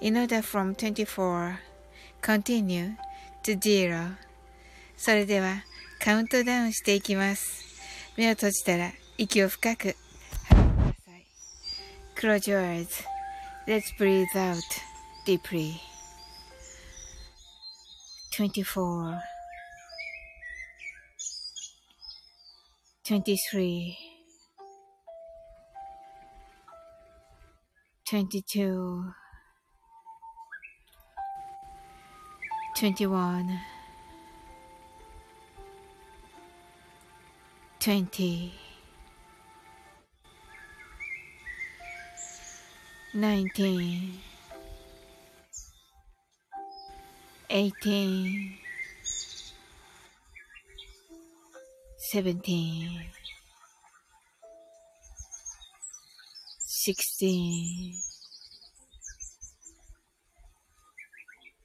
in order from 24 continue to zero それではカウントダウンしていきます。目を閉じたら息を深く吐いてください。Close your eyes. Let's breathe out deeply. 24 23 22 21 20 19 18 17 16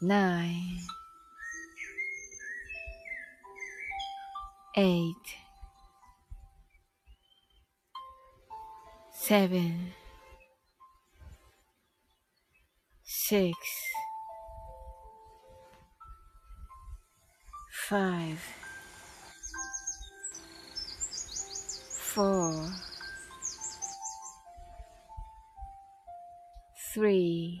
nine, eight, seven, six, five, four, three,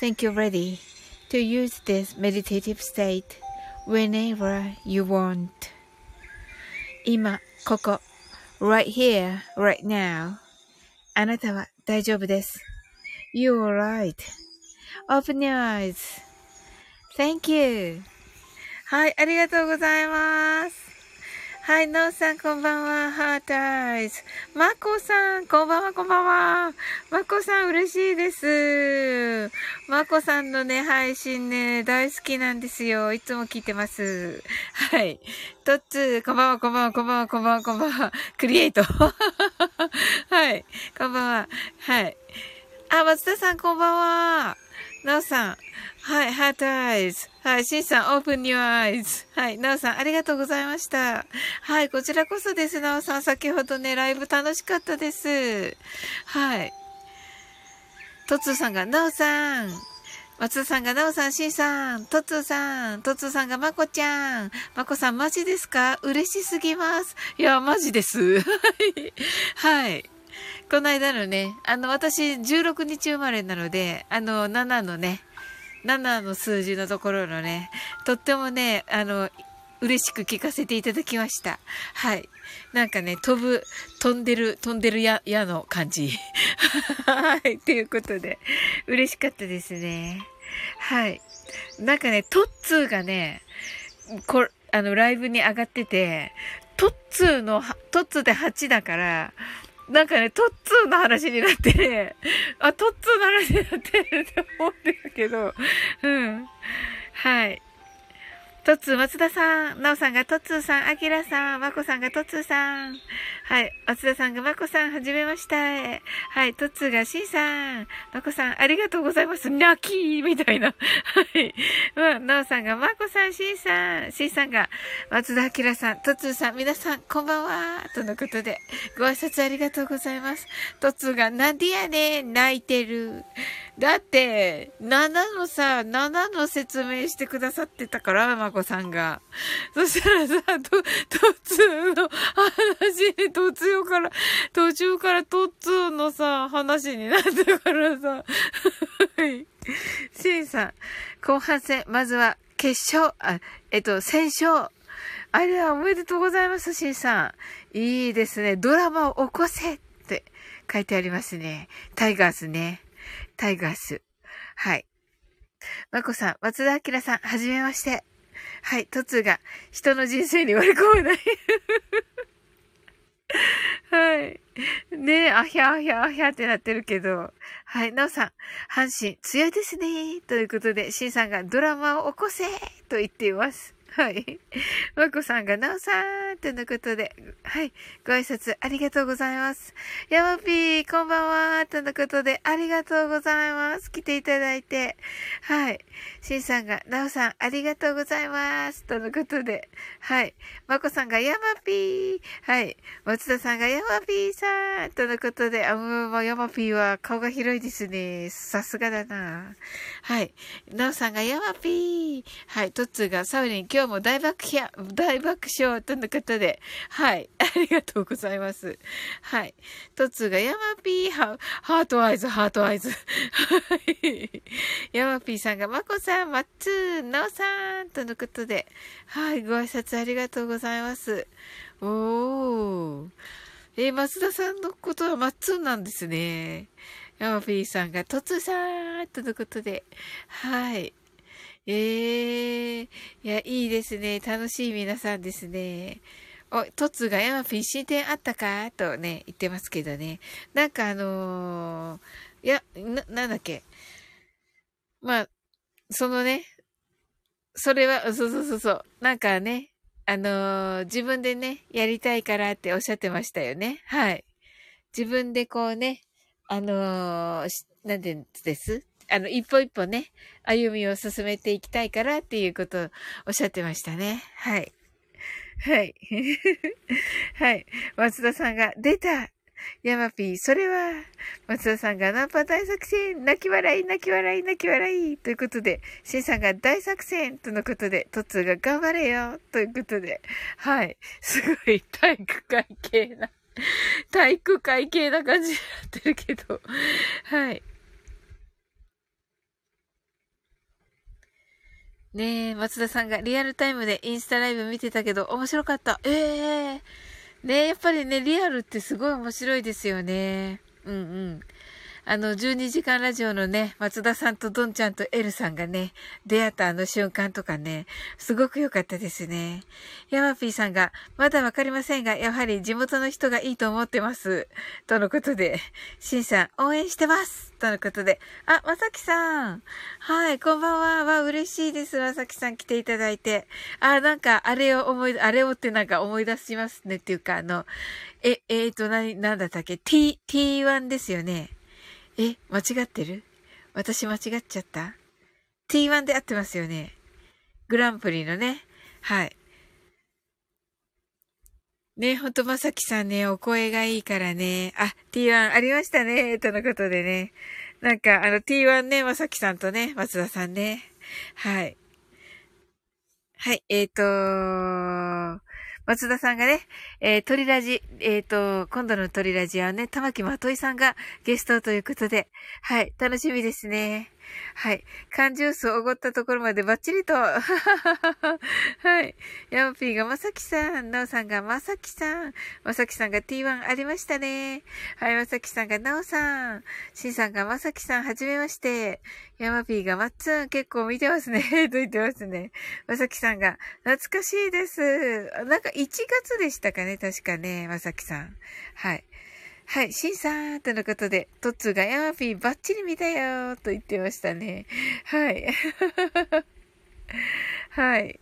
think you're ready to use this meditative state whenever you want. 今、ここ、right here, right now. あなたは大丈夫です。You're right.Open your eyes.Thank you. はい、ありがとうございます。 はい、のうさん、こんばんは。ハートアイズ。まこさん、こんばんは、こんばんは。まこさん、嬉しいです。まこさんのね、配信ね、大好きなんですよ。いつも聞いてます。はい。とっつこんばんは、こんばんは、こんばんは、こんばんは、こんばんは。クリエイト。はい。こんばんは。はい。あ、松田さん、こんばんは。なおさん。はい、ハートアイズ。はい、シンさん、オープンニューアイズ。はい、なおさん、ありがとうございました。はい、こちらこそです、なおさん。先ほどね、ライブ楽しかったです。はい。トツーさんが、なおさん、松田さんが、なおさん、しんさん、とつさん、とつさんが、まこちゃん、まこさん、マジですか？嬉しすぎます。いや、マジです。はい。この間のね、あの、私、16日生まれなので、あの、7のね、7の数字のところのね、とってもね、あの、嬉しく聞かせていただきました。はい。なんかね、飛ぶ、飛んでる、飛んでる矢、矢の感じ。はい。ということで、嬉しかったですね。はい。なんかね、トッツーがね、こあの、ライブに上がってて、トッツーの、トッツーで8だから、なんかね、トッツーの話になってね、あ、トッツーの話になってるって思ってるけど、うん。はい。トッツー松田さん、なおさんがトッツーさん、あきらさん、まこさんがトッツーさん。はい。松田さんがまこさん、はじめました。はい。トッツーがしんさん、まこさん、ありがとうございます。泣きみたいな。はい。まあ、なおさんがまこさん、しんさん、しんさんが松田あきらさん、トッツーさん、皆さん、こんばんは。とのことで、ご挨拶ありがとうございます。トッツーが、なんでやねん、泣いてる。だって、7のさ、7の説明してくださってたから、まこさんが。そしたらさ、と、途中の話に、途中から、途中から途中のさ、話になったからさ。はい。シンさん、後半戦、まずは決勝、あ、えっと、戦勝。あれはおめでとうございます、シンさん。いいですね。ドラマを起こせって書いてありますね。タイガースね。タイガース。はい。まこさん、松田明さん、はじめまして。はい、トツが人の人生に割り込めない はい。ねえ、あひゃあひゃあひゃってなってるけど。はい、なおさん、阪神強いですね。ということで、しんさんがドラマを起こせと言っています。はい。まこさんがなおさんとのことで、はい。ご挨拶ありがとうございます。やまぴー、こんばんはとのことで、ありがとうございます。来ていただいて。はい。しんさんが、なおさん、ありがとうございます。とのことで、はい。まこさんが、やまぴー。はい。松田さんが、やまぴーさん。とのことで、あ、もう、やまぴーは顔が広いですね。さすがだな。はい。なおさんが、やまぴー。はい。トッツーが、サウリン、今日今日も大爆笑、大爆笑との方で、はい、ありがとうございます。はい。トツがヤマピー、ハハートアイズ、ハートアイズ。はい。ヤマピーさんが、マコさん、マッツー、ナオさん、とのことで、はい、ご挨拶ありがとうございます。おー。えー、松田さんのことはマッツーなんですね。ヤマピーさんが、トツさん、とのことで、はい。ええー、いや、いいですね。楽しい皆さんですね。お、トツがヤマピー進展あったか？とね、言ってますけどね。なんかあのー、いや、な、なんだっけ？まあ、そのね、それは、そうそうそうそう。なんかね、あのー、自分でね、やりたいからっておっしゃってましたよね。はい。自分でこうね、あのー、なんでです？あの、一歩一歩ね、歩みを進めていきたいからっていうことをおっしゃってましたね。はい。はい。はい。松田さんが、出たヤマピー、それは、松田さんがナンパ大作戦、泣き笑い、泣き笑い、泣き笑い、ということで、シンさんが大作戦、とのことで、トッツーが頑張れよ、ということで、はい。すごい体育会系な、体育会系な感じになってるけど、はい。ねえ、松田さんがリアルタイムでインスタライブ見てたけど面白かった。ええー、ねえ、やっぱりね、リアルってすごい面白いですよね。うんうん。あの、12時間ラジオのね、松田さんとドンちゃんとエルさんがね、出会ったあの瞬間とかね、すごく良かったですね。ヤマピーさんが、まだわかりませんが、やはり地元の人がいいと思ってます。とのことで、シンさん、応援してますとのことで、あ、まさきさん。はい、こんばんは。わ、嬉しいです。まさきさん来ていただいて。あ、なんか、あれを思い、あれをってなんか思い出しますねっていうか、あの、え、えーと、な、なんだったっけ ?t、t1 ですよね。え、間違ってる？私間違っちゃった ?T1 で合ってますよね。グランプリのね。はい。ね、ほんとまさきさんね、お声がいいからね。あ、T1 ありましたね。とのことでね。なんか、あの、T1 ね、まさきさんとね、松田さんね。はい。はい、えっ、ー、と松田さんがね、えー、鳥ラジ、えっ、ー、と、今度の鳥ラジはね、玉木まといさんがゲストということで、はい、楽しみですね。はい。缶ジュースをおごったところまでバッチリと。はい。ヤマピーがまさきさん、ナオさんがまさきさん、まさきさんが T1 ありましたね。はい、まさきさんがナオさん、シンさんがまさきさん、はじめまして。ヤマピーがまっつん、結構見てますね。と言ってますね。まさきさんが、懐かしいです。なんか1月でしたかね、確かね、まさきさん。はい。はい、シンさんとのことで、トッツーがヤマピーバッチリ見たよと言ってましたね。はい。はい。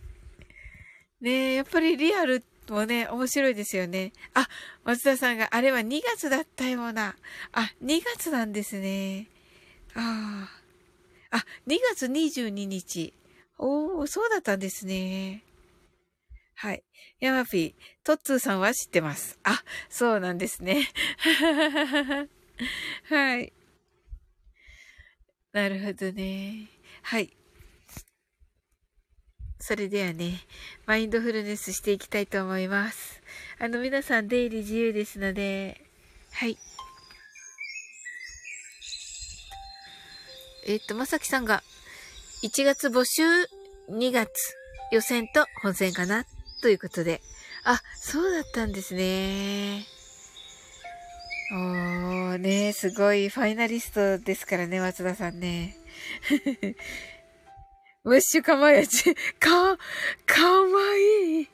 ねえ、やっぱりリアルもね、面白いですよね。あ、松田さんが、あれは2月だったような。あ、2月なんですね。ああ。あ、2月22日。おー、そうだったんですね。はい。ヤマピー、トッツーさんは知ってます。あ、そうなんですね。はい。なるほどね。はい。それではね、マインドフルネスしていきたいと思います。あの、皆さん出入り自由ですので、はい。えっと、まさきさんが、1月募集、2月予選と本戦かなということで。あ、そうだったんですね。おー、ねすごいファイナリストですからね、松田さんね。ムッシュかまやち、か、かわいい。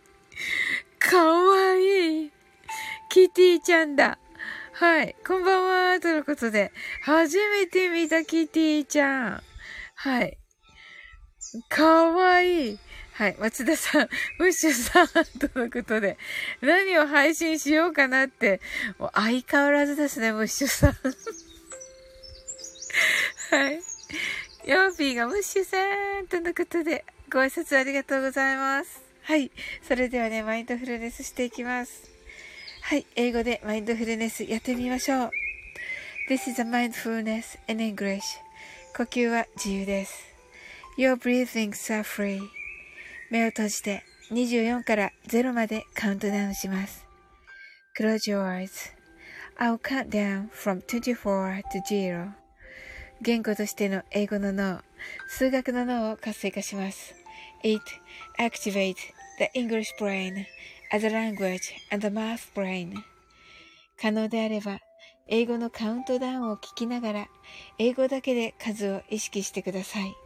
かわいい。キティちゃんだ。はい。こんばんは。ということで、初めて見たキティちゃん。はい。かわいい。はい。松田さん、ムッシュさん、とのことで、何を配信しようかなって、もう相変わらずですね、ムッシュさん。はい。ヨーピーがムッシュさん、とのことで、ご挨拶ありがとうございます。はい。それではね、マインドフルネスしていきます。はい。英語でマインドフルネスやってみましょう。This is a mindfulness in English. 呼吸は自由です。Your breathings are free. 目を閉じて24から0までカウントダウンします。Close your eyes.I'll count down from 24 to 0. 言語としての英語の脳、数学の脳を活性化します。It activates the English brain as a language and the math brain. 可能であれば、英語のカウントダウンを聞きながら、英語だけで数を意識してください。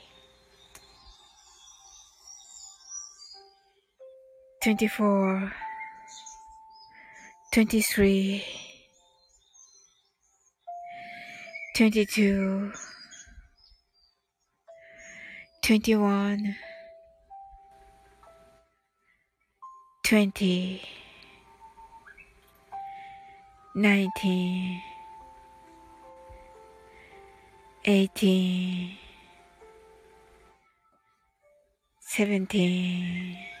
24 23 22 21 20 19 18 17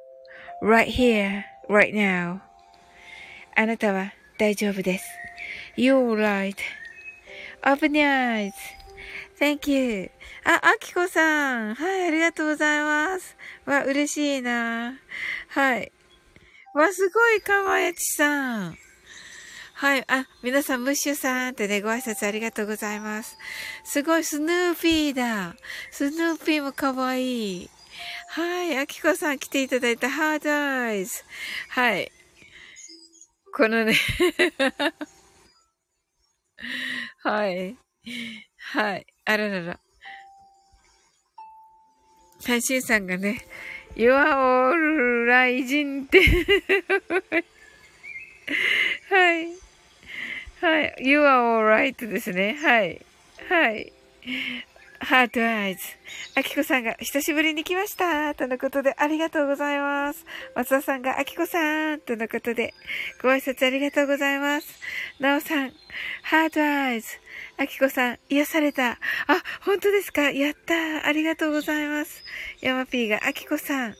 right here, right now. あなたは大丈夫です。You're right.Open your eyes.Thank you. あ、あきこさん。はい、ありがとうございます。わ、嬉しいな。はい。わ、すごい、かわやちさん。はい。あ、皆さん、ムッシュさんってね、ご挨拶ありがとうございます。すごい、スヌーピーだ。スヌーピーもかわいい。はい。あきこさん来ていただいたハードアイズ。はい。このね はい。はい。あららら。配信さんがね、You are all rising って はい。はい。You are alright ですね。はい。はい。 heart eyes。あきこさんが久しぶりに来ました。とのことでありがとうございます。松田さんがあきこさん。とのことでご挨拶ありがとうございます。なおさん、ハートアイズ。あきこさん、癒された。あ、本当ですか？やったありがとうございます。ヤマピーがあきこさん。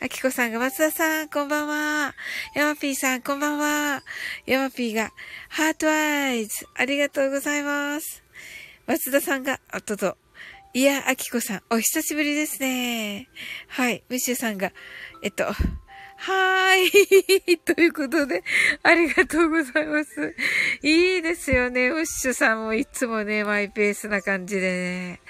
あきこさんが松田さん、こんばんは。ヤマピーさん、こんばんは。ヤマピーが heart eyes。ありがとうございます。松田さんが、あとと、いや、あきこさん、お久しぶりですね。はい、ムッシュさんが、えっと、はーい。ということで、ありがとうございます。いいですよね。ムッシュさんもいつもね、マイペースな感じでね。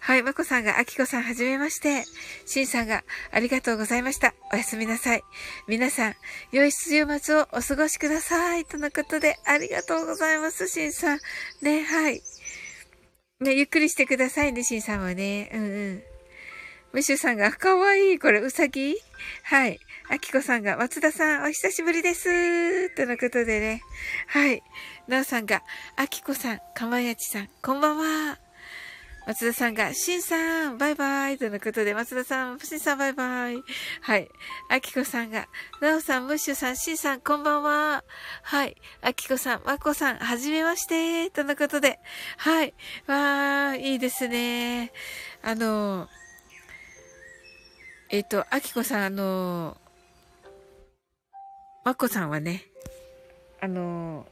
はい、まこさんが、あきこさんはじめまして。しんさんが、ありがとうございました。おやすみなさい。皆さん、良い週末をお過ごしください。とのことで、ありがとうございます、しんさん。ね、はい。ね、ゆっくりしてくださいね、しんさんはね。うんうん。むしゅさんが、かわいい。これ、うさぎ？はい。あきこさんが、松田さん、お久しぶりです。とのことでね。はい。なおさんが、あきこさん、かまやちさん、こんばんは。松田さんが、しんさん、バイバイとのことで、松田さん、しんさん、バイバイ。はい。あきこさんが、なおさん、ムッシュさん、しんさん、こんばんは。はい。あきこさん、まこさん、はじめまして。とのことで、はい。わー、いいですね。あの、えっ、と、あきこさん、あの、まこさんはね、あの、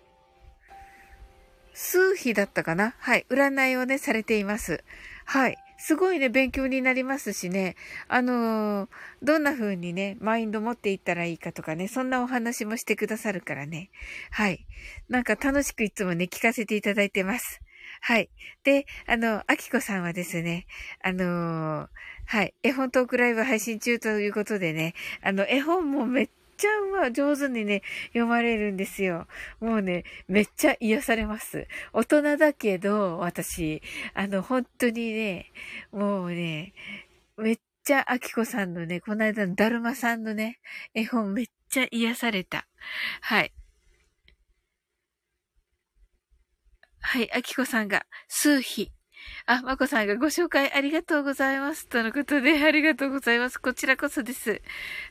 数日だったかな？はい。占いをね、されています。はい。すごいね、勉強になりますしね。あのー、どんな風にね、マインド持っていったらいいかとかね、そんなお話もしてくださるからね。はい。なんか楽しくいつもね、聞かせていただいてます。はい。で、あの、あきこさんはですね、あのー、はい。絵本トークライブ配信中ということでね、あの、絵本もめっちゃは上手にね、読まれるんですよ。もうね、めっちゃ癒されます。大人だけど、私、あの、本当にね、もうね、めっちゃ、あきこさんのね、この間のだるまさんのね、絵本めっちゃ癒された。はい。はい、あきこさんが、数日、あ、まこさんがご紹介ありがとうございます。とのことで、ありがとうございます。こちらこそです。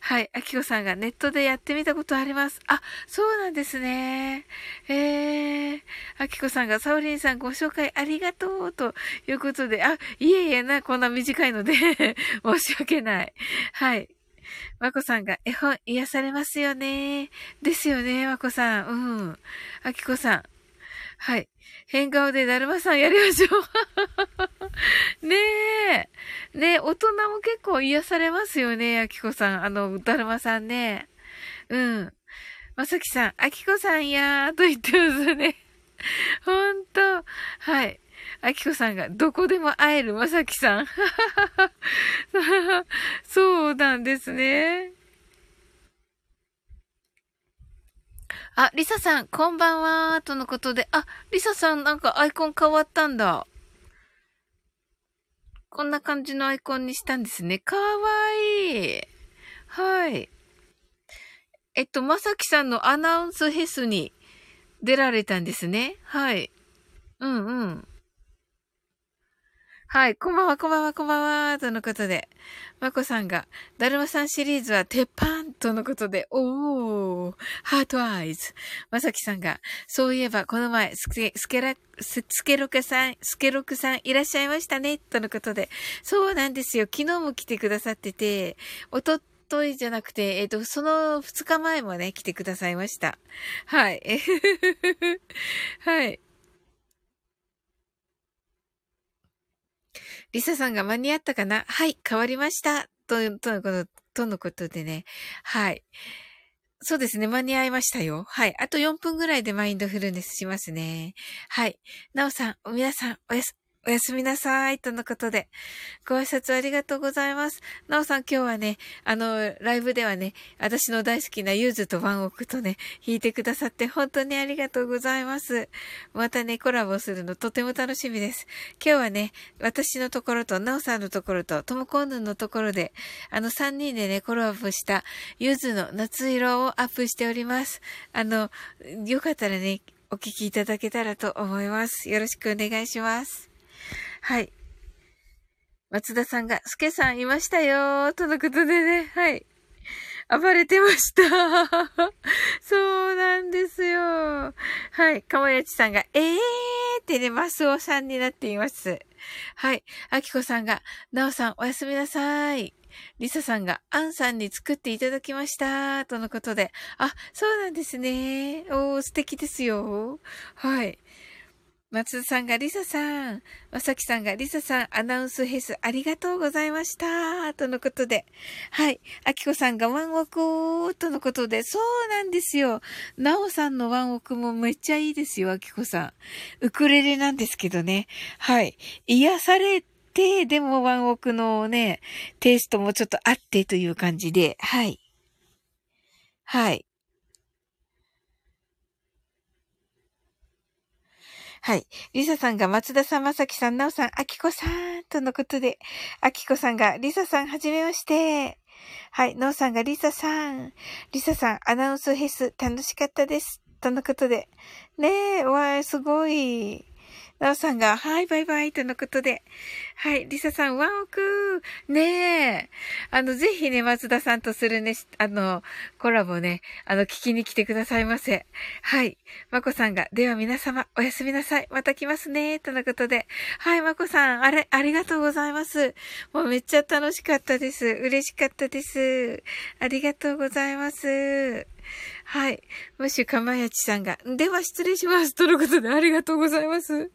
はい。あきこさんがネットでやってみたことあります。あ、そうなんですね。えー。あきこさんがサオリンさんご紹介ありがとう。ということで、あ、いえいえな、こんな短いので 申し訳ない。はい。まこさんが絵本癒されますよね。ですよね、まこさん。うん。あきこさん。はい。変顔でだるまさんやりましょう。ねえ。ねえ、大人も結構癒されますよね、あきこさん。あの、だるまさんね。うん。まさきさん、あきこさんやーと言ってますね。ほんと。はい。あきこさんが、どこでも会えるまさきさん。そうなんですね。あ、リサさん、こんばんは、とのことで。あ、リサさん、なんかアイコン変わったんだ。こんな感じのアイコンにしたんですね。かわいい。はい。えっと、まさきさんのアナウンスフェスに出られたんですね。はい。うんうん。はい。こんばんは、こんばんは、こんばんは。とのことで。まこさんが、だるまさんシリーズは鉄板とのことで、おー、ハートアイズ。まさきさんが、そういえばこの前、スケ、スケラ、スケロクさん、スケロクさんいらっしゃいましたね。とのことで。そうなんですよ。昨日も来てくださってて、おとといじゃなくて、えっ、ー、と、その2日前もね、来てくださいました。はい。はい。リサさんが間に合ったかな？はい、変わりました。と、とのこと、とのことでね。はい。そうですね。間に合いましたよ。はい。あと4分ぐらいでマインドフルネスしますね。はい。なおさん、皆さん、おやす、おやすみなさい。とのことで。ご挨拶ありがとうございます。なおさん今日はね、あの、ライブではね、私の大好きなゆずとワンオクとね、弾いてくださって本当にありがとうございます。またね、コラボするのとても楽しみです。今日はね、私のところと、なおさんのところと、ともこんぬのところで、あの3人でね、コラボしたゆずの夏色をアップしております。あの、よかったらね、お聞きいただけたらと思います。よろしくお願いします。はい。松田さんが、スケさんいましたよとのことでね、はい。暴れてました。そうなんですよ。はい。かまやちさんが、えーってね、マスオさんになっています。はい。あきこさんが、なおさんおやすみなさい。りささんが、アンさんに作っていただきました。とのことで。あ、そうなんですね。おー、素敵ですよ。はい。松田さんがリサさん、まさきさんがリサさん、アナウンスヘスありがとうございました。とのことで。はい。あきこさんがワンオクとのことで、そうなんですよ。なおさんのワンオクもめっちゃいいですよ、あきこさん。ウクレレなんですけどね。はい。癒されて、でもワンオクのね、テイストもちょっとあってという感じで、はい。はい。はい。リサさんが松田さん、まさきさん、なおさん、あきこさん、とのことで、あきこさんが、リサさん、はじめまして。はい。なおさんが、リサさん、リサさん、アナウンスフェス、楽しかったです。とのことで。ねえ、わー、すごい。なおさんが、はい、バイバイ、とのことで。はい、リサさん、ワンオクねえ。あの、ぜひね、松田さんとするね、あの、コラボね、あの、聞きに来てくださいませ。はい。まこさんが、では皆様、おやすみなさい。また来ますね、とのことで。はい、まこさん、あれ、ありがとうございます。もうめっちゃ楽しかったです。嬉しかったです。ありがとうございます。はい。もし、かまやちさんが、では失礼します。とのことでありがとうございます。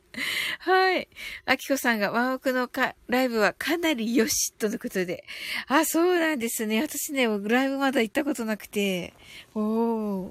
はい。あきこさんが、ワンオクのかライブはかなりよし、とのことで。あ、そうなんですね。私ね、ライブまだ行ったことなくて。おー。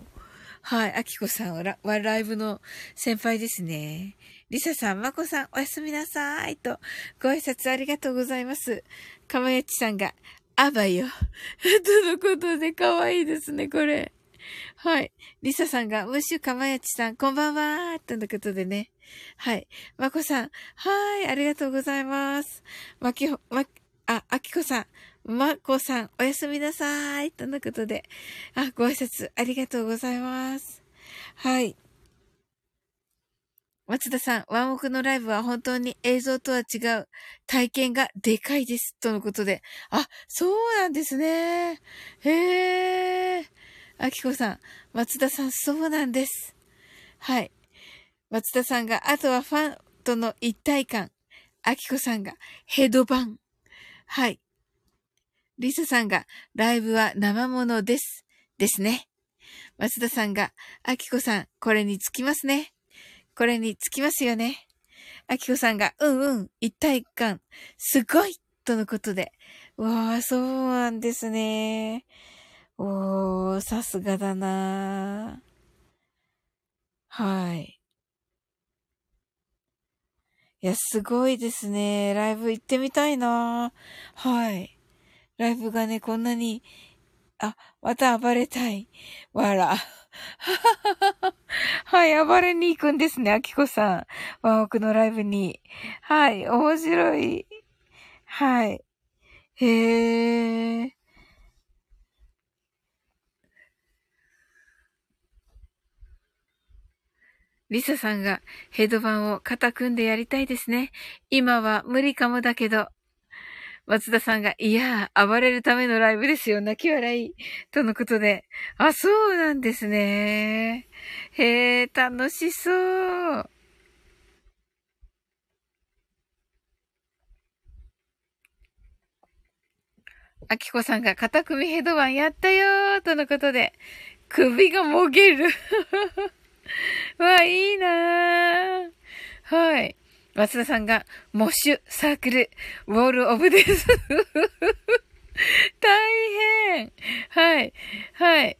はい。あきこさんはラライブの先輩ですね。りささん、まこさん、おやすみなさい。と、ご挨拶ありがとうございます。かまやちさんが、あばよ。とのことで、かわいいですね、これ。はい。リサさんが、ムッシュかまやちさん、こんばんはとのことでね。はい。まこさん、はい、ありがとうございます。まきほ、ま、あ、あきこさん、まこさん、おやすみなさーい。とのことで。あ、ご挨拶ありがとうございます。はい。松田さん、ワンオクのライブは本当に映像とは違う体験がでかいです。とのことで。あ、そうなんですね。へえ。あきこさん、松田さん、そうなんです。はい。松田さんが、あとはファンとの一体感。あきこさんが、ヘドバン。はい。リサさんが、ライブは生ものです。ですね。松田さんが、あきこさん、これにつきますね。これにつきますよね。あきこさんが、うんうん、一体感、すごいとのことで。わあ、そうなんですね。おー、さすがだなはい。いや、すごいですね。ライブ行ってみたいなはい。ライブがね、こんなに、あ、また暴れたい。わら。はい、暴れに行くんですね、あきこさん。ワンオクのライブに。はい、面白い。はい。へえ。リサさんがヘッドバンを肩組んでやりたいですね。今は無理かもだけど。松田さんが、いやー、暴れるためのライブですよ。泣き笑い。とのことで。あ、そうなんですね。へえ、楽しそう。あきこさんが肩組ヘドバンやったよーとのことで、首がもげる。わ、いいなー。はい。松田さんが、モッシュ、サークル、ウォールオブです。大変。はい。はい。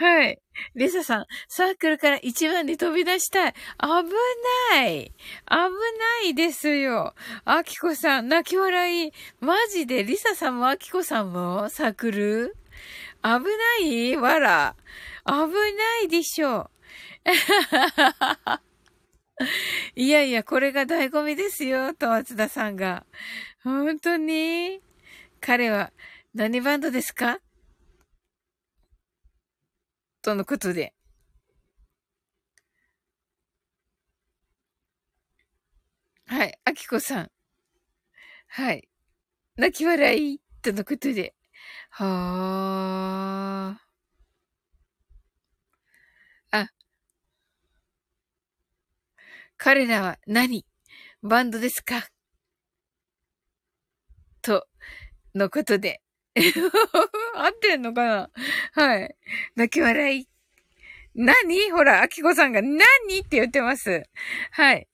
はい。リサさん、サークルから一番に飛び出したい。危ない。危ないですよ。アキコさん、泣き笑い。マジで、リサさんもアキコさんもサークル？危ない？わら。危ないでしょ。いやいや、これが醍醐味ですよ、と松田さんが。本当に？彼は何バンドですか？とのことで。はい、あきこさん。はい。泣き笑い？とのことで。はあ。彼らは何？バンドですか？と、のことで。合ってんのかな？はい。泣き笑い。何？ほら、あきこさんが何？って言ってます。はい。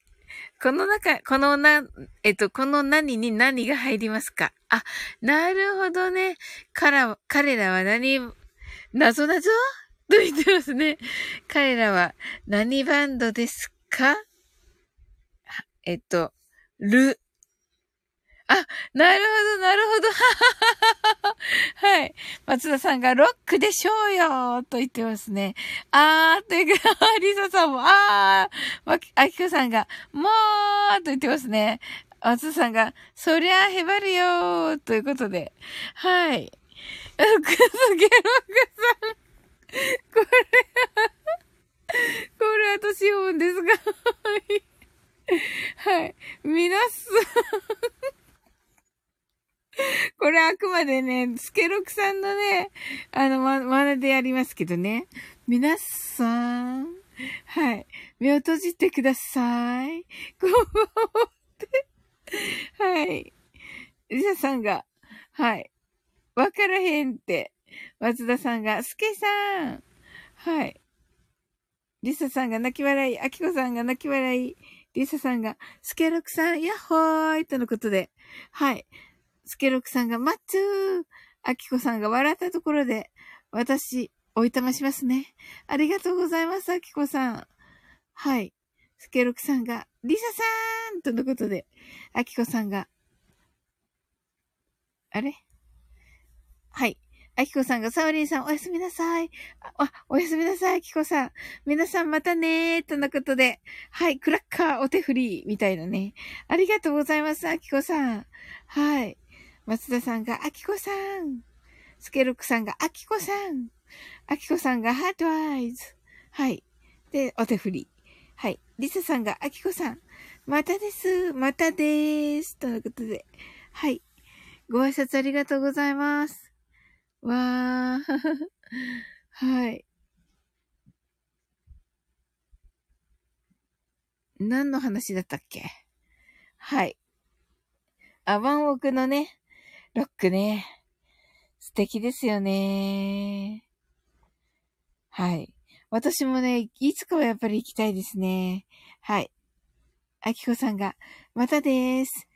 この中、このな、えっと、この何に何が入りますか？あ、なるほどね。から、彼らは何、謎謎？と言ってますね。彼らは何バンドですか？えっと、ル、あ、なるほど、なるほど。はい。松田さんがロックでしょうよと言ってますね。あー、というか、リサさんも、あー、あきこさんが、もーと言ってますね。松田さんが、そりゃへばるよということで。はい。くすげろくさん。これは、これは私読むんですが。はい。皆さん これあくまでね、スケロクさんのね、あの、ま、真似でやりますけどね。皆さん、はい。目を閉じてください。こうって。はい。リサさんが、はい。わからへんって。松田さんが、スケさん。はい。リサさんが泣き笑い。アキコさんが泣き笑い。リサさんが、スケロクさん、ヤッホーイとのことで。はい。スケロクさんが、マッツーアキコさんが笑ったところで、私、おいたましますね。ありがとうございます、アキコさん。はい。スケロクさんが、リサさーんとのことで、アキコさんが、あれ？はい。アキコさんが、サオリンさんおやすみなさい。あ、おやすみなさい、アキコさん。皆さんまたねー、とのことで。はい、クラッカーお手振り、みたいなね。ありがとうございます、アキコさん。はい。松田さんが、あきこさん。スケロクさんが、あきこさん。あきこさんが、ハートアイズ。はい。で、お手振り。はい。リサさんが、あきこさん。またです。またでーす。ということで。はい。ご挨拶ありがとうございます。わー。はい。何の話だったっけ？はい。アバンオクのね、ロックね。素敵ですよね。はい。私もね、いつかはやっぱり行きたいですね。はい。あきこさんが、またです。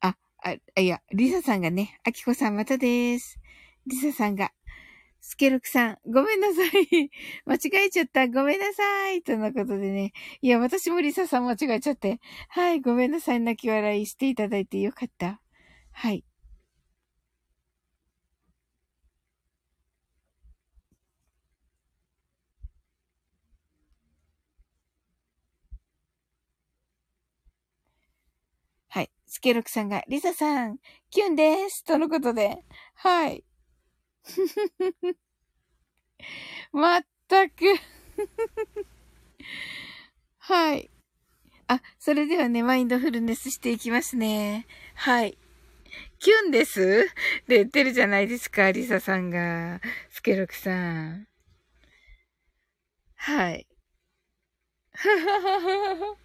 あ、あ、いや、リサさんがね、あきこさんまたです。リサさんが、スケロクさん、ごめんなさい。間違えちゃった。ごめんなさい。とのことでね。いや、私もリサさん間違えちゃって。はい、ごめんなさい。泣き笑いしていただいてよかった。はい。はい。スケロクさんが、リサさん、キュンです。とのことで。はい。まったくはい。あ、それではね、マインドフルネスしていきますね。はい。キュンですって言ってるじゃないですか、リサさんが。スケロクさん。はい。ははははは。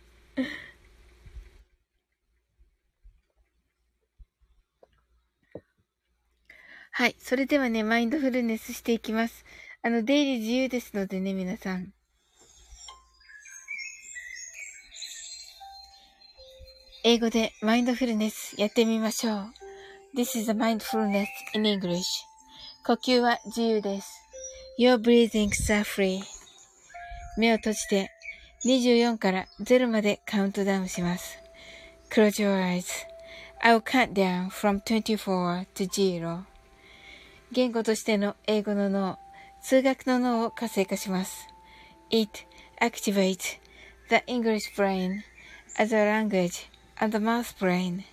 はい。それではね、マインドフルネスしていきます。あの、出入り自由ですのでね、皆さん。英語でマインドフルネスやってみましょう。This is a mindfulness in English. 呼吸は自由です。Your breathings are free. 目を閉じて24から0までカウントダウンします。Close your eyes. I will count down from 24 to 0. 言語としての英語の脳、数学の脳を活性化します。It activates the English brain as a language and the math brain.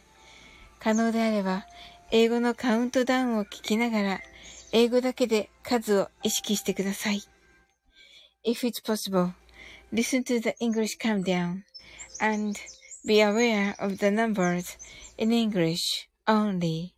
可能であれば、英語のカウントダウンを聞きながら、英語だけで数を意識してください。If it's possible, listen to the English countdown and be aware of the numbers in English only.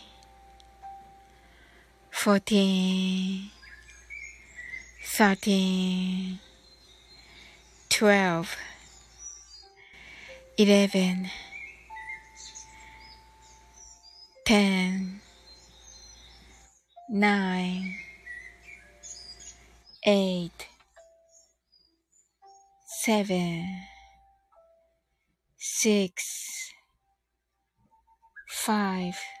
14, 13, 12, 11, 10, 9, 8, 7, 6, 5,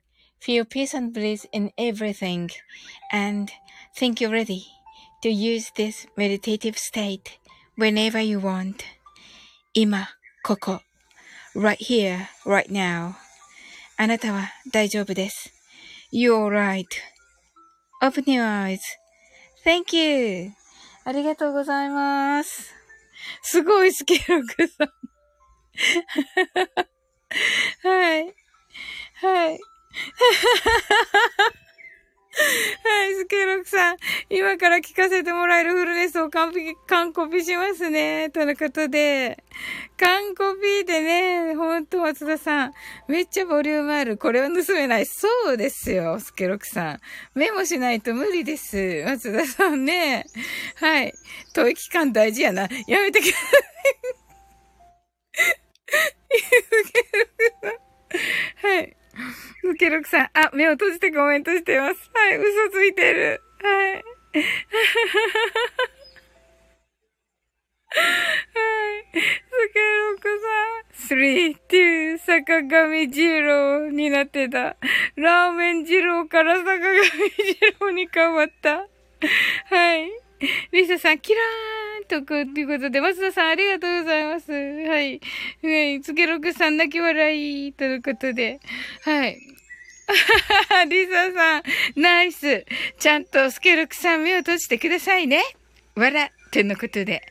Feel peace and bliss in everything and think you're ready to use this meditative state whenever you want. 今、ここ。right here, right now. あなたは大丈夫です。You're right.Open your eyes.Thank you. ありがとうございます。すごいスケロクさん。 はい。はい。 はい、スケロクさん。今から聞かせてもらえるフルネスを完璧、完コピしますね。とのことで。完コピでね、ほんと松田さん。めっちゃボリュームある。これは盗めない。そうですよ、スケロクさん。メモしないと無理です。松田さんね。はい。吐息感大事やな。やめてください。スケロクさん。はい。ムケロクさん、あ、目を閉じてコメントしてます。はい、嘘ついてる。はい。はい。スケロクさん、3、2、坂上二郎になってた。ラーメン二郎から坂上二郎に変わった。はい。リサさん、キラーンとく、ということで、松田さん、ありがとうございます。はい。はい。つけろくさん、泣き笑い、ということで。はい。リサさん、ナイス。ちゃんとスケロクさん目を閉じてくださいね。笑ってのことで。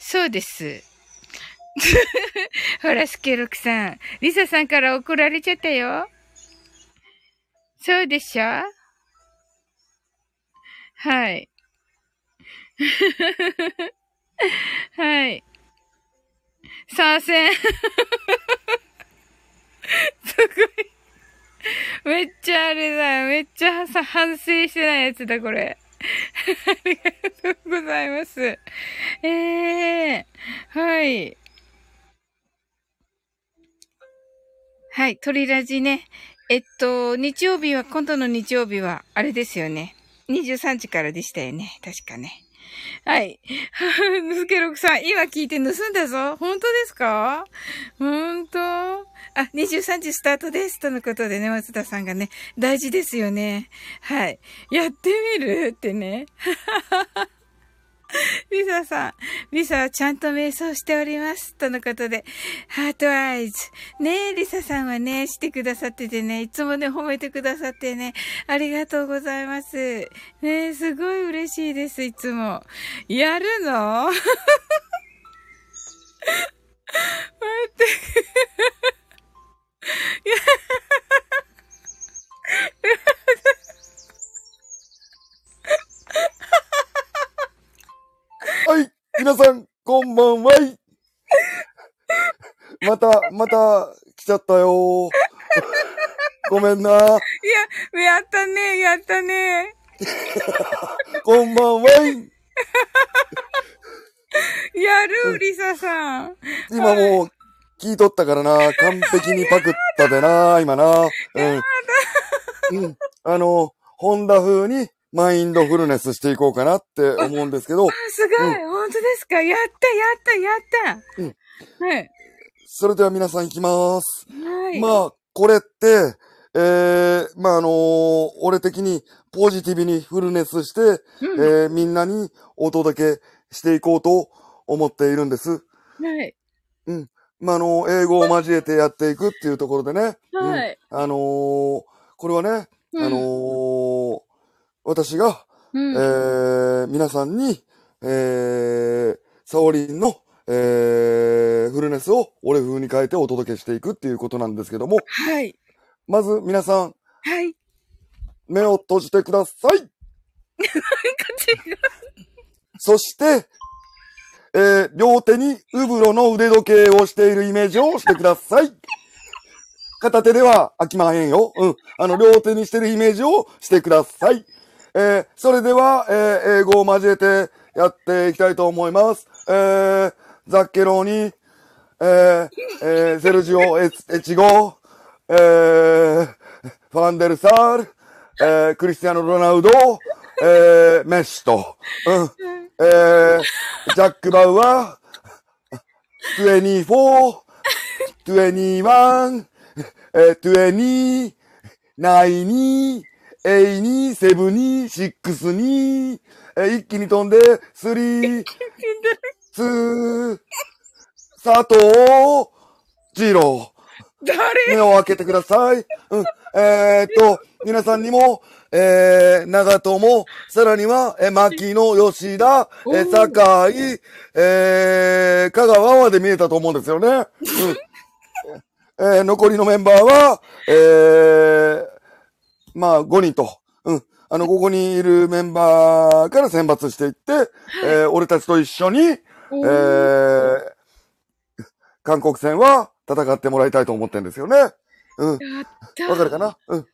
そうです。ほら、スケロクさん。リサさんから怒られちゃったよ。そうでしょ？はい。はい。参戦。すごい。めっちゃあれだよ。めっちゃさ、反省してないやつだ、これ。ありがとうございます。ええー、はい。はい、鳥ラジね。えっと、日曜日は、今度の日曜日は、あれですよね。23時からでしたよね。確かね。はい。ぬすけろくさん、今聞いて盗んだぞ。本当ですか？本当？あ、23時スタートです。とのことでね、松田さんがね、大事ですよね。はい。やってみる？ってね。ははは リサさん、リサはちゃんと瞑想しております。とのことで、 heart eyes。ねえ、リサさんはね、してくださっててね、いつもね、褒めてくださってね、ありがとうございます。ねえ、すごい嬉しいです、いつも。やるの？待って。い やはい、皆さん、こんばんは。また、また、来ちゃったよ。ごめんな。いや、やったね、やったね。こんばんは。やる、リサさん。今もう、聞いとったからな。完璧にパクったでな、今な。うん。うん。あの、ホンダ風にマインドフルネスしていこうかなって思うんですけど。あ、すごい、うん、本当ですか？やったやったやった。うん。はい。それでは皆さん行きます。はい。まあ、これって、えー、まああのー、俺的にポジティブにフルネスして、うん、えー、みんなにお届けしていこうと思っているんです。はい。うん。まあ、あのー、英語を交えてやっていくっていうところでね。はい。うん、あのー、これはね、あのー、私が、うん、えー、皆さんに、えー、サオリンの、えー、フルネスを俺風に変えてお届けしていくっていうことなんですけども。はい。まず皆さん。はい。目を閉じてください。なんか違う。そして、えー、両手にウブロの腕時計をしているイメージをしてください。片手では飽きまへんよ。うん。あの、両手にしてるイメージをしてください。えー、それでは、えー、英語を交えてやっていきたいと思います。えー、ザッケローニ、えー、えー、セルジオ・エチゴ、えー、ファンデルサール、えー、クリスティアノ・ロナウド、えー、メッシと、うん、えー、ジャック・バウアー、24、21、えー、20、9、8に、7に、6に、え一気に飛んで、3、2、佐藤、二郎。誰？目を開けてください。うん。えー、っと、皆さんにも、えー、長友、さらには、えー、牧野、吉田、えー、酒井、えー、香川まで見えたと思うんですよね。うん。えー、残りのメンバーは、えー、まあ、5人と。うん。あの、ここにいるメンバーから選抜していって、えー、俺たちと一緒に、えー、韓国戦は戦ってもらいたいと思ってんですよね。うん。わかるかな？うん。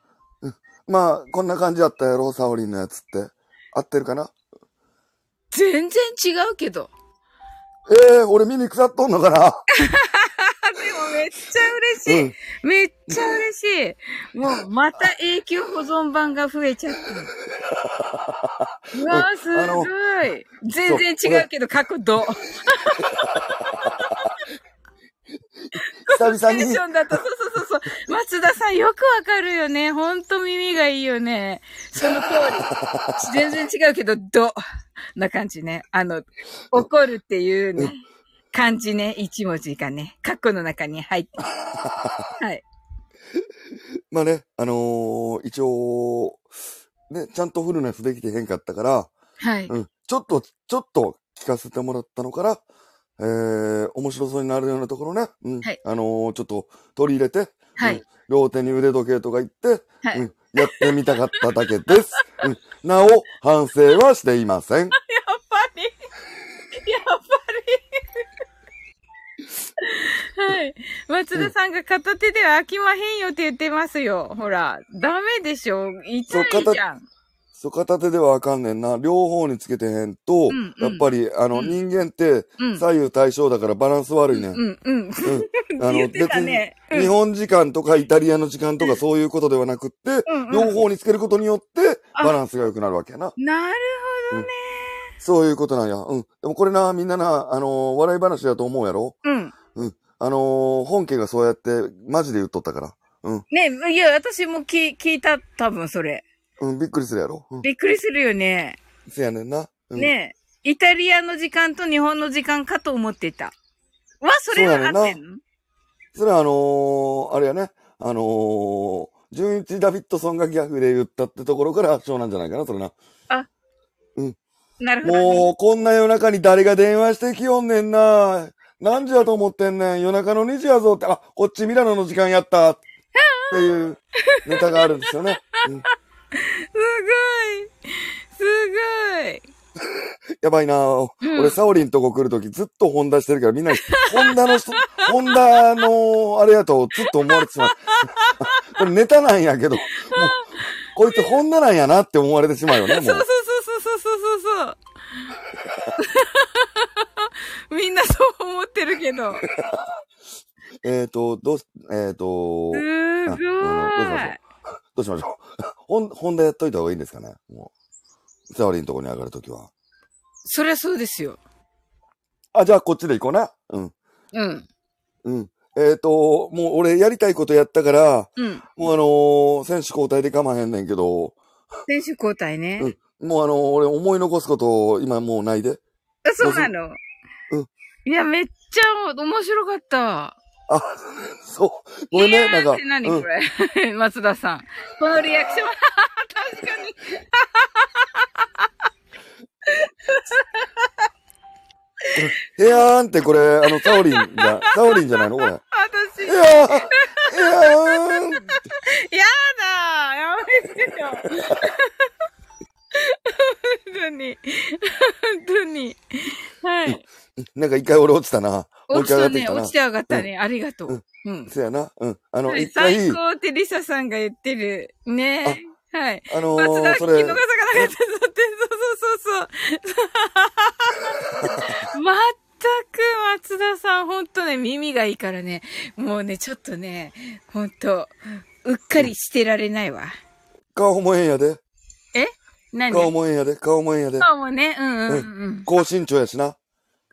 うん。まあ、こんな感じだったやろ、サオリンのやつって。合ってるかな？全然違うけど。ええー、俺耳腐っとんのかな？めっちゃ嬉しい。うん。めっちゃ嬉しい。もう、また永久保存版が増えちゃった。うわー、すごい。全然違うけど、過去度。久々テンにシ、ョンだと、そうそうそうそう。松田さんよくわかるよね。ほんと耳がいいよね。その通り。全然違うけど、ど、な感じね。あの、怒るっていうね、漢字ね、一文字がね、カッコの中に入って。はい。まあね、あのー一応、ね、ちゃんとフルネスできてへんかったから、はい。うん。ちょっと、ちょっと聞かせてもらったのから、えー、面白そうになるようなところね。うん。はいあのーちょっと取り入れて、うんはい。両手に腕時計とか言って、はい。うん、やってみたかっただけです。うん、なお、反省はしていません。松田さんが片手では飽きまへんよって言ってますよ。ほら、ダメでしょ。痛いじゃん。そう、片手ではあかんねんな。両方につけてへんと、うんうんやっぱり、あの、うん人間ってうん。左右対称だからバランス悪いねん。うん、うん。あの、言って別に、日本時間とかイタリアの時間とかそういうことではなくって、うんうん両方につけることによって、あバランスが良くなるわけやな。なるそういうことなんや。うん。でもこれな、みんなな、あのー笑い話だと思うやろ？うん。あのー本家がそうやって、マジで言っとったから。うん。ねいや、私も聞聞いた、多分それ。うん、びっくりするやろうん。びっくりするよね。せやねんな。うん、ねイタリアの時間と日本の時間かと思ってた。わ、それは合ってんの？それはあのーあれやね。あのー、純一ダビッドソンがギャグで言ったってところから発祥なんじゃないかな、それな。なるほど、ね。もう、こんな夜中に誰が電話してきよんねんな。何時やと思ってんねん？夜中の2時やぞって、あ、こっちミラノの時間やった。っていうネタがあるんですよね。うん、すごい。すごい。やばいな、うん俺、サオリンとこ来るときずっとホンダしてるから、みんなに、ホンダの人、ホンダの、あれやとずっと思われてしまう。これネタなんやけど、もう、こいつホンダなんやなって思われてしまうよね、もそうそうう。そうそうそうそうそう。みんなそう思ってるけど。えっと、どうし、えっ、と、すごあうんどうしましょい。どうしましょう。ホン、ホンダやっといた方がいいんですかね、もう。サオリンとこに上がるときは。そりゃそうですよ。あ、じゃあこっちで行こうな。うん。うん。うん。えっ、と、もう俺やりたいことやったから、うん。もうあのー選手交代で構わへんねんけど、選手交代ね。うんもうあのー俺思い残すこと今もうないで。あそうなの？うんいや、めっちゃ面白かった。あ、そう。ごめんね、なんか。って何うんこれ、松田さん。このリアクション。確かに。へやーんってこれ、あの、サオリンが、サオリンじゃないの？これ。私、へやーへやーんやだやめてよ 本当に。本当に。はい。なんか一回俺落ちたな。落ちたね。落ち。て上がったね。ありがとう。うん。せやな。うん。あの、はい一回、最高ってリサさんが言ってる。ねはい。あの松田、ー、それ聞き逃さ、なかったって、そうそうそうそう。まったく松田さん、ほんとね、耳がいいからね、もうね、ちょっとね、ほんと、うっかりしてられないわ。顔もええんやで。何？顔もええんやで。顔もええんやで。顔もね、うんうんうん。高身長やしな。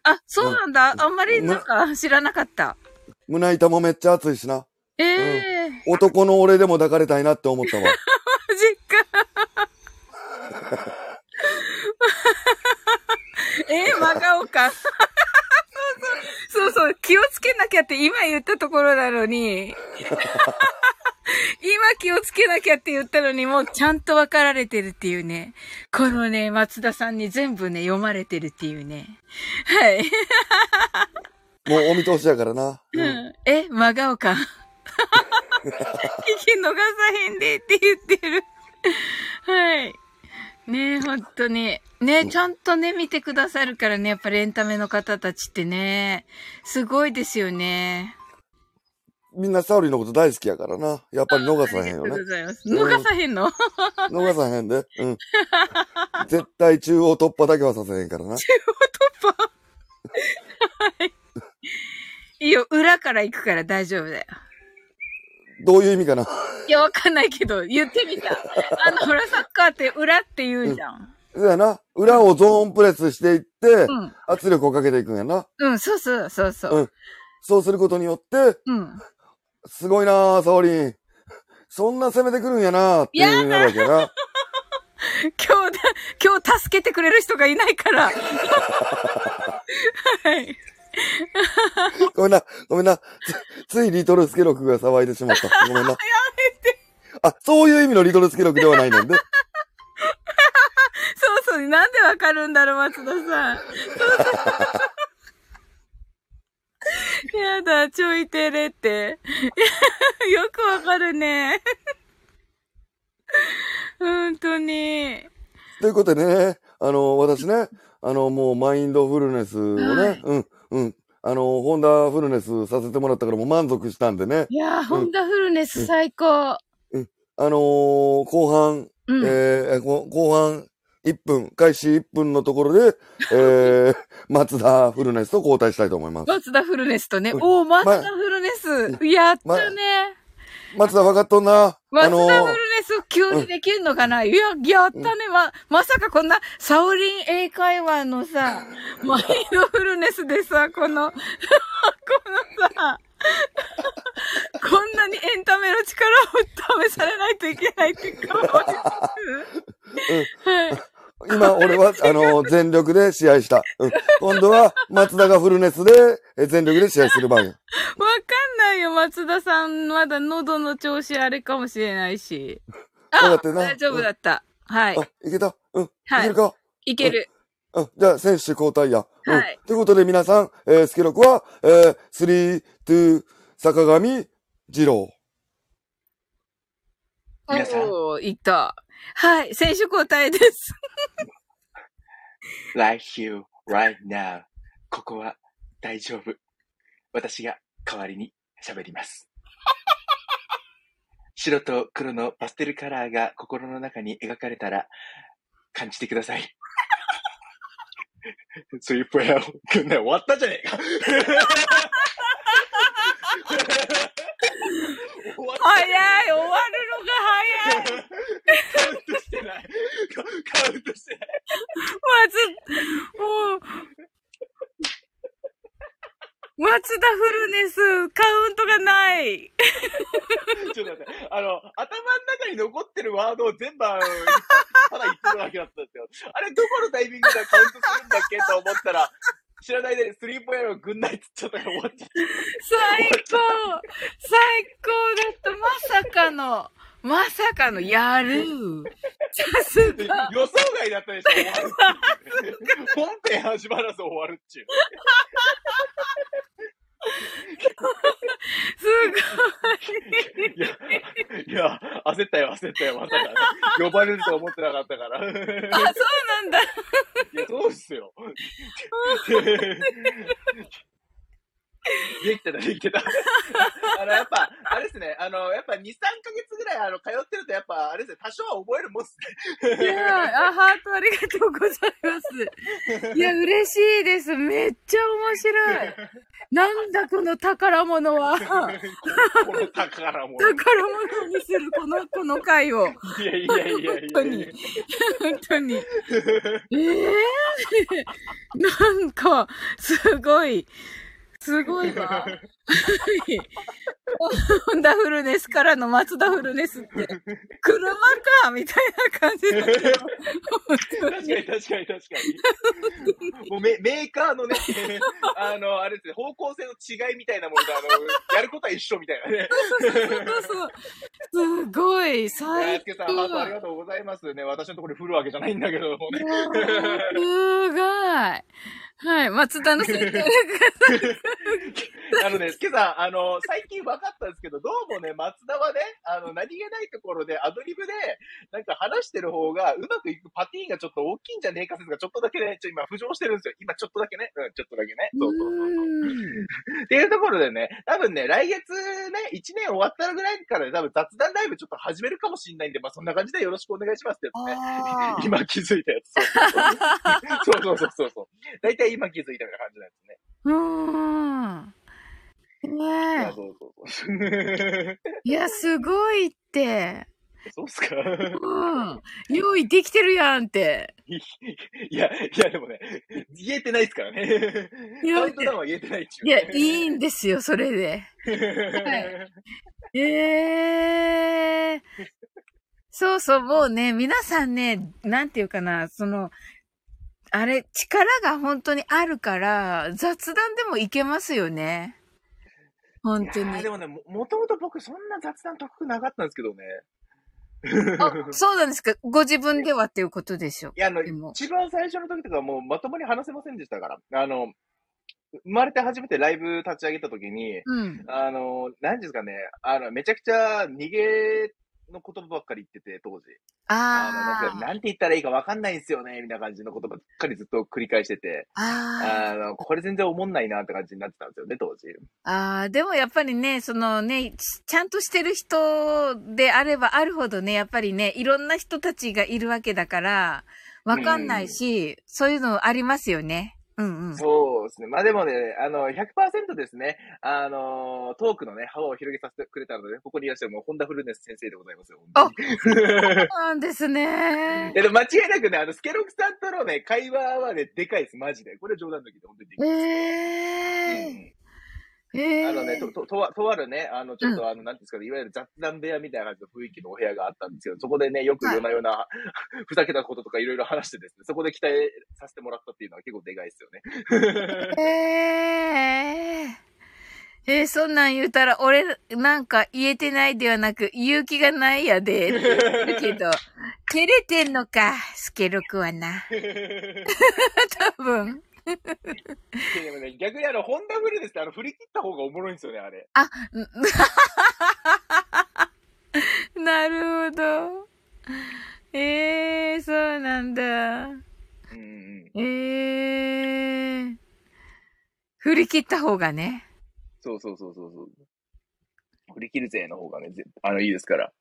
あ、そうなんだ。あんまりなんか知らなかった。胸板もめっちゃ熱いしな。ええー、男の俺でも抱かれたいなって思ったわ。マジか。えー、真顔か。そうそう、そうそう、気をつけなきゃって今言ったところなのに、今気をつけなきゃって言ったのに、もうちゃんと分かられてるっていうね。このね、松田さんに全部ね、読まれてるっていうね。はい。もうお見通しやからな。ううんん、え、真顔か。聞き逃さへんでって言ってる。はい。ねえ、ほんとに。ねえ、ちゃんとね、見てくださるからね、やっぱりエンタメの方たちってね。すごいですよね。みんなサオリンのこと大好きやからな。やっぱり逃さへんよねありがとうご。ざいます。逃さへんの？逃さへんで。うん。絶対中央突破だけはさせへんからな。いいよ、裏から行くから大丈夫だよ。どういう意味かな？いや、わかんないけど、言ってみた。あの、ほら、サッカーって裏って言うじゃん。そうやな。裏をゾーンプレスしていって、うん。圧力をかけていくんやな。うん、そうそう、そうそう。うんそうすることによって、うん。すごいなあサオリン。そんな攻めてくるんやなっていうわけやな。今日だ、今日助けてくれる人がいないから。はい。ごめんな、ごめんな。つ、ついリトルスケロクが騒いでしまった。ごめんな。やめて。あ、そういう意味のリトルスケロクではないねんで。そうそう、なんでわかるんだろう、松田さん。やだ、ちょいてれって。よくわかるね。本当に。ということでね、あの、私ね、あの、もうマインドフルネスをね、はいうん、うん。あの、ホンダフルネスさせてもらったからもう満足したんでね。いやー、ホンダフルネス最高。あのー後半、うん。えーこ後半1分、開始1分のところで、えー、松田フルネスと交代したいと思います。松田フルネスとね。うんおー、松田フルネス。やったね。松田分かっとんな。あ松田フルネス急にできるのかな、いや、やったね。ま、まさかこんな、サオリン英会話のさ、マインドフルネスでさ、この、このさ、こんなにエンタメの力を試されないといけないって顔をしてはい。今、俺は、あのー全力で試合した。うん。今度は、松田がフルネスで、え全力で試合する番や。わかんないよ、松田さん。まだ喉の調子あれかもしれないし。あ、大丈夫だった。はい。あ、いけた？うん。いはいけるか？いける。うん。じゃあ、選手交代や。うん。はいということで、皆さん、えー、スケロクは、えー、 three、two、坂上、二郎。皆さんおー、いった。はい、選手交代です。right here, right now. ここは大丈夫。私が代わりに喋ります。白と黒のパステルカラーが心の中に描かれたら感じてください。スリープレイヤー、終わったじゃねえか。終わった早い、終わるのが早い。カウントしてない。カウントしてない。まず、もう、松田フルネス、カウントがない。ちょっと待って、あの、頭の中に残ってるワードを全部、ただ言ってるだけだったんですよ。あれ、どこのタイミングでカウントするんだっけと思ったら、知らないでスリーポイントをぐんないっちゃったから終わっちゃっ最高最高だった。まさかの、まさかの、やる。さすた。が。予想外だったでしょ、終わる本編始まらず終わるっちゅう。すごい。いや、いや、焦ったよ、焦ったよ、まさか。呼ばれると思ってなかったから。あ、そうなんだ。いや、そうっすよ。できてた、できてた。あの、やっぱ、あれですね、あの、やっぱ2、3ヶ月ぐらい、あの、通ってると、やっぱ、あれですね、多少は覚えるもんっすね。いやあ、ハートありがとうございます。いや、嬉しいです。めっちゃ面白い。なんだこの宝物は。この宝物。宝物にするこの、この回を。いやいやいやいや本当に。本当に。ええ なんか、すごい。すごいわ。ホンダフルネスからの松田フルネスって、車かみたいな感じだけど。確かに確かに確かに。もうメメーカーのね、あの、あれですね、方向性の違いみたいなものが、あの、やることは一緒みたいなね。そうそう。すごい、や最すけさん、ハートありがとうございますね。私のところに降るわけじゃないんだけどもね。すごい。はい、松田の先生。あのね、今朝、あの、最近分かったんですけど、どうもね、松田はね、あの、何気ないところでアドリブで、なんか話してる方がうまくいくパティーンがちょっと大きいんじゃねえか説がちょっとだけね、ちょ今浮上してるんですよ。今ちょっとだけね。うん、ちょっとだけね。そうそうそうそう。っていうところでね、多分ね、来月ね、1年終わったぐらいからね、多分雑談ライブちょっと始めるかもしれないんで、まあそんな感じでよろしくお願いしますってやつね。今気づいたやつ。そうそうそうそうそう。大体今気づいたみたいな感じなんですね。うーん。ねそうそうそえ。う。いや、すごいって。そうっすか？うん。用意できてるやんって。いいや、いやでもね、言えてないですからね。カウントダウンは言えてないっちゅういや、ね。いいんですよ、それで。ええそうそう、もうね、皆さんね、なんていうかな、その、あれ、力が本当にあるから、雑談でもいけますよね。本当にで。もね、ももともと僕そんな雑談得意なかったんですけどね。あ、そうなんですか。ご自分ではっていうことでしょ。いや、あの、一番最初の時とかもうまともに話せませんでしたから。あの、生まれて初めてライブ立ち上げた時に、うん。あの、何ですかね、あの、めちゃくちゃ逃げの言葉ばっかり言ってて、当時。あの、なんなんて言ったらいいかわかんないんすよね、みたいな感じの言葉ばっかりずっと繰り返してて、あ。ああの、これ全然思んないなって感じになってたんですよね、当時。あ。ああ、でもやっぱりね、そのね、ちゃんとしてる人であればあるほどね、やっぱりね、いろんな人たちがいるわけだから、わかんないし、そういうのありますよね。うんうん。そうですね。まあでもね、あの、100%ですね、あの、トークのね、幅を広げさせてくれたので、ここにいらっしゃるもう、本田フルネス先生でございますよ。本当にそうなんですねい。やでも間違いなくね、あの、スケロクさんとのね、会話はね、でかいです、マジで。これ冗談抜きで、本当にできえる。えうんええあのね、と、と、とわとあるね、あの、ちょっとあの、なんですかね、いわゆる雑談部屋みたいな感じの雰囲気のお部屋があったんですけど、そこでね、よく夜な夜な、ふざけたこととかいろいろ話してですね、そこで期待させてもらったっていうのは結構でかいですよね。えええーそんなん言うたら、俺、なんか言えてないではなく、勇気がないやで、って言ってるけど、照れてんのか、スケロクはな。多分。でもね、逆にあの、ホンダフルですってあの、振り切った方がおもろいんですよね、あれ。あ、ん なるほど。ええそうなんだ。うんうん。ええ振り切った方がね。そうそうそうそうそう。振り切るぜの方がね、ぜあの、いいですから。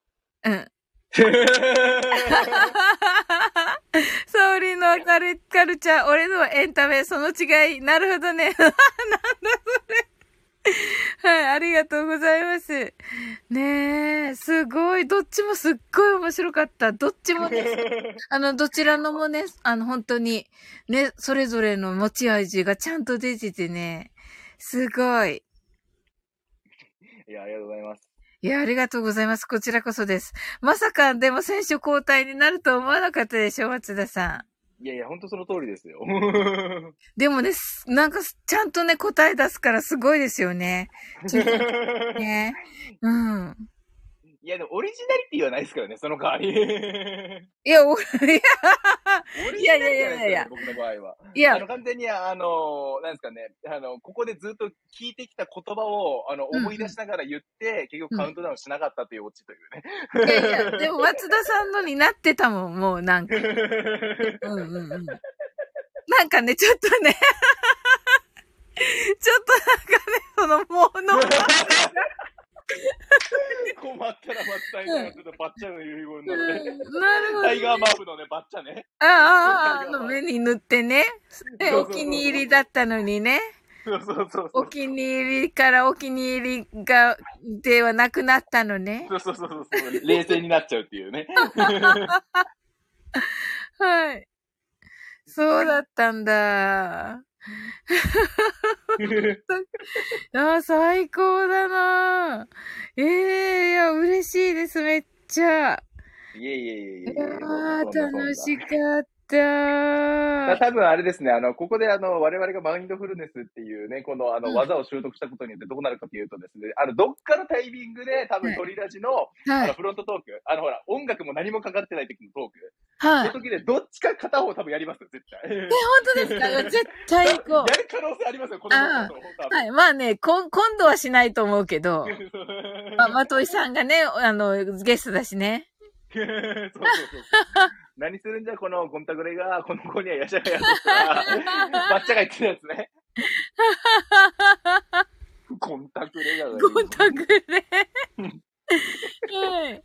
うん。サオリンのカルカルチャー、俺のエンタメ、その違い。なるほどね。なんだそれ。はい、ありがとうございます。ねえ、すごい。どっちもすっごい面白かった。どっちもね、あの、どちらのもね、あの、本当に、ね、それぞれの持ち味がちゃんと出ててね、すごい。いや、ありがとうございます。いや、ありがとうございます。こちらこそです。まさか、でも選手交代になると思わなかったでしょ、松田さいやいや、ほんとその通りですよ。ん。でもね、すなんか、ちゃんとね、答え出すからすごいですよね。ね。うん。いや、でもオリジナリティはないですからね、その代わり。いや、俺、いや、オリジナリティはないやいやいやいや僕の場合は。いやあの、完全に、あの、なんですかね、あの、ここでずっと聞いてきた言葉を、あの、うんうん思い出しながら言って、結局カウントダウンしなかったというオチというね。いやいや、でも松田さんのになってたもん、もうなんか。うんうんうん。なんかね、ちょっとね、ちょっとなんかね、その、もの、困ったら松田になるとバッチャの遺言なのね。なるほどタイガーマーブのね、バッチャね。ああ、ああ、あの目に塗ってね。えそうそうそうお気に入りだったのにね。そうそうそう。お気に入りからお気に入りが、ではなくなったのね。そうそうそうそう。冷静になっちゃうっていうね。はい。そうだったんだ。ああ、最高だなええいや、嬉しいです、めっちゃ。いえいえいえいえ。いや楽しかった。だ多分あれですね、あの、ここであの、我々がマインドフルネスっていうね、このあの、うん技を習得したことによってどうなるかというとですね、あの、どっかのタイミングで多はい分鳥ラジの、あの、はい。フロントトーク、あの、ほら、音楽も何もかかってない時のトーク、はい。その時でどっちか片方多分やりますよ、絶対。え、本当ですか？絶対行こやる可能性ありますよ、この。はい。まあね、こん、今度はしないと思うけど、まあ、まといさんがね、あの、ゲストだしね。そうそうそう。何するんじゃ、このゴンタグレが、この子にはやしゃがやとか、バッチャが言ってるやつね。ゴンタグレが。ゴンタグレ。はい。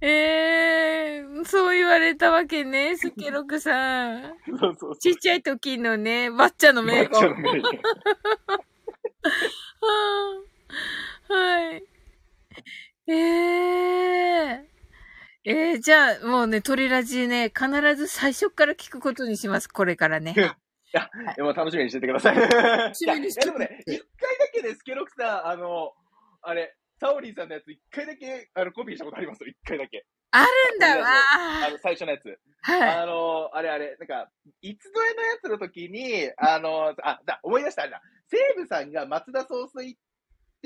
えー、そう言われたわけね、スケロクさん。そうそう。ちっちゃい時のね、バッチャの名バッチャ言。の名言 はい。えー。えー、じゃあ、もうね、鳥ラジね、必ず最初から聞くことにします、これからね。でも楽しみにしててください。いや、いしみにしてやでもね、一回だけね、スケロクさん、あの、あれ、サオリンさんのやつ一回だけ、あの、コピーしたことあります？よ、一回だけ。あるんだわあの、最初のやつ。はい。あの、あれあれ、なんか、いつぞえのやつの時に、あの、あ、だ、思い出した、あれだ。西武さんが松田総帥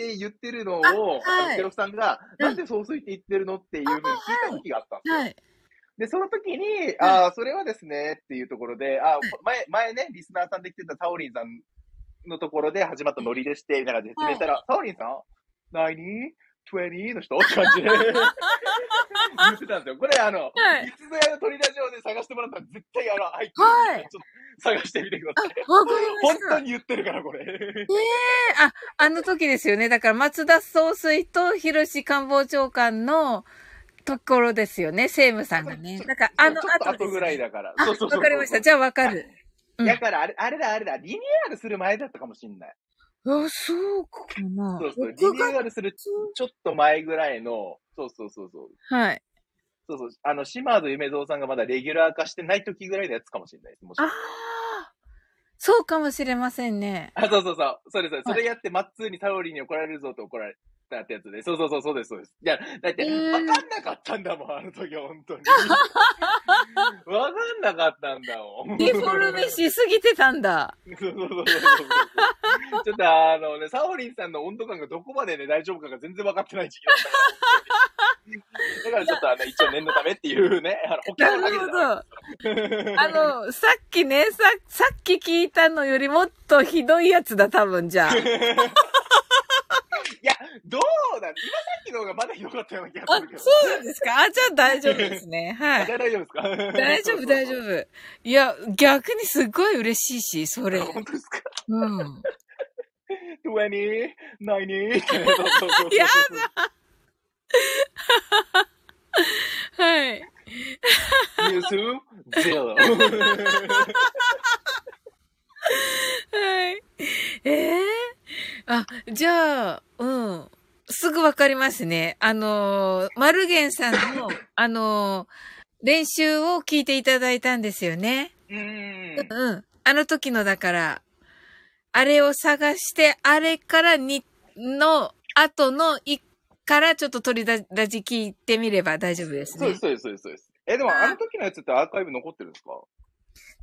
って言ってるのを、はい。の、ケロクさんが、うん。なんで総帥って言ってるのっていうふうに聞いた時があったんですよ。はい。で、その時に、ああ、それはですね、っていうところで、あー前、前ね、リスナーさんで来てたサオリンさんのところで始まったノリでして、みたいな説明したら、サオリンさん？何 ?20? の人って感じで 言ってたんですよ。これ、あの、はいいつぞやの鳥ラジオで探してもらったら絶対、あの、入ってるんではいちょっと探してみてくだあ、さい。本。当に言ってるから、これ。あ、あの時ですよね。だから松田総帥と広志官房長官のところですよね。政務さんがね。だからあの後です、ね。後ぐらいだから。あ、そうそうそうわかりました。じゃあわかる。うんだから、あれ、あれだ、あれだ、リニューアルする前だったかもしんない。あ、そうかな。そうそう、リニューアルするちょっと前ぐらいの、そうそうそうそう。はい。そうそう、あの、島津夢蔵さんがまだレギュラー化してない時ぐらいのやつかもしれないです。もしああ、そうかもしれませんね。あ、そうそうそう。それそれ。それやって、マッツーにサオリンに怒られるぞと怒られたってやつで。そうそうそう、そうです、そうです。いや、だって、えーわかんなかったんだもん、あの時は、本当に。わかんなかったんだもん。デフォルメしすぎてたんだ。そうそうそうそう。ちょっとあのね、サオリンさんの温度感がどこまでね、大丈夫かが全然分かってない時期だったから。だからちょっとあの、一応念のためっていうね、あの、保険をかけてたあの、さっきね、さ、さっき聞いたのよりもっとひどいやつだ、多分じゃあ。どうだ今さっきの方がまだひどかったような気があ、するけど。そうなんですか？あ、じゃあ大丈夫ですね。はいじ。ゃあ大丈夫ですか？大丈夫、大丈。夫。いや、逆にすっごい嬉しいし、それ。本当ですか？うん。?20、90ってね。そうそうそうそうやはい。ニュースゼロ。はい。ええあ、じゃあ、うん。すぐわかりますね。あのー、マルゲンさんの、あのー、練習を聞いていただいたんですよね。うーん。うん。あの時のだから、あれを探して、あれからに、の、後のいからちょっと取り出ラジ聞いてみれば大丈夫ですねそうです、。そうです、そうですそうです。え、でもあの時のやつってアーカイブ残ってるんですか？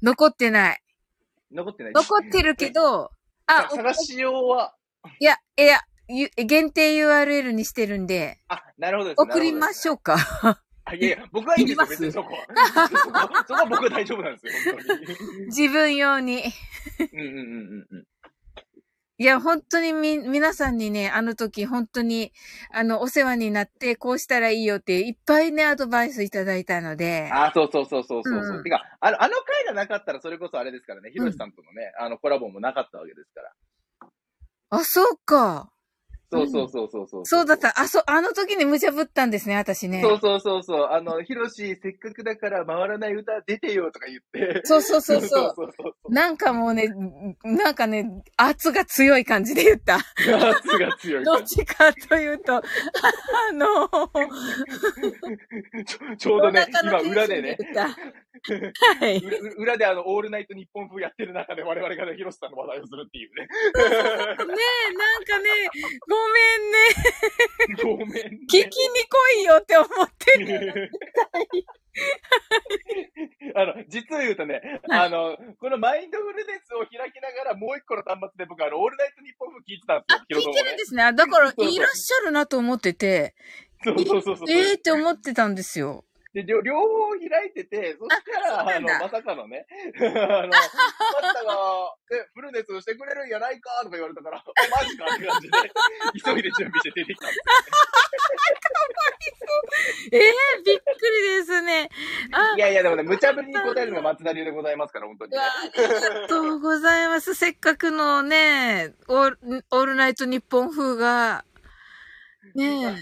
残ってない。残ってない残ってるけど、あ、探しようは、いや、いや、ゆ限定 URL にしてるんで、あ、なるほど。送りましょう。うか。あいやいや、僕はいいんですよ、別にそこは。そこは、そこは僕は大丈夫なんですよ、本当に。自分用に。うんうんうんうんうん。いや、本当にみ、皆さんにね、あの時本当に、あの、お世話になって、こうしたらいいよって、いっぱいね、アドバイスいただいたので。あ、そうそうそうそうそうそう、うんてか、あの、あの回がなかったら、それこそあれですからね、ひろしさんとのね、あの、コラボもなかったわけですから。あ、そうか。そうそうそうそうそう。そうだっ。た。あ、そう、あの時に無茶ぶったんですね、私ね。そうそうそうそう。あの、ひろし、せっかくだから回らない歌出てよとか言って。そうそうそうそう。そうそうそうなんかもうね、なんかね、圧が強い感じで言った。圧が強いどっ。ちかというと、あの、ちょちょうどね、今裏でねはい。裏裏であの、オールナイト日本風やってる中で我々がね、広瀬さんの話題をするっていうね。ねえ、なんかね、ごめんね。ごめん、ね。聞きに来いよって思ってる。あの、実を言うとね、はいあの、このマインドフルネスを開きながらもう一個の端末で僕あの、オールナイト日本風聞いてたんですよ。聞いてるんですね。あだから、いらっしゃるなと思ってて、そうそうそうそう。ええー、って思ってたんですよ。で、両両方開いてて、そしたら、あの、まさかのね、あの、パスタが、え、フルネスしてくれるんやないかとか言われたから、マジかって感じで、急いで準備して出てきたんですえ えー、びっくりですね。あい、やいや、でもね、無茶ぶりに答えるのが松田流でございますから、本当にね。うわありがとうございます。せっかくのね、オールオールナイト日本風が。ねえ。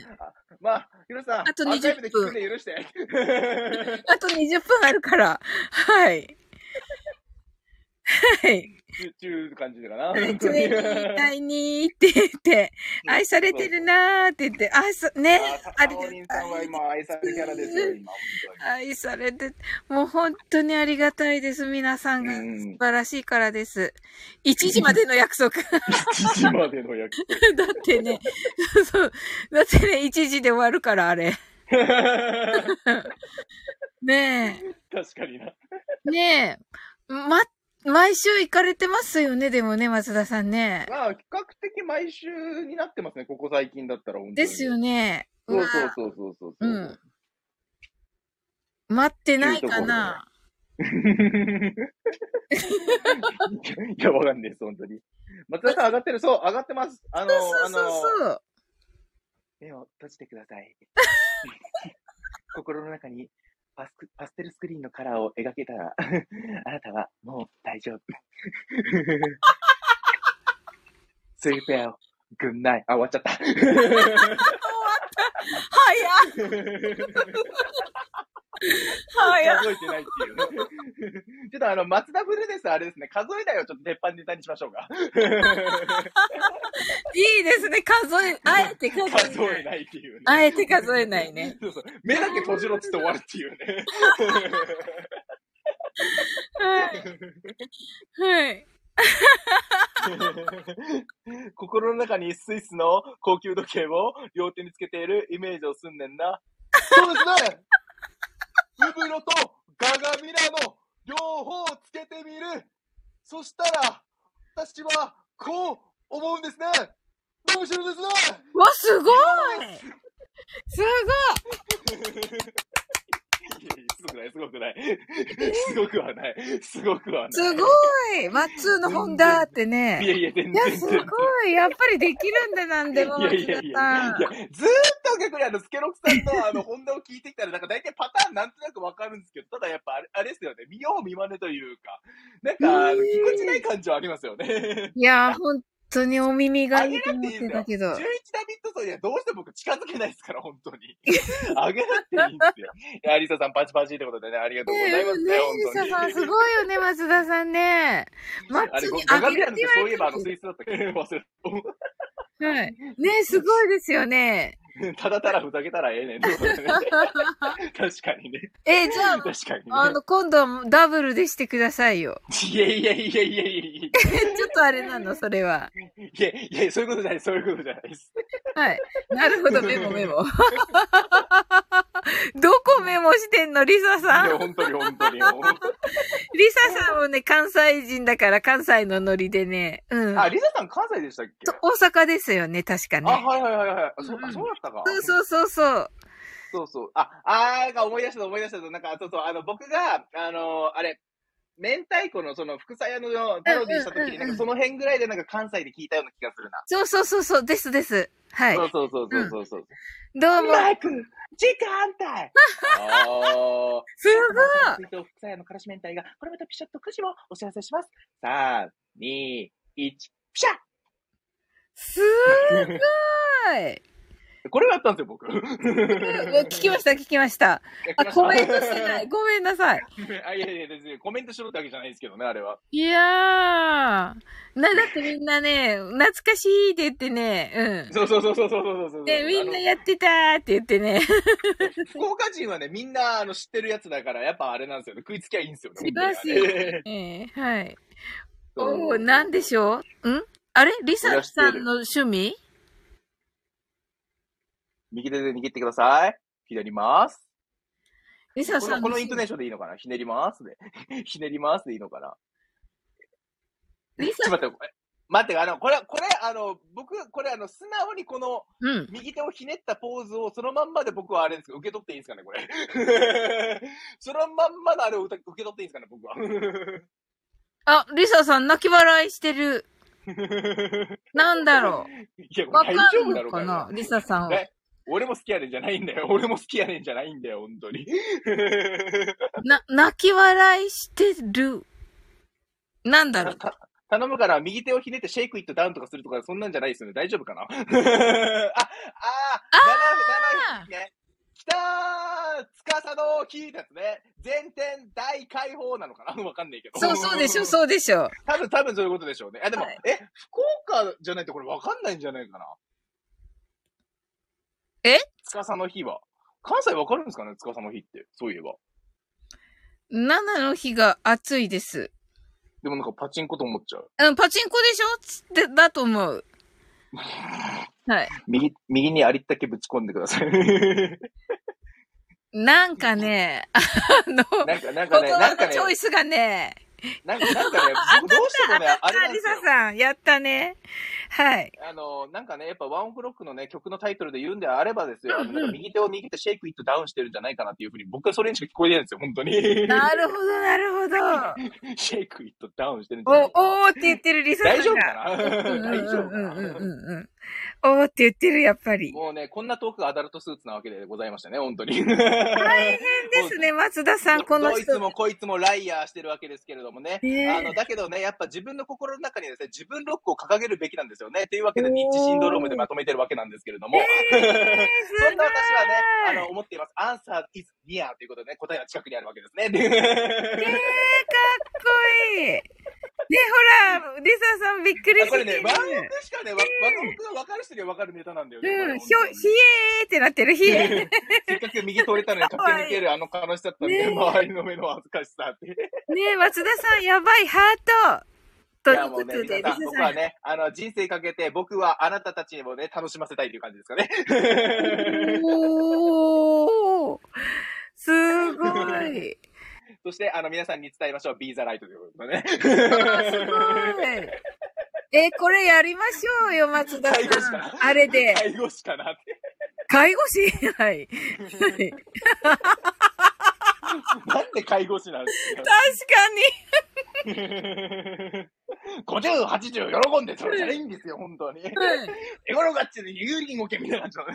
まあ、ヒロさん、あと20アーカイブで聞くんで許して。あと20分あるから。はい。はい。ちゅう感じだかな。はい、本当に第2って言って、愛されてるなーって言って、あ、そ、ね、あありさんは。今愛されるキャラですよ、愛されて、もう本当にありがたいです。皆さんが素。晴らしいからです。1時までの約束。1時までの約 だってね、そう、だってね、1時で終わるから、あれ。束。ね確かにな。え、ねえ、ま、毎週行かれてますよね、でもね、松田さんね。まあ、比較的毎週になってますね、ここ最近だったら、本当に。ですよね。そうわそうそうそうそう。うん待ってないかな。いや、わかんないです、本当に。松田さん上がってるそう、上がってます。あの、そうそうあの、そう。目を閉じてください。心の中にパスクパステルスクリーンのカラーを描けたら、あなたはもう大丈夫。スリーペアを、グンナイ。あ、終わっちゃった。早っ早っ数えてないっていうね。ちょっとあの、松田フルネスあれですね、数えないをちょっと鉄板ネタにしましょうか。いいですね、数え、あえて数え数えない。ないっていうね。あえて数えないね。そうそう。目だけ閉じろっつって終わるっていうね。はい。はい。心の中にスイスの高級時計を両手につけているイメージをすんねんな。そうですねウウブロとガガミラの両方をつけてみる。そしたら、私はこう思うんですね。面白いですねわ、すごいすごいすごくない、すごくない。すごくはない。すごくはない。すごいマッツーの本だっていね。やいや、全いや、然。すごいやっぱりできるんだ、なんでも、いやいやいやいや、ずーっと逆にあの、スケロクさんのあの、本音を聞いてきたら、なんか大体パターンなんとなくわかるんですけど、ただやっぱあれ、あれですよね、見よう見まねというか、なんか、ぎこちない感じはありますよね。いや、本当にお耳がいいと思ってたけど。11ダビット層にはどうしても僕近づけないですから、本当に。あげなくていいんですよ。いや、リサさんパチパチってことでね、ありがとうございますね、ねリサ。さんすごいよね、松田さんね。マッあれ、ツーにげてそういえばあの、スイスだったっけ忘れはい。ねすごいですよね。た。ただただふざけたらええねん。確かにね。え、じゃあ、確かにね。あの、今度はダブルでしてくださいよ。いやいやいやいやいやい ちょっとあれなの、それは。や。いや、いや、そういうことじゃない、そういうことじゃないです。はい。なるほど、メモメモ。どこメモしてんの、リサいさや、ん。本当に本当に。も リサさんもね、関西人だから関西のノリでね。うん。うあ、リサさん関西でしたっけ？と大阪ですよね、確かあ、ね。はいはいはいはい。うんあそうだったか。そうそうそうそう。そうそう。あ、あー、なんか思い出した思い出した。なんか、そうそう、あの、僕が、あの、あれ、明太子のその、副菜屋のパロディした時に、なんかその辺ぐらいでなんか関西で聞いたような気がするな。そうそうそうそう、ですです。はい。そうそうそうそうそうそう。どうも。マイク、時間帯あー。す水筒副菜屋のからし明太が、これまたピシャッとくじをお知らせします。3、2、1、ピシャッすーごい。これをやったんですよ、僕。聞きました、聞きました。あ、コメントしてない。ごめんなさい。あ、いやいや、別にコメントしろってわけじゃないですけどね、あれは。いやー。な、だってみんなね、懐かしいって言ってね、そうそうそうそうそうそうそううん。で、みんなあやってたーって言ってね。の福岡人はね、みんなあの知ってるやつだから、やっぱあれなんですよね。食いつきゃいいんですよね。素晴らしいええはい。おー、なんでしょうん？あれ？リサさんの趣味？右手で握ってください。ひねります。リサさんこのイントネーションでいいのかな？ひねりますで。ひねりますでいいのかな？リサちょっと待って、待って、あの、これ、これ、あの、僕、これ、あの、素直にこの、うん。右手をひねったポーズをそのまんまで僕はあれですけど、受け取っていいんですかね、これ？そのまんまのあれを受け取っていいんですかね、僕は。あ、リサさん泣き笑いしてる。なんだろう。わかんのかな？な。リサさんは。ね俺も好きやねんじゃないんだよ。俺も好きやねんじゃないんだよ、本当に。な、泣き笑いしてる。なんだろう。た 頼むから、右手をひねってシェイクイットダウンとかするとか、そんなんじゃないですよね。大丈夫かな？あ、あー、七七ね。北司の木ですね。全天大解放なのかなわかんないけど。そうそうでしょ、そうでしょ。多分、多分そういうことでしょうね。あ、でも、はいえ、福岡じゃないとこれわかんないんじゃないかな。え？司の日は。関西わかるんですかね？司の日って。そういえば。7の日が暑いです。でもなんかパチンコと思っちゃう。うん、パチンコでしょ？つって、だと思う。はい。右、右にありったけぶち込んでください。なんかね、あの、こなんか、なんこかね、なんかねのチ、ョイスがね、なんか、なんかね、僕どうしてもね、あれなんリですよサ。さん、やったね。はい。あの、なんかね、やっぱワンオクロックのね、曲のタイトルで言うんであればですよ、うんうんなんか右手を握ってシェイクイットダウンしてるんじゃないかなっていうふうに、僕はそれにしか聞こえないんですよ、本当に。なるほど、なるほど。シェイクイットダウンしてるんじゃないかな。お、おーって言ってるリサさんが。大丈夫かな？うん大丈夫かうんうんうんなうんうん。おーって言ってる、やっぱり。もうね、こんなトークがアダルトスーツなわけでございましたね、本当に。大変ですね、松田さん、この人。どいつもこいつもライアーしてるわけですけれどもね。ねえあの、だけどね、やっぱ自分の心の中にですね、自分ロックを掲げるべきなんですよね。というわけで、ニッチシンドロームでまとめてるわけなんですけれども。そんな私はね、あの、思っています。アンサー is near ということでね、答えは近くにあるわけですね。えー、かっこいい。ね、ほら、リサさんびっくりして。これね、ワンオクしかね、ワンオクが分かる人には分かるネタなんだよね。うん、ひ、ひえーってなってる、ひえーせっかく右通れたのに駆け抜けるあの悲しさったんで、周りの目の恥ずかしさって。ねえ、松田さん、やばい、ハート。という、ことで、リ皆さん、サさん。僕はね、あの、人生かけて、僕はあなたたちにもね、楽しませたいという感じですかね。おー。すごい。そして、あの、皆さんに伝えましょう。ビーザライトということでね。すごい。え、これやりましょうよ、松田介護士かあれで。介護士かなって。介護士？はい。は いなんで介護士なんですか？確か 50、80喜んでそれじゃないんですよ、本当に。に。うんエゴロガッチで有利ごけみたいな感じの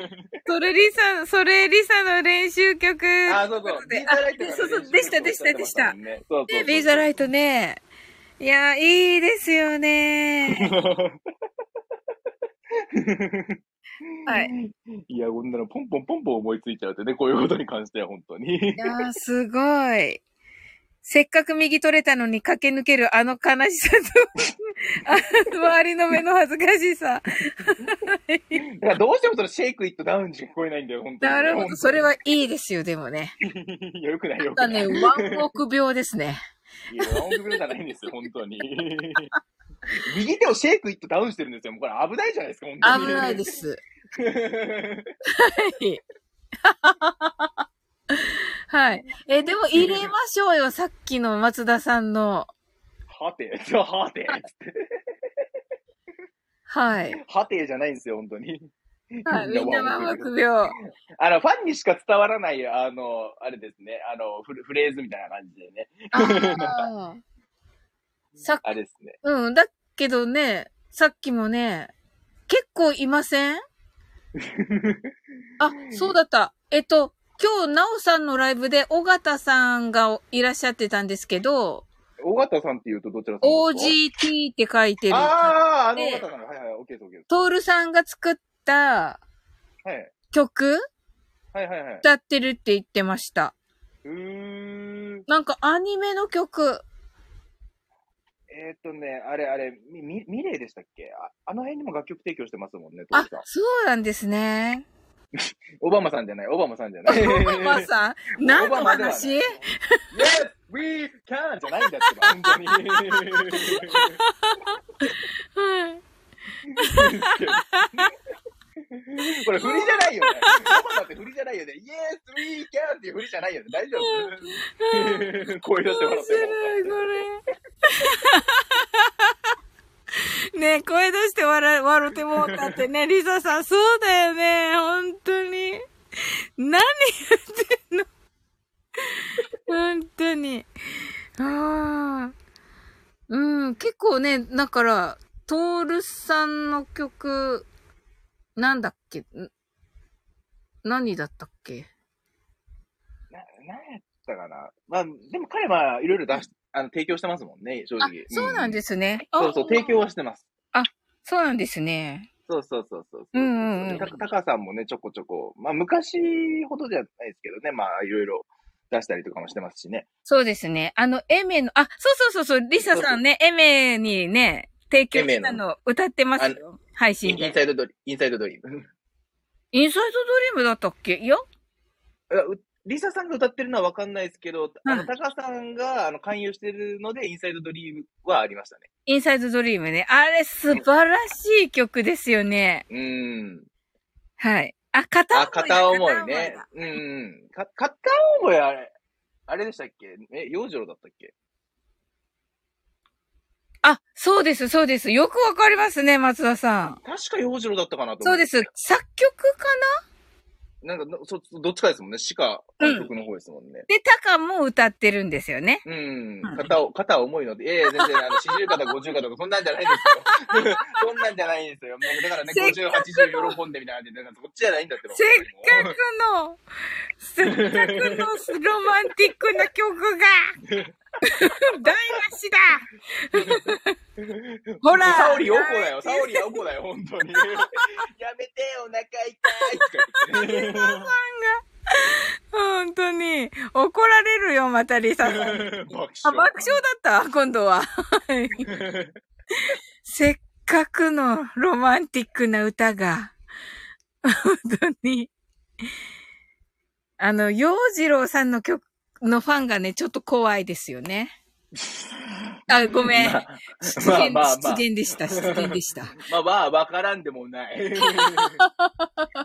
ね。それリサ、それリサの練習曲。あ、そうそう。でビーザライトあそうそうでしたでしたでしたねそうそうそう。ね、ビーザライトね。いや、いいですよね。はい。いや、こんなのポンポンポンポン思いついちゃうとね、こういうことに関しては本当に。いやー、すごい。せっかく右取れたのに駆け抜けるあの悲しさと、周りの目の恥ずかしさ。だからどうしてもそのシェイクイットダウンしか聞こえないんだよ、本当に。なるほど。それはいいですよ、でもね。よくないよくだない。ね、ワンオク病ですね。いや、ワンオクブルじゃないんですよ、本当に。右手をシェイクイットダウンしてるんですよ。もうこれ危ないじゃないですか、本当に。危ないで。す。はい。はい。え、でも入れましょうよ、さっきの松田さんの。はて、そう、はて、はい。はてじゃないんですよ、本当に。はい。みんなワンオク病。あの、ファンにしか伝わらない、あの、あれですね、あの、フレフレーズみたいな感じでね。ああ。さっあれですね。うん。だけどね、さっきもね、結構いません？あ、そうだった。えっと、今日、なおさんのライブで、尾形さんがいらっしゃってたんですけど、尾形さんって言うとどちらさんですか？OGT って書いてる。ああ、あので尾形さん。はいはい、オッケーです、オッケーです。トールさんが作った、はい。曲？はいはいはい。歌ってるって言ってました。うーん。なんかアニメの曲。えーっとね、あれあれ、み、み、ミレイでしたっけ？ああの辺にも楽曲提供してますもんね、さん、そうなんですね。オバマさんじゃない、オバマさんじゃない。オバマさん何の話？Yes, we can! じゃないんだってば、本当に。はい。これ振りじゃないよね。オバマって振りじゃないよね。Yes, we can! っていう振りじゃないよね。大丈夫？声出してもら面っても。白い、これ。ね、声出して笑、笑ってもうたってね、リサさん、そうだよね、本当に。何言ってんの？本当に。ああ。うん、結構ね、だから、トールさんの曲、なんだっけ？何だったっけ？な、なんやったかな？まあ、でも彼はいろいろ出し、あの、提供してますもんね、正あ直。、そうなんですすね。そうそう、提供はしてます。そうなんですね。そうそうそうそう。うんうんうんたタカさんもね、ちょこちょこ、まあ昔ほどじゃないですけどね、まあいろいろ出したりとかもしてますしね。そうですね。あの、エメの、あ、そうそうそうそう、リサさんね、エメにね、提供したの歌ってますよ。配信で。インサイドドリインサイドドリーム。インサイドドリームだったっけ？いやリサさんが歌ってるのはわかんないですけど、あの、はいタカさんが、あの、勧誘してるので、インサイドドリームはありましたね。インサイドドリームね。あれ素晴らしい曲ですよね。うーん。はい。あ、片思いあ、だ。片思いだね。うんうん。か、片思いあれ、あれでしたっけ？え、洋次郎だったっけ？あ、そうです、そうです。よくわかりますね、松田さん。確か洋次郎だったかなと思って。そうです。作曲かな？んか、そ、どっちかですもんね。しか、うん曲の方ですもんね。で、タカも歌ってるんですよね。うんうん。肩を、肩は重いので、ええ全然、あの、四十肩、五十肩とか、そんなんじゃないんですよ。そんなんじゃないんですよ。もう、だからね、せっ五十、八十喜んでみたいな感じで、なんかそっちじゃないんだって。せっかくの、せっかくのロマンティックな曲が、台無しだ ほらサオリおこだよ、サオリおこだよ、本当に。やめて、お腹痛いとか言ってね。本当に。怒られるよ、またリサさん。爆あ、笑。爆笑だった？今度は。はいせっかくのロマンティックな歌が、本当に。あの、洋次郎さんの曲のファンがね、ちょっと怖いですよね。あ、ごめん。まあ失言、まあまあまあ失言でした、失言でした。まあまあ、わからんでもない。い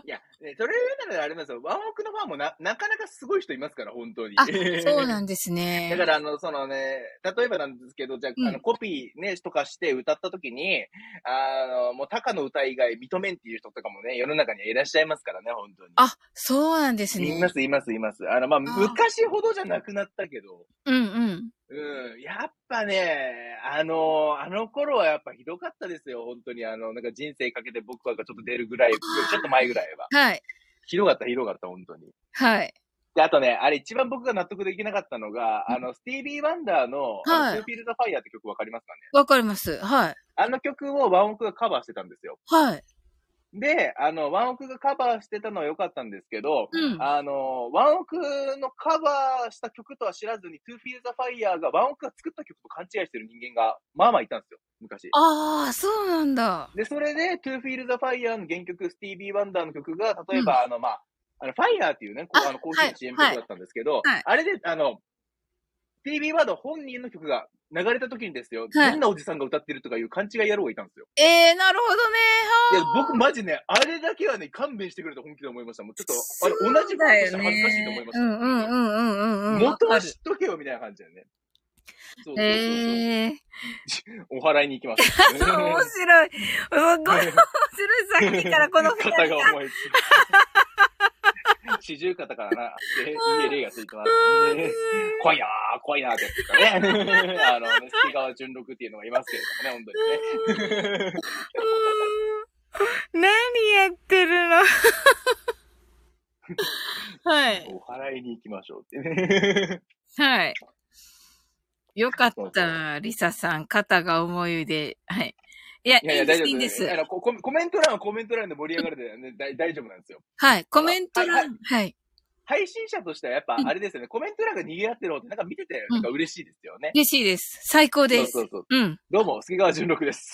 や、ね、それ言うならあれなんですよ。ワンオクのファンもな、なかなかすごい人いますから、本当に。あ、そうなんですね。だから、あの、そのね、例えばなんですけど、じゃあ、うんあの、コピーね、とかして歌った時に、あの、もう、タカの歌以外認めんっていう人とかもね、世の中にはいらっしゃいますからね、本当に。あ、そうなんですね。います、います、います。あの、まあ、昔ほどじゃなくなったけど、うんうん。うん、やっぱね、あの、あの頃はやっぱひどかったですよ、本当に。あの、なんか人生かけて僕はちょっと出るぐらい、ちょっと前ぐらいは。はい。ひどかった、ひどかった、本当に。はい。で、あとね、あれ一番僕が納得できなかったのが、あの、スティービー・ワンダーの、はい To Feel the Fire って曲わかりますかね？わかります。はい。あの曲をワンオクがカバーしてたんですよ。はい。で、あの、ワンオクがカバーしてたのは良かったんですけど、うん。あの、ワンオクのカバーした曲とは知らずに、To Feel the Fire がワンオクが作った曲と勘違いしてる人間が、まあまあいたんですよ、昔。ああ、そうなんだ。で、それで、To Feel the Fire の原曲、スティービー・ワンダーの曲が、例えば、あの、まあ、あの、Fire っていうね、こうああの、コーヒーの CM はい曲だったんですけど、はいあれで、あの、スティービー・ワー本人の曲が流れた時にですよ、はいどんなおじさんが歌ってるとかいう勘違い野郎がいたんですよ。ええー、なるほどね。いやはあ、僕マジね、あれだけはね、勘弁してくれと本気で思いました。もうちょっと、あれ、同じことしたら恥ずかしいと思いました。うんうんうんうんうんうん。元は知っとけよ、みたいな感じだよね。そうそうそうそう。ええお祓いに行きます。ー。そう、面白い。すごい面白い。さっきからこの二肩人が。が重い。四十肩からな、で家霊がついてます。ね怖いなー、怖いなーってやってたね。あの、ね、関川淳六っていうのがいますけれどもね、本当にね。何やってるの？はい。お祓いに行きましょうってね。はい。よかった。リサさん、肩が重いで。はい。いや、いやいや、大丈夫いいんですあ。のコココメント欄はコメント欄で盛り上がるで、ね、大 大丈夫なんですよ。はい。コメントはい欄、はい。配信者としてはやっぱうんあれですよね、コメント欄が賑わってるのってなんか見てて、なんか嬉しいですよね。嬉しいです。最高です。そうそうそう。うん。どうも、助川淳六です。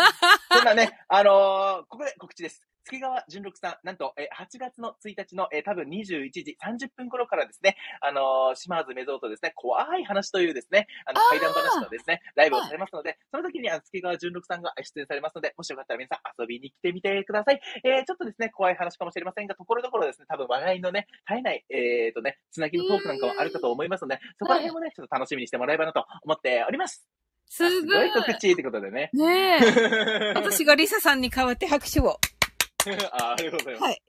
そんなね、あのーここで告知です。助川淳六さん、なんと、えー8月の1日の、えー多分21時30分頃からですね、あのー島津メゾーとですね、怖い話というですね、あの、あー怪談話のですね、ライブをされますので、その時に、あの、助川淳六さんが出演されますので、もしよかったら皆さん遊びに来てみてください。えーちょっとですね、怖い話かもしれませんが、ところどころですね、多分話題のね、絶えない、えーとね、つなぎのトークなんかもあるかと思いますので、そこら辺もね、ちょっと楽しみにしてもらえればなと思っております。すごい。告知ってことでね。ねえ。私がリサさんに代わって拍手を。あありがとうございます。はい。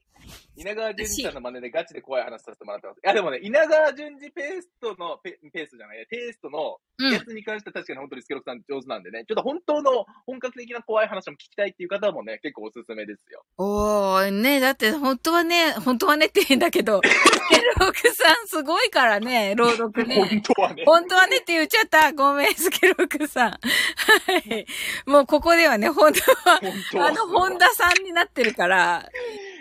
稲川淳二さんの真似でガチで怖い話させてもらってます。いや、でもね、稲川淳二ペーストの、ペペースじゃない、テイストのうん。やつに関しては確かに本当にスケロクさん上手なんでね、ちょっと本当の本格的な怖い話も聞きたいっていう方もね、結構おすすめですよ。おー、ねだって本当はね、本当はねって言うんだけど、ケロクさんすごいからね、朗読ね。本当はね。本当はねって言っちゃった。ごめん、スケロクさん。はい。もうここではね、本当は、本当はあの、本田さんになってるから、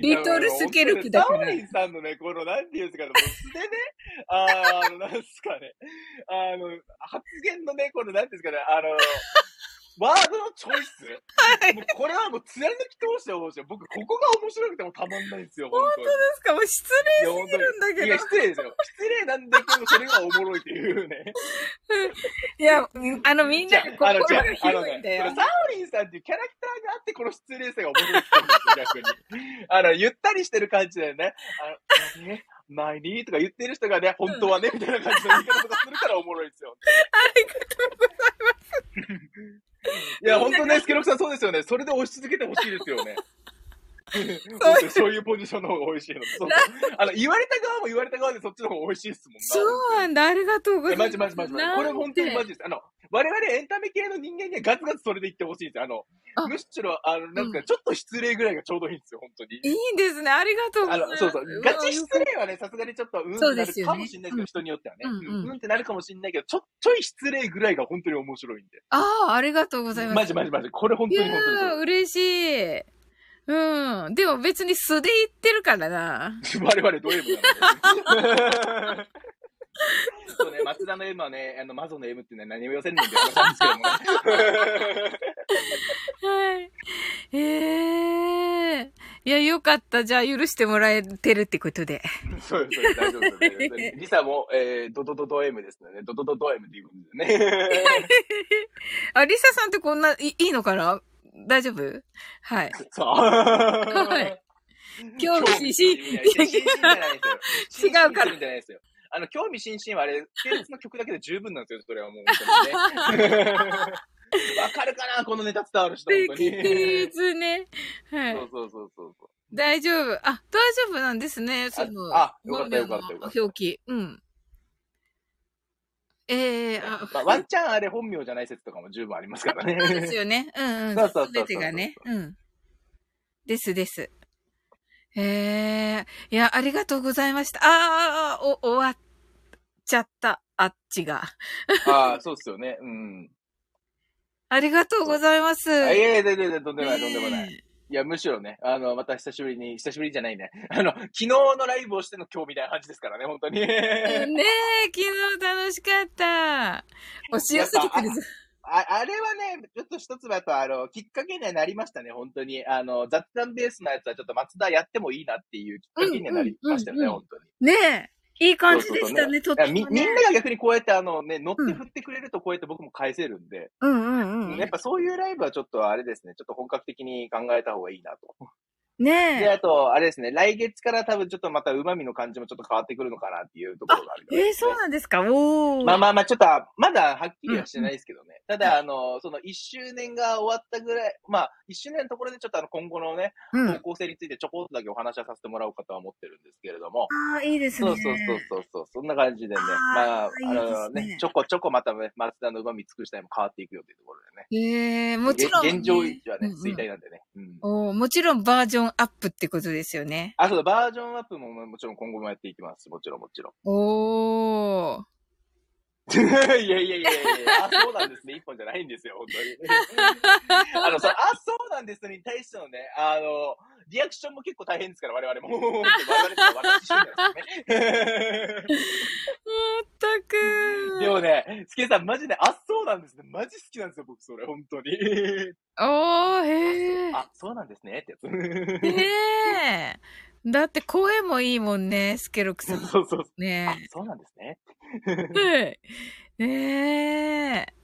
リトルスケルクだからサオリ。ンさんのね、この、なんていうんですかね、もう素でね、あの、なんですかね、あの、発言のね、この、なんていうんですかね、あの、ワードのチョイス、もうこれはもう貫き通してほしい。僕、ここが面白くてもたまんないんですよ、本当に。ですか？もう失いや、本当に。るんだけどいや、失礼ですよ。失礼なんだけど、それがおもろいっていうね。礼。いや、あの、みんな心が広いんだよこれ。サオリンさんっていうキャラクターがあって、この失礼さが面白いって逆に。あの、ゆったりしてる感じだよね。あの、ね、前にとか言ってる人がね、本当はね、みたいな感じの言い方とかするからおもろいですよ。ありがとうございます。いや、本当ね、スケロクさんそうですよね。それで押し続けてほしいですよね。そういうポジションの方が美味しいの。そうあの、言われた側も言われた側でそっちの方が美味しいですもんな。そうなんだ、ありがとうございます。マジマジマジマジ。これ本当にマジです。あの、我々エンタメ系の人間にはガツガツそれで言ってほしいんですよ。あの、あむしろ、あの、なんか、ちょっと失礼ぐらいがちょうどいいんですよ、本当に。いいんですね。ありがとうござあいます。の、そうそう。ガチ失礼はね、さすがにちょっと、うんってなるかもしれないけど、人によってはね。うんうんうんってなるかもしれないけど、ちょ、ちょい失礼ぐらいが本当に面白いんで。ああ、ありがとうございます。マジマジマジ。これ本当に本当にー、嬉しい。うん。でも別に素で言ってるからな。我々ド M なので。そうね、松田の M はね、あの、マゾの M ってね、何を寄せんねんって話なんですけどもね。はい。ええいや、よかった。じゃあ許してもらえてるってことで。そうです、そう大丈夫ですです。リサも、えー、ドドドド M ですので、ドドドド M って言うんですよね。あ、リサさんってこんな、いいいのかな？大丈夫？はい。そう。はい興味津々いや興味津々じゃないですよ。違うから興味津々じゃないですよ。あの、興味津々はあれ、系列の曲だけで十分なんですよ、それはもう本当にね。わかるかなこのネタ伝わる人、本当に。素敵ですね。はい。そうそうそうそうそう。大丈夫。あ、大丈夫なんですね。その、あよかったよかったよかった表記。うん。ええあ、まあ、ワンチャンあれ本名じゃない説とかも十分ありますからね。そうですよね。うんうん。そうそうそうそうすべてがね。うん。ですです。ええいや、ありがとうございました。ああ、お、終わっちゃった。あっちが。ああ、そうっすよね。うん。ありがとうございます。あいやいや、全然、とんでもない、とんでもない。えいや、むしろね、あの、また久しぶりに、久しぶりじゃないね。あの、昨日のライブをしての今日みたいな感じですからね、本当に。えねえ、昨日楽しかった。押し寄せてくるぞ。ああれはね、ちょっと一つはやっぱ、あの、きっかけにはなりましたね、本当に。あの、雑談ベースのやつはちょっと松田やってもいいなっていうきっかけにはなりましたよね、うんうんうん本当に。ねえ、いい感じでしたね、とってもいやみみんね。なが逆にこうやってあのね、乗って振ってくれるとこうやって僕も返せるんで、うんうんうん。やっぱそういうライブはちょっとあれですね、ちょっと本格的に考えた方がいいなと。で、ねあと、あれですね、来月から多分ちょっとまた旨味の感じもちょっと変わってくるのかなっていうところがあるえ。えー、そうなんですか？おー。まあまあまあ、ちょっと、まだはっきりはしてないですけどね。ただ、あの、その1周年が終わったぐらい、まあ、1周年のところでちょっとあの、今後のね、うん。方向性についてちょこっとだけお話はさせてもらおうかとは思ってるんですけれども。ああ、いいですね。そうそうそうそうそう、そんな感じでね。あーまあ、あいいですのねね、ちょこちょこまたね、松田の旨味尽くしたいも変わっていくよというところでね。ええもちろん、ね。現状維持はね、うんうん衰退なんでね。うん。おーもちろんバージョンアップってことですよね。あ、そうだ、バージョンアップももちろん今後もやっていきます。もちろんもちろん。おー。いやいやいやいやあ、そうなんですね。一本じゃないんですよ、本当に。あの、そのあ、そうなんですに対してのね、あの、リアクションも結構大変ですから、我々も。我々もまいますね。まったく。でもね、スケさんマジで、あ、そうなんですね。マジ好きなんですよ、僕それ、本当に。おー、へー。あ、そうなんですね、ってやつ。ねえ。だって声もいいもんね、スケロクさん。そうそう。あね、そうなんですね。え。ねえ。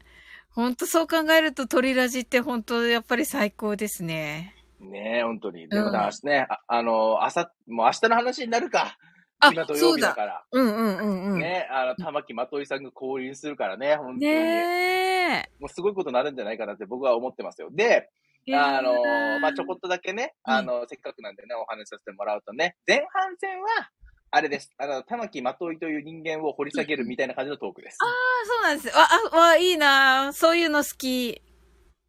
ほんとそう考えると鳥ラジって本当やっぱり最高ですね。ねえ、本当に。でもうんだ、ね、ああの、朝、もう明日の話になるか。あ今土曜。日だから。うんうんうんうん。ね、あの、玉木まといさんが降臨するからね、本当に。ねえ。もうすごいことになるんじゃないかなって僕は思ってますよ。で、あの、まあ、ちょこっとだけね、うんあの、せっかくなんでね、お話しさせてもらうとね、前半戦は、あれです。あの、玉木まといという人間を掘り下げるみたいな感じのトークです。ああ、そうなんです。あ、あ、わ、いいなそういうの好き。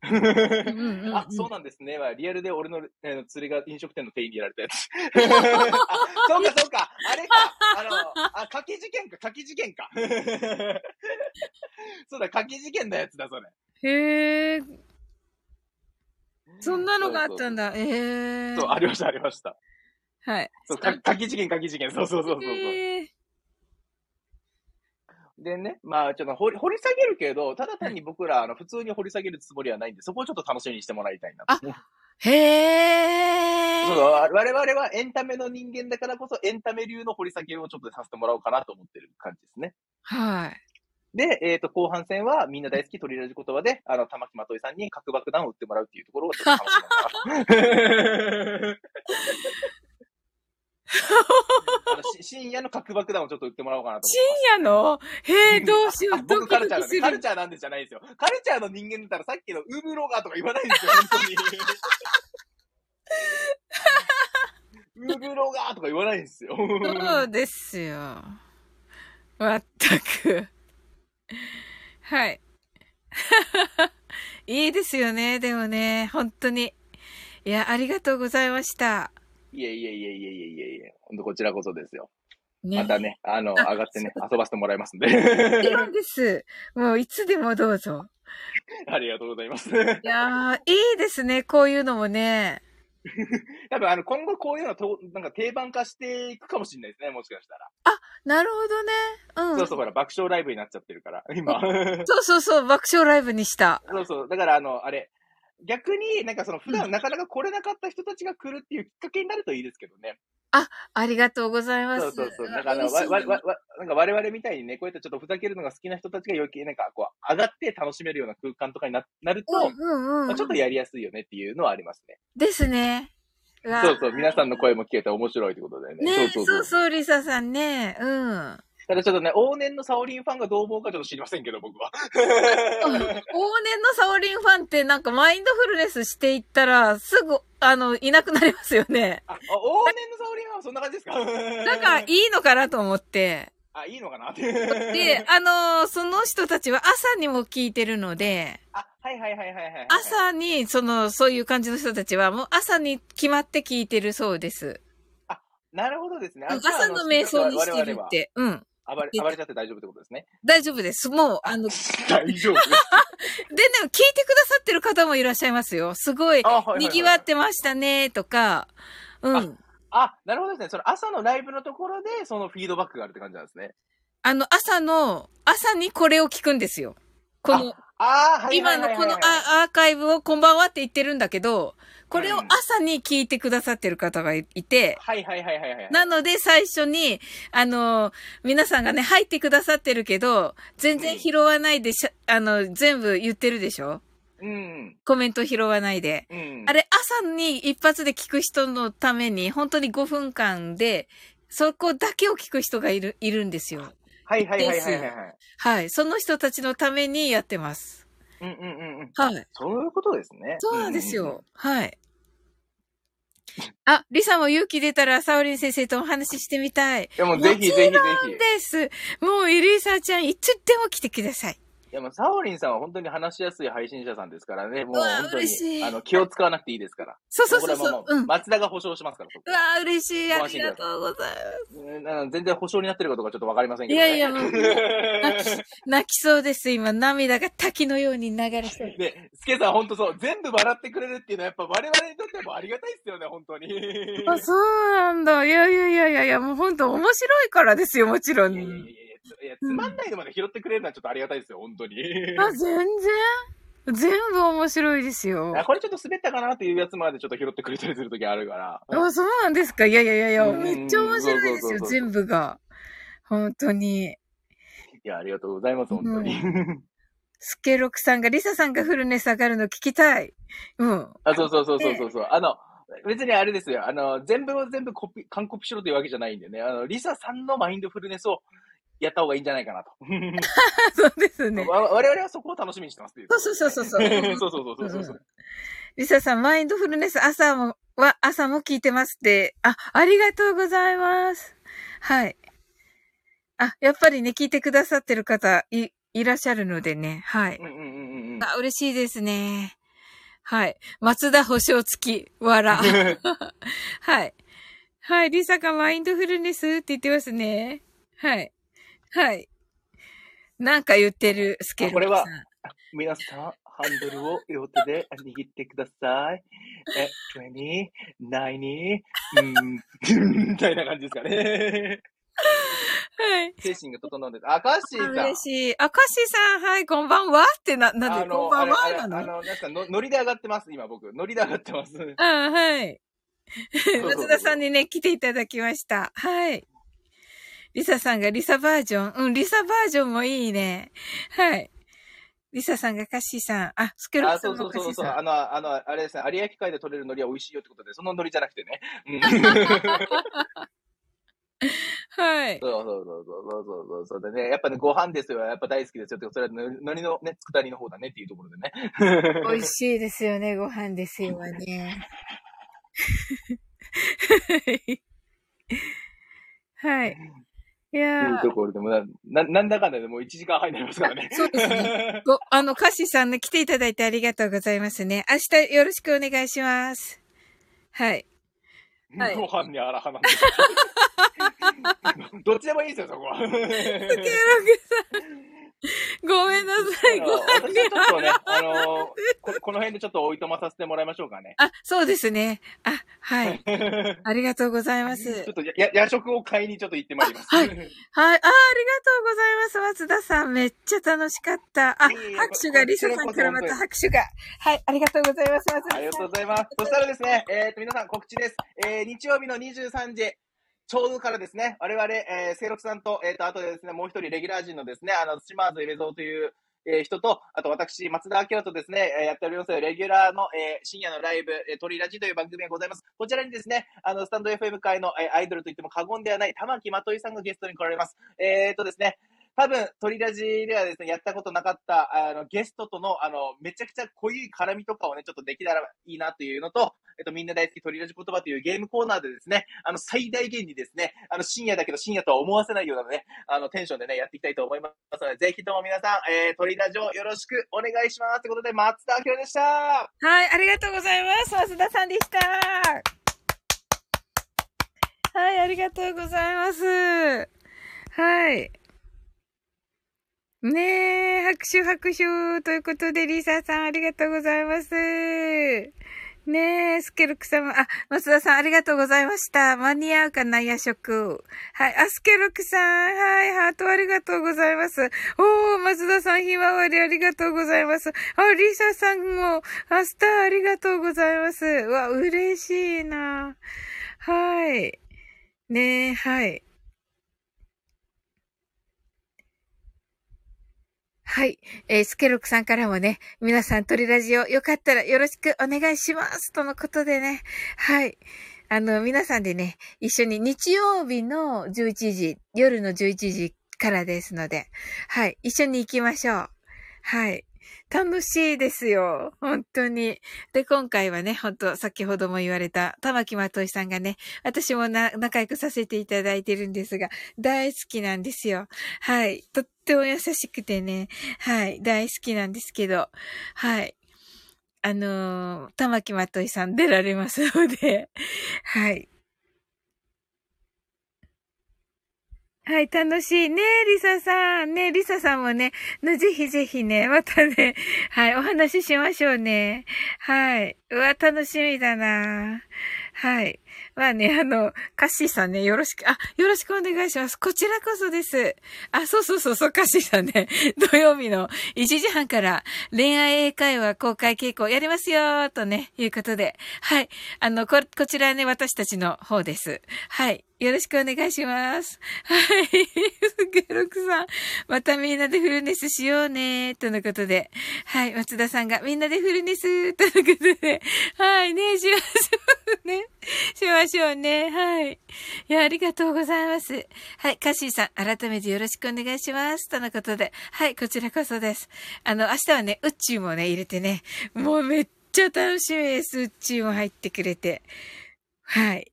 あ、そうなんですね。はリアルで俺の、えー釣りが飲食店の店員にやられたやつ。あ そうか、そうか。あれか。あの、あ、書き事件か、書き事件か。そうだ、書き事件のやつだ、それ。へえ。そんなのがあったんだ。ええ。そう、ありました、ありました。はい。そう、か書き事件、書き事件。そうそうそうそうそう。でね、まあ、ちょっと掘り掘り下げるけど、ただ単に僕ら、あの、普通に掘り下げるつもりはないんで、そこをちょっと楽しみにしてもらいたいなと。へえ。そう我々はエンタメの人間だからこそ、エンタメ流の掘り下げをちょっとさせてもらおうかなと思ってる感じですね。はい。で、えっ、と、後半戦はみんな大好き鳥ラジ言葉で、あの、玉木まといさんに核爆弾を撃ってもらうっていうところをちょっと楽しみながら。深夜の核爆弾をちょっと撃ってもらおうかなと思ってます。深夜の？へえ、どうしよあう。ド僕キドキすカルチャーなんで、カルる。チャーなんでじゃないですよ。カルチャーの人間だったらさっきのウーブロガーとか言わないんですよ、本当に。ウーブロガーとか言わないんですよ。そうですよ。まったく。はい。いいですよね、でもね、本当に。いや、ありがとうございました。いえいえいえいえいえいえいえ。本当こちらこそですよ。ね。またね、あの、あ上がってね、遊ばせてもらいますんもちで。ろんです。もういつでもどうぞ。ありがとうございます。いやー、いいですね、こういうのもね。多分、あの、今後こういうのと、なんか定番化していくかもしれないですね、もしかしたら。なるほどね。うん。そうそう、ほら、爆笑ライブになっちゃってるから、今。そうそうそう、爆笑ライブにした。そうそう。だから、あの、あれ、逆になんかその普段なかなか来れなかった人たちが来るっていうきっかけになるといいですけどね。ありがとうございます。そうそうそう。なんかあの、わ、わ、わ、わなんか我々みたいにね、こうやってちょっとふざけるのが好きな人たちが余計なんかこう、上がって楽しめるような空間とかにななると、うんうんうん。まあちょっとやりやすいよねっていうのはありますね。ですね。うわそうそう。皆さんの声も聞けて面白いってことでね。ねそうそうそう。そうリサさんね。うん。ただちょっとね、往年のサオリンファンがどう思うかちょっと知りませんけど、僕は。往年のサオリンファンってなんかマインドフルネスしていったら、すぐ、あの、いなくなりますよね。あ、あ往年のサオリンファンはそんな感じですか？だからいいのかなと思って。あ、いいのかなって。で、あのその人たちは朝にも聞いてるので、あ、はいはいはいはいはいはい。朝に、その、そういう感じの人たちは、もう朝に決まって聞いてるそうです。なるほどですね。あ朝の瞑想にしてるっ。て。うん。暴れ、暴れちゃって大丈夫ってことですね。大丈夫です。もう、あの、大丈夫。聞いてくださってる方もいらっしゃいますよ。すごい賑わってましたね、とか。うん。あ、なるほどですね。その朝のライブのところで、そのフィードバックがあるって感じなんですね。あの、朝の、朝にこれを聞くんですよ。この、ああ、はい今のこのアアーカイブをこんばんはって言ってるんだけど、これを朝に聞いてくださってる方がいて、はいはいはいはいはい。なので最初に、あの、皆さんがね、入ってくださってるけど、全然拾わないでしゃ、あの、全部言ってるでしょ？うん。コメント拾わないで。うん。あれ、朝に一発で聞く人のために、本当に5分間で、そこだけを聞く人がいる、いるんですよ。はいはいはいはいはいではい。はい。その人たちのためにやってます。うんうんうんうん。はい。そういうことですね。そうなんですうんうんうん。よ。はい。あ、リサも勇気出たら、サオリン先生とお話ししてみたい。でもぜひぜひぜです。もう、エリーサちゃん、いつでも来てください。ひ。いや、もう、サオリンさんは本当に話しやすい配信者さんですからね。もう本当に、あの、気を使わなくていいですから。そうそうそうそう。うん。う松田が保証しますから、そこわー、嬉しい。ありがとうございうんあの全然保証になってるかどうかちょっとわかりませんます。けど、ね。いやいや、もう、泣き、泣きそうです。今、涙が滝のように流れてる。で、スケさん本当そう、全部笑ってくれるっていうのはやっぱ我々にとってもありがたいですよね、本当に。いあ、そうなんだ。いやいやいやいやいや、もう本当面白いからですよ、もちろん。やいやいやいやついや、つまんないのまで拾ってくれるのはちょっとありがたいですよ、本当に。あ、全然？全部面白いですよ。あこれちょっと滑ったかなっていうやつまでちょっと拾ってくれたりするときあるから。あ、そうなんですか？いやいやいやいや、うんめっちゃ面白いですよ、全部が。本当に。いや、ありがとうございます、本当に。スケロクさんが、リサさんがフルネス上がるの聞きたい。うん。あ、そうそうそうそうそうそう。あの、別にあれですよ。あの、全部を全部コピ、完コピしろというわけじゃないんでね。あの、リサさんのマインドフルネスをやった方がいいんじゃないかなと。そうですね。我々はそこを楽しみにしてますっていう。そうそうそうそう。そうそうそうそうそう。リサさん、マインドフルネス朝も、は、朝も聞いてますって。あ、ありがとうございます。はい。あ、やっぱりね、聞いてくださってる方、い、いらっしゃるのでね。はい。うんうんうんうん、あ嬉しいですね。はい。松田保証付き、わら。はい。はい。リサがマインドフルネスって言ってますね。はい。はい。なんか言ってる、スケルこれは。皆さん、ハンドルを両手で 握ってください。え、20、90、うん、みたいな感じですかね。はい。精神が整うんです。あ、カッシーさん。嬉しい。あ、カッシーさん、はい、こんばんはってな、なんで、こんばんは？なの？あの、なんすか、の、ノリで上がってます、今僕。ノリで上がってます。あはい。松田さんにね、来ていただきました。はい。リサさんがリサバージョン。うん、リサバージョンもいいね。はい。リサさんがカッシーさん。あ、スケロあ、クさんそうそうそうそう。もカッシーさん。あの、あの、あれですね、有明海で取れる海苔は美味しいよってことで、その海苔じゃなくてね。うん。はい。そうそうそうそうそうそうそう。でね、やっぱね、ご飯ですよ。やっぱ大好きですよ。ってそれは海苔のね、佃煮の方だねっていうところでね。美味しいですよね、ご飯ですよね。はい。いやいうーところでもな、ななんだかんだでもう1時間半になりますからね。そうですね。ご、あの、カッシーさんね、来ていただいてありがとうございますね。明日よろしくお願いします。はい。はいご飯にあらはなんで。どっちでもいいですよ、そこは。スケロクさん。ごめんなさい、ご飯私にはちょっとね、あのこ、この辺でちょっとおいとまさせてもらいましょうかね。あ、そうですね。あ、はい。ち ょありがとうございます。っとやや夜食を買いにちょっと行ってまいります。はいはい。あ、ありがとうございます。松田さん。めっちゃ楽しかった。あ、拍手が、リサさんからまた拍手が。はい、ありがとうございます。松田さんありがとうございます。そしたらですね、えっ、と、皆さん告知です。えー、日曜日の23時、ちょうどからですね、我々、えー、清六さんと、えっ、と、あとでですね、もう一人レギュラー陣のですね、あの、島津エレゾーという、えー人と、あと私、松田明とですね、えーやっております、レギュラーの、えー深夜のライブ、えー、トリラジという番組がございます。こちらにですね、あの、スタンド FM 界の、えーアイドルといっても過言ではない、玉木まといさんがゲストに来られます。えっ、とですね、多分、トリラジではですね、やったことなかった、あの、ゲストとの、あの、めちゃくちゃ濃い絡みとかをね、ちょっとできたらいいなというのと、えっと、みんな大好きトリラジ言葉というゲームコーナーでですね、あの、最大限にですね、あの、深夜だけど深夜とは思わせないようなね、あの、テンションでね、やっていきたいと思いますので、ぜひとも皆さん、えー、トリラジをよろしくお願いします。ということで、松田明でしたはい、ありがとうございます。松田さんでした。はい、ありがとうございます。はい。ねえ、拍手拍手ということで、リサさんありがとうございます。ねえ、スケルク様、あ、松田さんありがとうございました。間に合うかな、夜食。はい、あ、スケルクさん、はい、ハートありがとうございます。おー、松田さん、ひまわりありがとうございます。あ、リサさんも、あ、スターありがとうございます。うわ、嬉しいな。はい。ねえ、はい。はい。えースケロクさんからもね、皆さん、トリラジオよかったらよろしくお願いします。とのことでね。はい。あの、皆さんでね、一緒に日曜日の11時、夜の11時からですので、はい。一緒に行きましょう。はい。楽しいですよ。本当に。で、今回はね、本当先ほども言われた、玉木まといさんがね、私もな、仲良くさせていただいてるんですが、大好きなんですよ。はい。とっても優しくてね、はい。大好きなんですけど、はい。あのー、玉木まといさん出られますので、はい。はい、楽しい。ねリサさん。ねリサさんもね、ぜひぜひね、またね、はい、お話ししましょうね。はい。うわ、楽しみだなはい。まあね、あの、カッシーさんね、よろしく、あ、よろしくお願いします。こちらこそです。あ、そうそうそうそう、カッシーさんね、土曜日の1時半から恋愛英会話公開傾向やりますよとね、いうことで。はい。あの、こ、こちらね、私たちの方です。はい。よろしくお願いします。はい。スケロクさん。またみんなでフルネスしようね。とのことで。はい。松田さんがみんなでフルネス。とのことで。はい。ね、しましょうね。しましょうね。はい。いや、ありがとうございます。はい。カシーさん、改めてよろしくお願いします。とのことで。はい。こちらこそです。あの、明日はね、宇宙もね、入れてね。もうめっちゃ楽しみです。宇宙も入ってくれて。はい。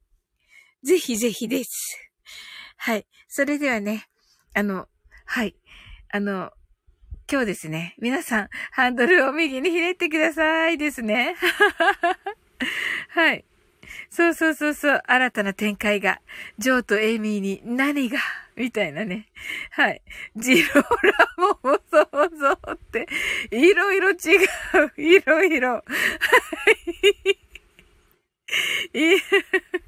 ぜひぜひです。はい。それではね、あの、はい。あの、今日ですね、皆さん、ハンドルを右にひねってくださいですね。はい。そうそうそうそう、新たな展開が、ジョーとエイミーに何が、みたいなね。はい。ジローラモ想像って、いろいろ違う、いろいろ。はい。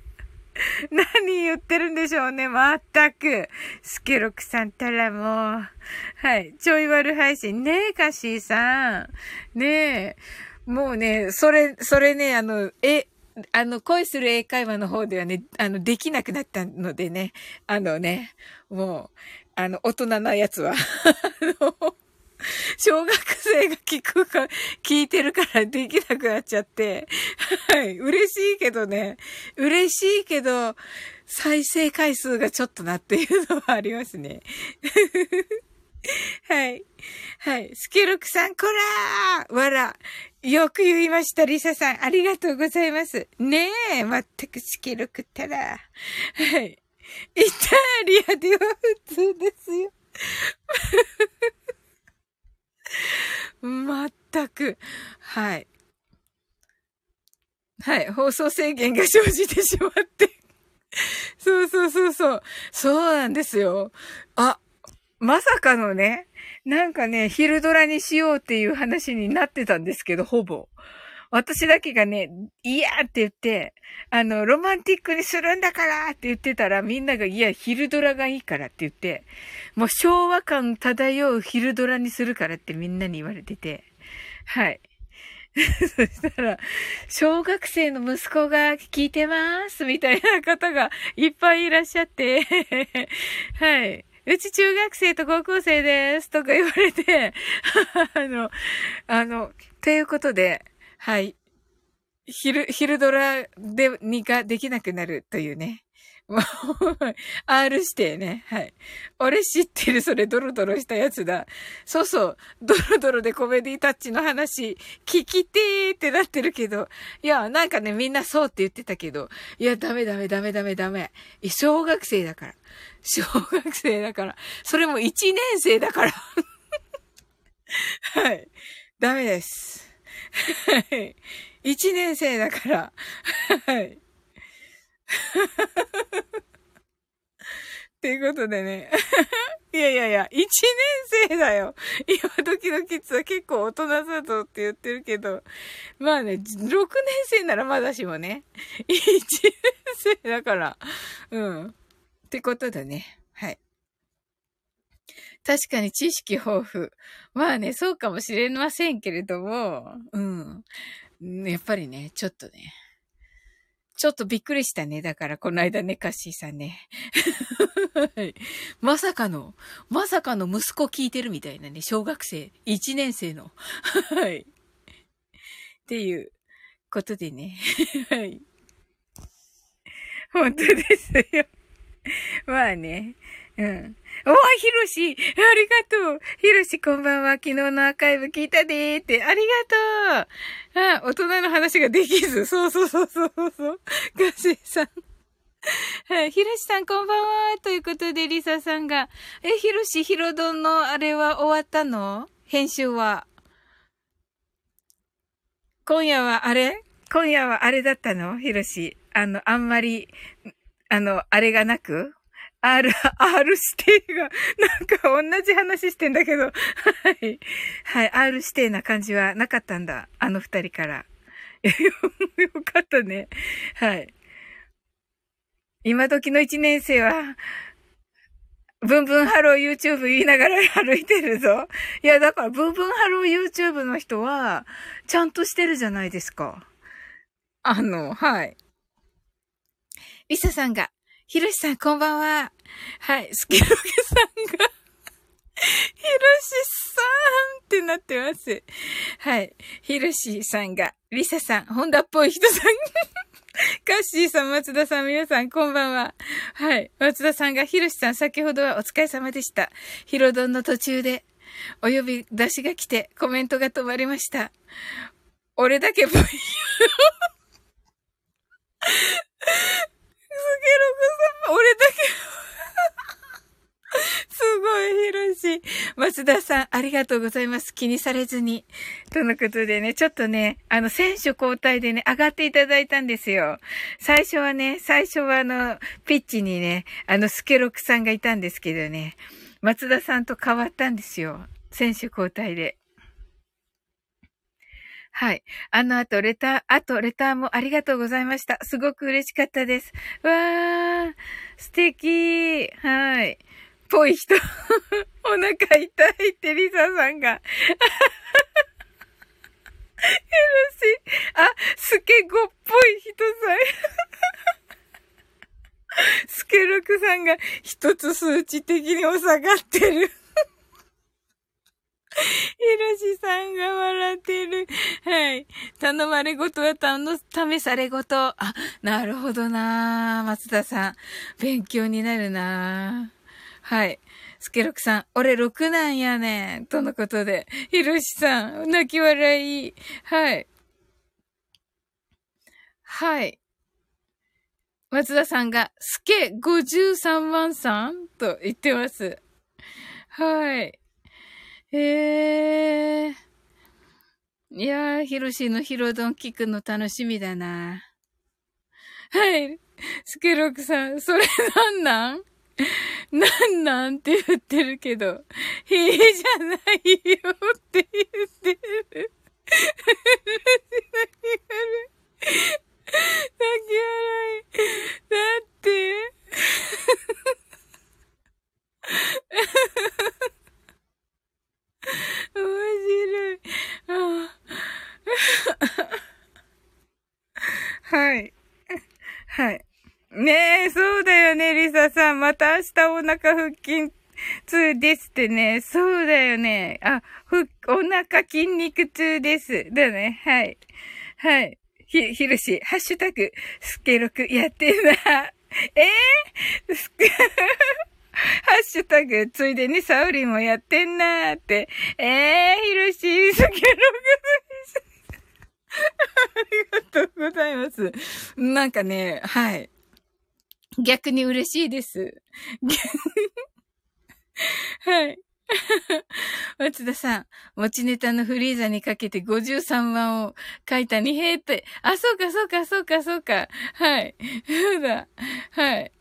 何言ってるんでしょうね、まったく。スケロクさんたらもう。はい。ちょい悪配信。ねえ、カシーさん。ねえ。もうね、それ、それね、あの、え、あの、恋する英会話の方ではね、あの、できなくなったのでね、あのね、もう、あの、大人なやつは、あの、小学生が聞くか、聞いてるからできなくなっちゃって、はい。嬉しいけどね。嬉しいけど、再生回数がちょっとなっていうのはありますね。はい。はい。スケロクさん、こらーわら。よく言いました、リサさん。ありがとうございます。ねえ、まったくスケロクったら。はい。イタリアでは普通ですよ。まったく。はい。はい。放送制限が生じてしまってそうそうそうそう。そうなんですよ。あ、まさかのね、なんかね、昼ドラにしようっていう話になってたんですけど、ほぼ。私だけがね、いやって言って、あの、ロマンティックにするんだからって言ってたら、みんなが、いや、昼ドラがいいからって言って、もう昭和感漂う昼ドラにするからってみんなに言われてて、はい。そしたら、小学生の息子が聞いてますみたいな方がいっぱいいらっしゃって はい。うち中学生と高校生ですとか言われて あの、あの、ということで、はい。昼、昼ドラで、にができなくなるというね。もう、R 指定ね。はい。俺知ってる、それ、ドロドロしたやつだ。そうそう。ドロドロでコメディタッチの話、聞きてーってなってるけど。いや、なんかね、みんなそうって言ってたけど。いや、ダメダメダメダメダメ。小学生だから。小学生だから。それも1年生だから。はい。ダメです。はい。一年生だから。はい。っていうことでね。いやいやいや、一年生だよ。今時のキッズは結構大人だぞって言ってるけど。まあね、6年生ならまだしもね。一年生だから。うん。ってことだね。はい。確かに知識豊富。まあね、そうかもしれませんけれども、うん。やっぱりね、ちょっとね。ちょっとびっくりしたね。だから、この間ね、カッシーさんね。まさかの、まさかの息子聞いてるみたいなね、小学生、1年生の。はい。っていうことでね。はい。本当ですよ。まあね。うん。おー、ひろし、ありがとう。ひろし、こんばんは。昨日のアーカイブ聞いたでーって。ありがとう。あ、大人の話ができず。そうそうそうそうそう。ガシーさん。はい。ひろしさん、こんばんは。ということで、リサさんが。え、ひろし、ひろどんのあれは終わったの？編集は。今夜はあれ？今夜はあれだったの？ひろし。あの、あんまり、あの、あれがなく？?R、R 指定が、なんか同じ話してんだけど。はい。はい。R 指定な感じはなかったんだ。あの二人から。よかったね。はい。今時の一年生は、ブンブンハロー YouTube 言いながら歩いてるぞ。いや、だから、ブンブンハロー YouTube の人は、ちゃんとしてるじゃないですか。あの、はい。リサさんが、ヒロシさんこんばんは。はい、スケロクさんが、ヒロシさんってなってます。はい。ヒロシさんが、リサさん、ホンダっぽい人さん。カッシーさん、松田さん、皆さん、こんばんは。はい。松田さんが、ヒロシさん、先ほどはお疲れ様でした。ヒロドンの途中で、お呼び出しが来て、コメントが止まりました。俺だけぽい。スケロクさん、俺だけ。すごい、ヒロシ。松田さん、ありがとうございます。気にされずに。とのことでね、ちょっとね、あの、選手交代でね、上がっていただいたんですよ。最初はね、最初はあの、ピッチにね、あの、スケロクさんがいたんですけどね、松田さんと変わったんですよ。選手交代で。はい。あの後、レター、あと、レターもありがとうございました。すごく嬉しかったです。わー、素敵はい。ぽい人。お腹痛いってリサさんが。ヘルシー。あ、スケゴっぽい人さん。スケロクさんが一つ数値的に下がってる。ヒロシさんが笑ってる。はい。頼まれごとはたの、試されごと。あ、なるほどな松田さん。勉強になるなはい。スケロクさん、俺6なんやねん。とのことで。ヒロシさん、泣き笑い。はい。はい。松田さんが、スケ53万さん？と言ってます。はい。へえ。いやー、ヒロシのヒロドン聞くの楽しみだな。はい。スケロクさん、それなんなん？なんなんって言ってるけど、へえじゃないよって言ってる。泣き笑い。だって、面白い。あはい。はい。ねえ、そうだよね、リサさん。また明日お腹腹筋痛ですってね。そうだよね。あ、ふ、お腹筋肉痛です。だね。はい。はい。ひ、ひろし、ハッシュタグ、スケロクやってんな。えー、ハッシュタグ、ついでにサウリンもやってんなーって。えー、ひろし、スケロクです。ありがとうございます。なんかね、はい。逆に嬉しいです。はい。松田さん、持ちネタのフリーザにかけて53番を書いた二平って、あ、そうか、そうか、そうか、そうか。はい。そうだ。はい。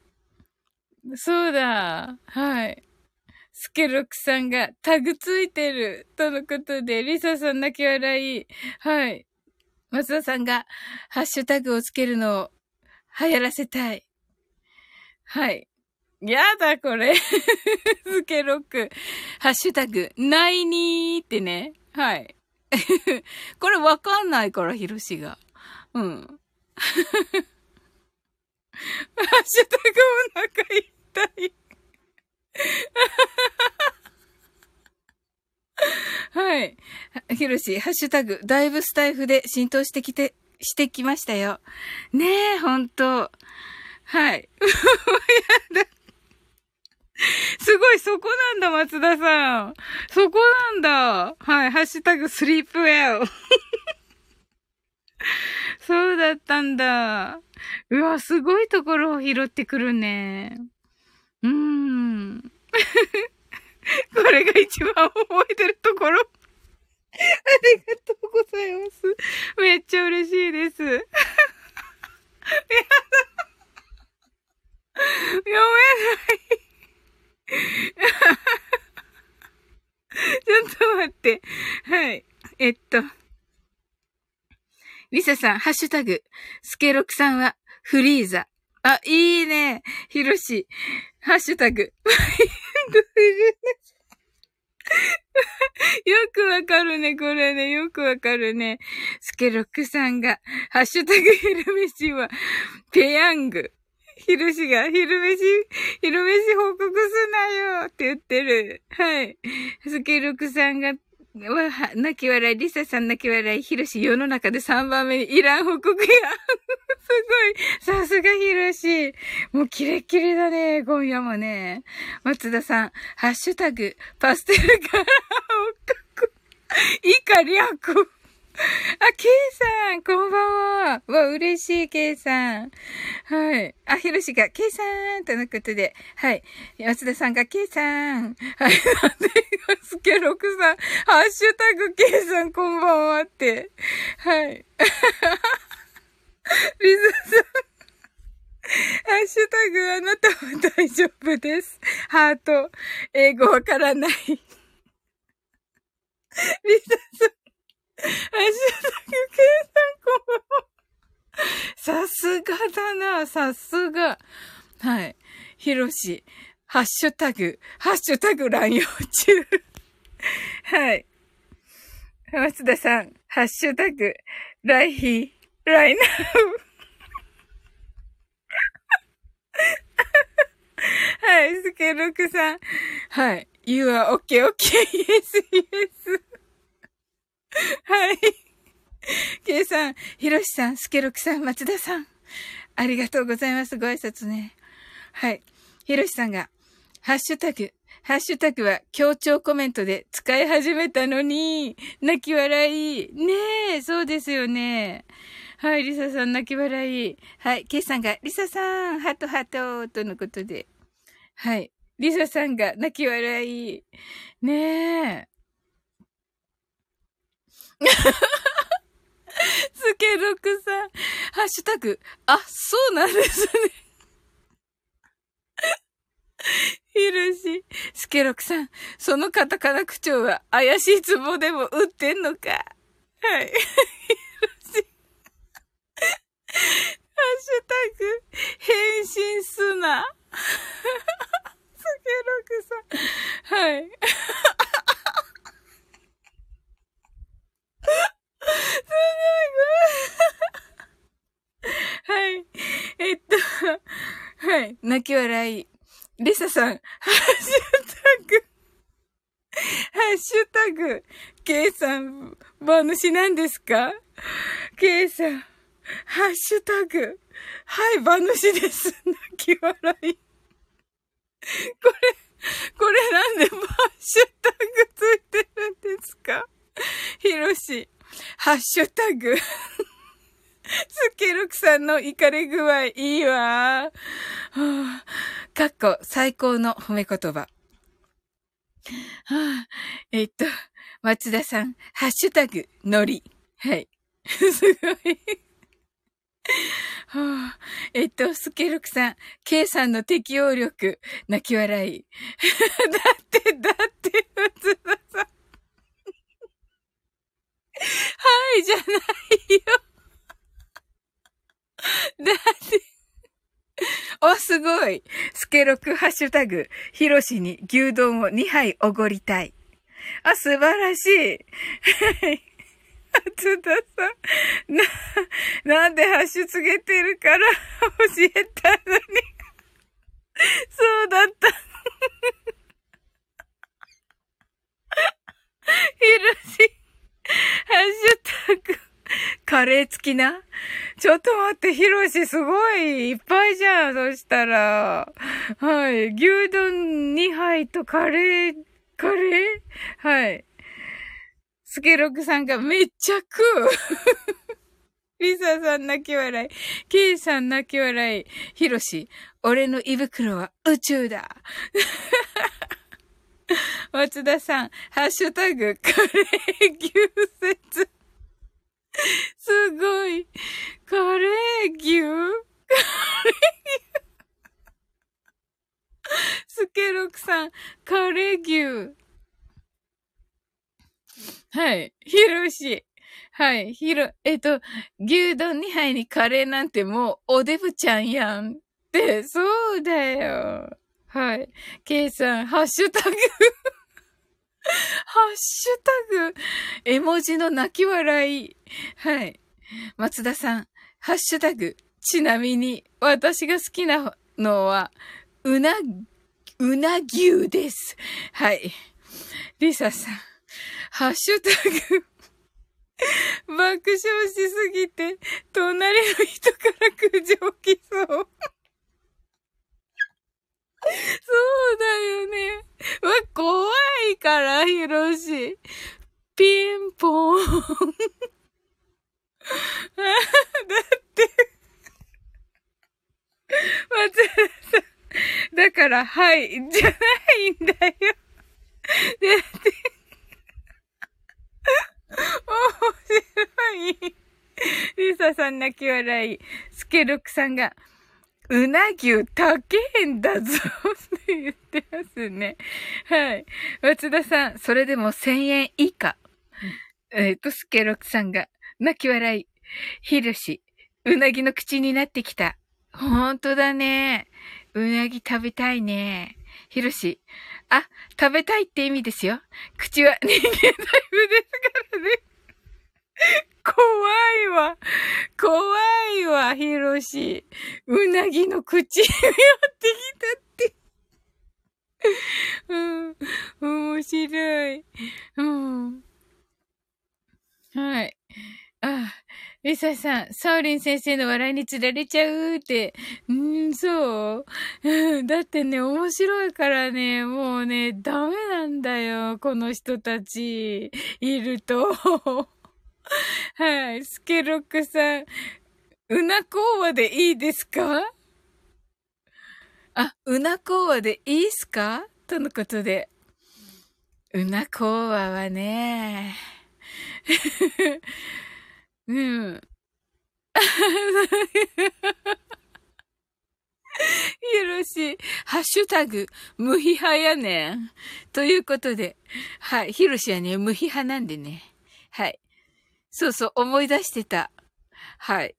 そうだ。はい。スケロクさんがタグついてる。とのことで、リサさん泣き笑い。はい。松田さんがハッシュタグをつけるのを流行らせたい。はい。やだ、これ。スケロック。ハッシュタグ、ないにーってね。はい。これわかんないから、ヒロシが。うん。ハッシュタグお腹痛い。はい。ヒロシ、ハッシュタグ、だいぶスタイフで浸透してきて、してきましたよ。ねえ、ほんと。はい。やだ。すごい、そこなんだ、松田さん。そこなんだ。はい、ハッシュタグスリープウェル。そうだったんだ。うわ、すごいところを拾ってくるね。うーん。これが一番覚えてるところ。ありがとうございます。めっちゃ嬉しいです。やだ。読めない。ちょっと待って。はい。えっと。リサさん、ハッシュタグ、スケロクさんは、フリーザ。あ、いいね。ヒロシ、ハッシュタグ、よくわかるね、これね。よくわかるね。スケロックさんが、ハッシュタグヘルメシは、ペヤング。ヒルシが、昼飯、昼飯報告すなよって言ってる。はい。スケロクさんが、わ、泣き笑い、リサさん泣き笑い、ヒロシ世の中で3番目にいらん報告や。すごい。さすがヒロシ。もうキレッキレだね、今夜もね。松田さん、ハッシュタグ、パステルカラーを書く。以下略。あ、ケイさん、こんばんは。わ、嬉しい、ケイさん。はい。あ、ヒロシが、ケイさん、とのことで。はい。松田さんが、ケイさん。はい。なんで、スケロクさん、ハッシュタグ、ケイさん、こんばんはって。はい。リズさん。ハッシュタグ、あなたは大丈夫です。ハート。英語わからない。リザさん。ハッシュタグ、計算こさすがだな、さすが。はい。ひろし、ハッシュタグ、ハッシュタグ乱用中。はい。松田さん、ハッシュタグ、ライヒー、ライナウ。はい、スケロクさん。はい。You are okay, okay, yes, yes. はい。ケイさん、ヒロシさん、スケロクさん、松田さん。ありがとうございます。ご挨拶ね。はい。ヒロシさんが、ハッシュタグ、ハッシュタグは強調コメントで使い始めたのに、泣き笑い。ねえ、そうですよね。はい、リサさん泣き笑い。はい、ケイさんが、リサさん、ハトハト、とのことで。はい、リサさんが泣き笑い。ねえ。スケロクさん、ハッシュタグ、あ、そうなんですね。ひるし、スケロクさん、そのカタカナ口調は怪しいツボでも売ってんのか。はい。ひるし。ハッシュタグ、変身すな。スケロクさん。はい。すごい、はい。えっと、はい。泣き笑い。リサさん、ハッシュタグ、ハッシュタグ、ケイさん、馬主なんですか？ケイさん、ハッシュタグ、はい、馬主です。泣き笑い。これ、これなんでハッシュタグついてるんですか？ひろし、ハッシュタグ。スケルクさんの怒り具合いいわ。かっこ最高の褒め言葉。えっと、松田さん、ハッシュタグ、のり。はい。すごい。あ、えっと、スケルクさん、K さんの適応力、泣き笑い。だって、だって、松田さん。はいじゃないよ。だって、お、すごい。スケロクハッシュタグ、ヒロシに牛丼を2杯おごりたい。あ、素晴らしい。はい。つ田さん、な、なんでハッシュつけてるから教えたのに。そうだった。ヒロシ。ハッシュタグ、カレー付きな？ちょっと待って、ヒロシすごいいっぱいじゃん。そしたら。はい。牛丼2杯とカレー、カレー？はい。スケロクさんがめっちゃ食う。リサさん泣き笑い。ケイさん泣き笑い。ヒロシ、俺の胃袋は宇宙だ。松田さん、ハッシュタグ、カレー牛説。すごい。カレー牛？カレー牛スケロクさん、カレー牛。はい。ヒロシ。はい。ひろ、えっと、牛丼2杯にカレーなんてもうおデブちゃんやんって、そうだよ。はい。ケイさん、ハッシュタグハッシュタグ、絵文字の泣き笑い。はい。松田さん、ハッシュタグ、ちなみに、私が好きなのは、うな、うな牛です。はい。リサさん、ハッシュタグ、爆笑しすぎて、隣の人から苦情来そう。そうだよね。わ、怖いから、ヒロシ。ピンポン。だって、松田さん。だから、はい、じゃないんだよ。だって、面白い。リサさん泣き笑い。スケロクさんが、うな牛高えんだぞって言ってますね。はい。松田さん、それでも1000円以下。えっ、ー、と、スケロクさんが、泣き笑い。ヒルシ、うなぎの口になってきた。ほんとだね。うなぎ食べたいね。ヒロシ、あ、食べたいって意味ですよ。口は人間タイプですからね。怖いわ。怖いわ、ヒロシ。うなぎの口に 寄ってきたって。うん。面白い。うん。はい。あ、リサさん、サウリン先生の笑いにつられちゃうって。うーん、そう。だってね、面白いからね、もうね、ダメなんだよ。この人たち、いると。はい。スケロックさん、うなこうわでいいですか？あ、うなこうわでいいすか？とのことで。うなこうわはね、うん。よろしい。ハッシュタグ、無批派やねん。ということで、はい。ヒロシはね、無批派なんでね。はい。そうそう、思い出してた。はい。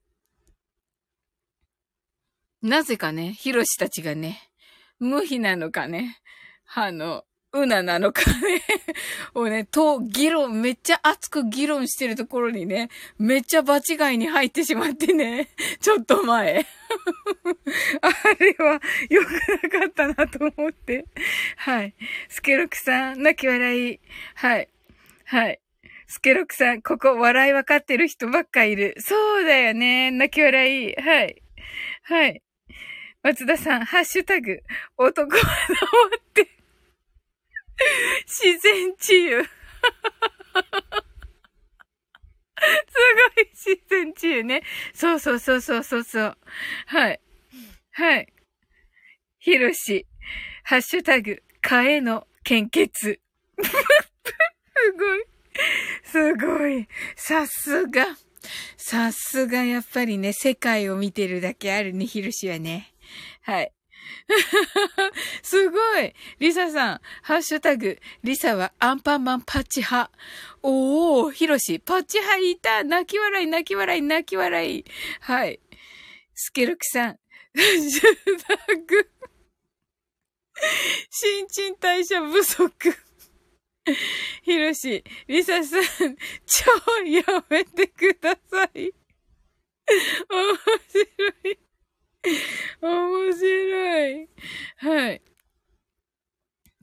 なぜかね、ヒロシたちがね、無比なのかね、あの、うななのかね をね、と、議論、めっちゃ熱く議論してるところにね、めっちゃ場違いに入ってしまってね、ちょっと前。あれは良くなかったなと思って。はい。スケロクさん、泣き笑い。はい。はい。スケロクさん、ここ笑い分かってる人ばっかいる。そうだよね。泣き笑い。はい。はい。松田さん、ハッシュタグ、男は治って、自然治癒。すごい自然治癒ね。そうそうそうそうそうそう。はい。はい。ひろし、ハッシュタグ、蚊への献血。すごい。すごい。さすが。さすがやっぱりね、世界を見てるだけあるね、ひろしはね。はい。すごいリサさん、ハッシュタグ、リサはアンパンマンパッチ派。おー、ヒロシ、パッチ派いた泣き笑い、泣き笑い、泣き笑い。はい。スケルクさん、ハッシュタグ、新陳代謝不足。ヒロシ、リサさん、超やめてください。面白い。面白い。はい。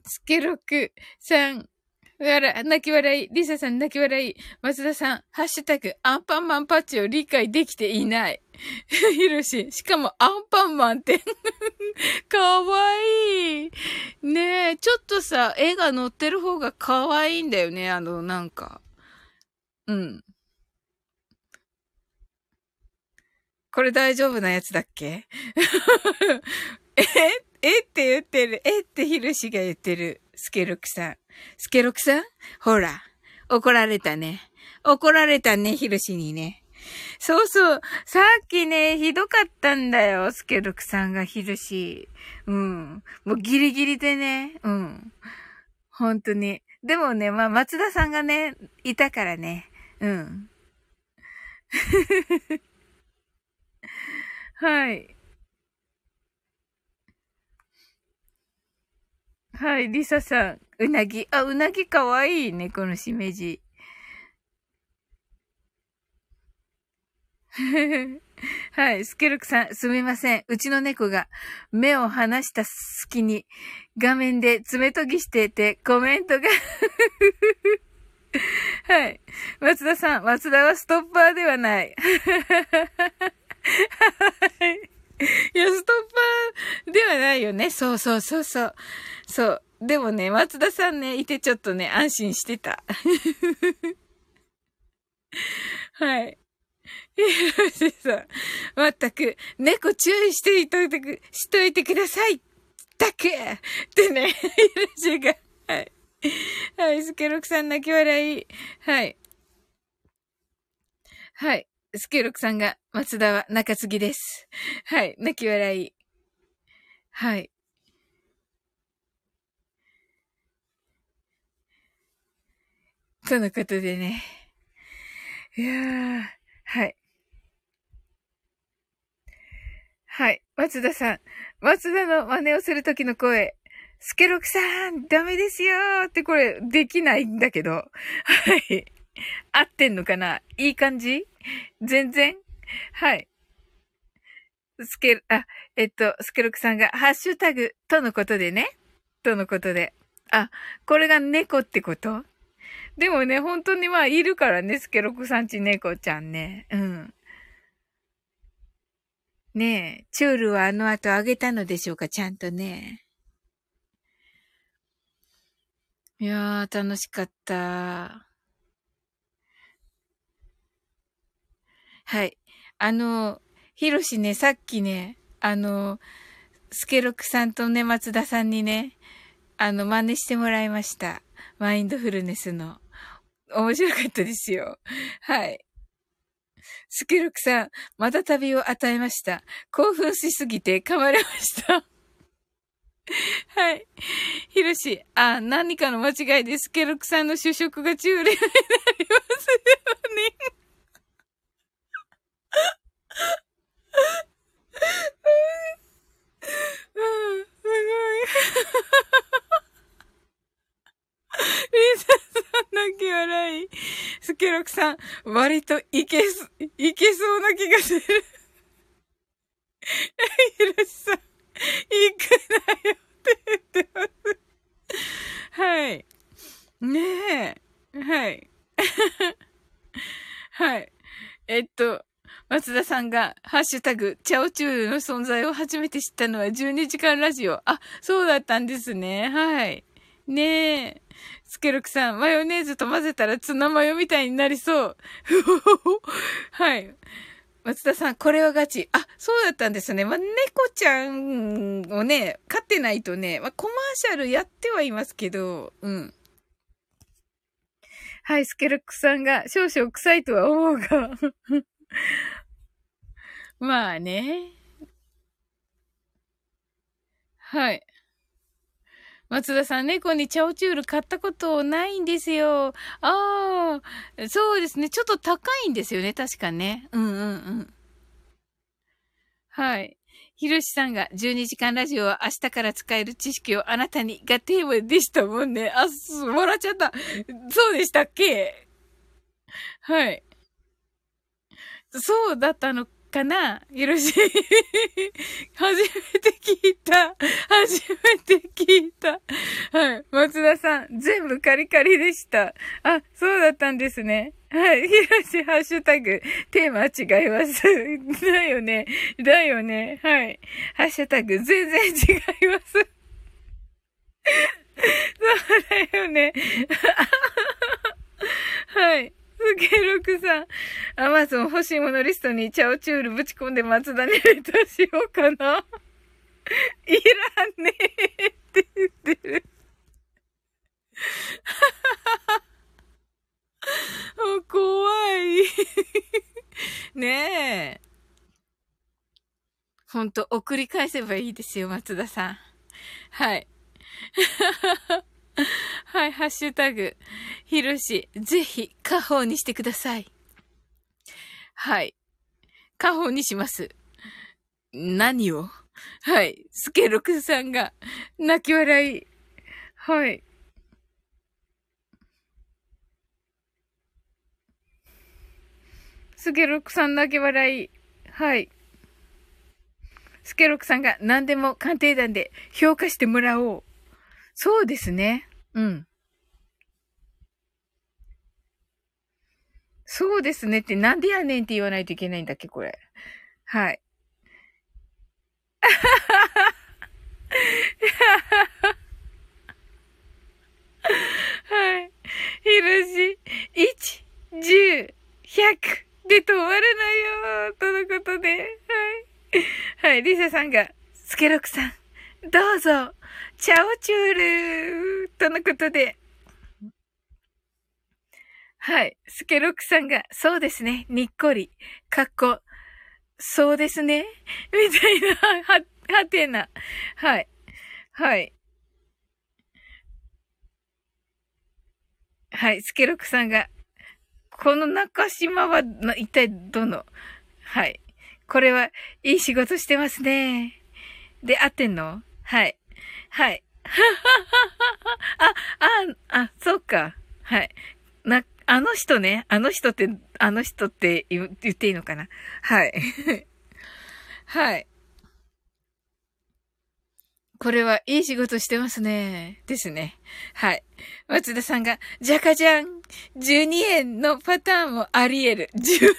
スケロクさん、笑泣き笑い。リサさん泣き笑い。松田さん、ハッシュタグ、アンパンマンパッチを理解できていない。ヒロシ、しかもアンパンマンって。かわいい。ねえ、ちょっとさ、絵が載ってる方がかわいいんだよね。あの、なんか。うん。これ大丈夫なやつだっけ？ええって言ってる。えってヒロシが言ってる。スケロクさん。スケロクさん？ほら。怒られたね。怒られたね、ヒロシにね。そうそう。さっきね、ひどかったんだよ。スケロクさんがヒロシ。うん。もうギリギリでね。うん。本当に。でもね、まあ、松田さんがね、いたからね。うん。はい。はい、リサさん。うなぎ。あ、うなぎかわいいね、このしめじ。はい、スケルクさん、すみません。うちの猫が目を離した隙に画面で爪研ぎしていてコメントが はい。松田さん、松田はストッパーではない。い。いや、ストッパーではないよね。そうそうそうそう。そう。でもね、松田さんね、いてちょっとね、安心してた。はい。いや、さん。まったく、猫注意していといてく、しといてくださいったくってね、ヒロシが、はい。はい、スケロクさん泣き笑い。はい。はい。スケロクさんが、松田は中継ぎです。はい、泣き笑い。はい。とのことでね。いやー、はい。はい。松田さん。松田の真似をするときの声。スケロクさん、ダメですよーってこれ、できないんだけど。はい。合ってんのかな？いい感じ？全然？はい。スケ、あ、えっと、スケロクさんが、ハッシュタグ、とのことでね。とのことで。あ、これが猫ってこと？でもね、本当にまあ、いるからね、スケロクさんち猫ちゃんね。うん。ねえ、チュールはあの後あげたのでしょうか、ちゃんとね。いやー、楽しかった。はい。あの、ヒロシね、さっきね、あの、スケロクさんとね、松田さんにね、あの、真似してもらいました。マインドフルネスの。面白かったですよ。はい。スケロクさん、また旅を与えました。興奮しすぎて噛まれました。はい。ヒロシ、あ、何かの間違いでスケロクさんの主食が中例になりますように。うん、すごい。リサさん泣き笑い。スケロクさん、割といけす、いけそうな気がする。ヒロシさん、行くなよって言ってます。はい。ねえ。はい。はい。えっと、松田さんが、ハッシュタグ、チャオチュールの存在を初めて知ったのは12時間ラジオ。あ、そうだったんですね。はい。ねえ。スケルクさん、マヨネーズと混ぜたらツナマヨみたいになりそう。はい。松田さん、これはガチ。あ、そうだったんですね。まあ、猫ちゃんをね、飼ってないとね、まあ、コマーシャルやってはいますけど、うん。はい、スケルクさんが少々臭いとは思うが。まあね。はい。松田さん、猫にチャオチュール買ったことないんですよ。ああ、そうですね。ちょっと高いんですよね。確かね。うんうんうん。はい。ひろしさんが12時間ラジオは明日から使える知識をあなたにがテーマでしたもんね。あ、す、笑っちゃった。そうでしたっけ？はい。そうだったのかな？ひろし。初めて聞いた。初めて聞いた。はい。松田さん、全部カリカリでした。あ、そうだったんですね。はい。ひろし、ハッシュタグ、テーマ違います。だよね。だよね。はい。ハッシュタグ、全然違います。そうだよね。はい。すげえロクさん。アマゾン欲しいものリストにチャオチュールぶち込んで松田にレタしようかな。いらんねえって言ってる。怖い。ねえ。ほんと、送り返せばいいですよ、松田さん。はい。はい、ハッシュタグ、ひろし、ぜひ、家宝にしてください。はい。家宝にします。何を？はい。スケロクさんが、泣き笑い。はい。スケロクさん泣き笑い。はい。スケロクさんが何でも鑑定団で評価してもらおう。そうですね。うん。そうですねってなんでやねんって言わないといけないんだっけ、これ。はい。はい。ひろし、1、10、100で止まらないよとのことで、はい。はい、リサさんが、スケロクさん、どうぞ、チャオチュールとのことで。はい。スケロックさんが、そうですね。にっこり。かっこ、そうですね。みたいな、は、はてな。はい。はい。はい。スケロックさんが、この中島は、一体どの？はい。これは、いい仕事してますね。で、合ってんの？はい。はい。あ、あ、あ、そうか。はい。な、あの人ね。あの人って、あの人って言っていいのかな？はい。はい。これはいい仕事してますね。ですね。はい。松田さんが、じゃかじゃん !12 円のパターンもあり得る。12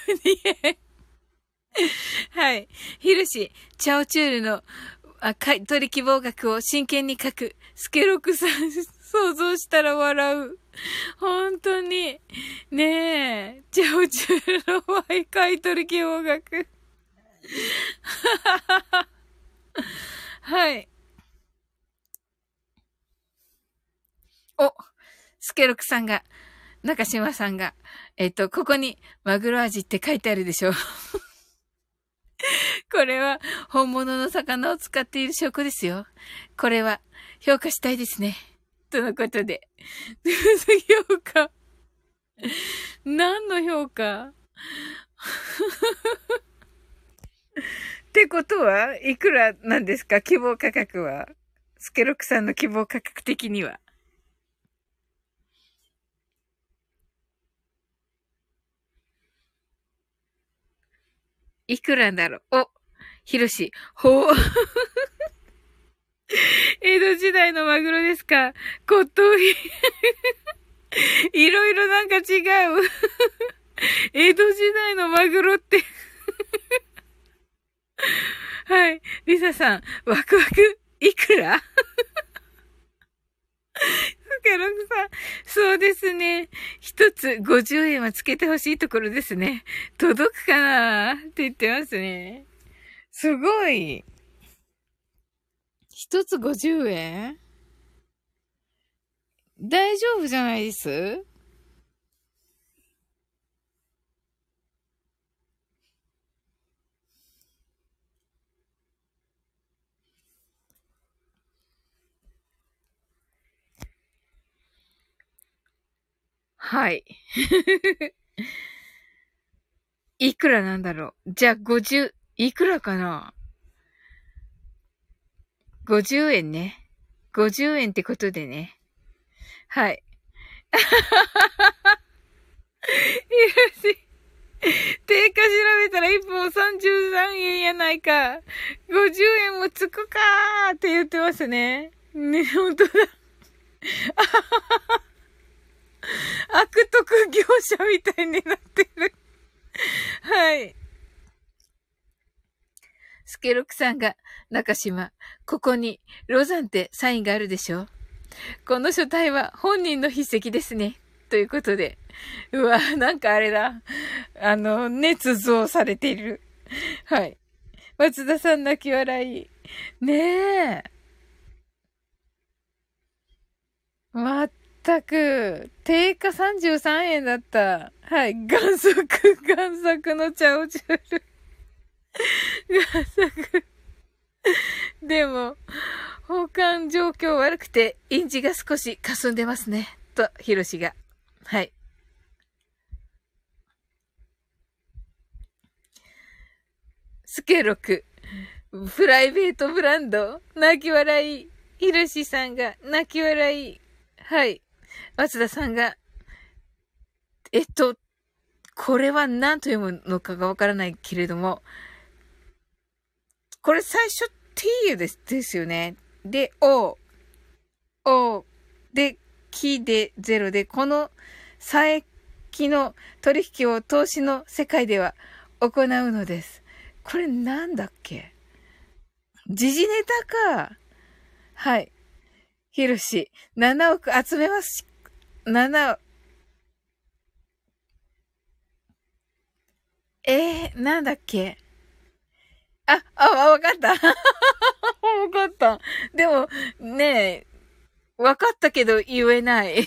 円はい。ひるし、チャオチュールのあ、買取希望額を真剣に書く。スケロクさん、想像したら笑う。本当に。ねえ。ジャオチューのワイ買取希望額。はい。お、スケロクさんが、中島さんが、えっと、ここにマグロ味って書いてあるでしょ。これは本物の魚を使っている証拠ですよ。これは評価したいですね。とのことで。評価？何の評価？ってことはいくらなんですか？希望価格は。スケロクさんの希望価格的には。いくらだろう？お、ひろし、ほう。江戸時代のマグロですか？骨董品。いろいろなんか違う。江戸時代のマグロってはい。リサさん、ワクワク、いくら？ス ケロクさん、そうですね。一つ50円はつけてほしいところですね。届くかなって言ってますね。すごい。一つ50円？大丈夫じゃないです？はい。いくらなんだろう？じゃあ50、いくらかな ?50 円ね。50円ってことでね。はい。いらし。定価調べたら1本33円やないか。50円もつくかーって言ってますね。ね、ほんとだ。あははは 悪徳業者みたいになってる。はい。スケロクさんが、中島、ここに、ロザンってサインがあるでしょ？この書体は本人の筆跡ですね。ということで。うわ、なんかあれだ。あの、捏造されている。はい。松田さん泣き笑い。ねえ。まったく、定価33円だった。はい。贋作、贋作のチャオチュール。贋作。でも、保管状況悪くて、印字が少し霞んでますね。と、ヒロシが。はい。スケロク。プライベートブランド。泣き笑い。ヒロシさんが泣き笑い。はい。松田さんが、えっと、これは何と読むのかがわからないけれども、これ最初 t ですですよね。で、o、o で、キで0で、この佐伯の取引を投資の世界では行うのです。これなんだっけ？時事ネタか。はい。ひろし、7億集めます。7、えー、なんだっけ？あ、あ、わかった。わかった。でも、ねえ、わかったけど言えない。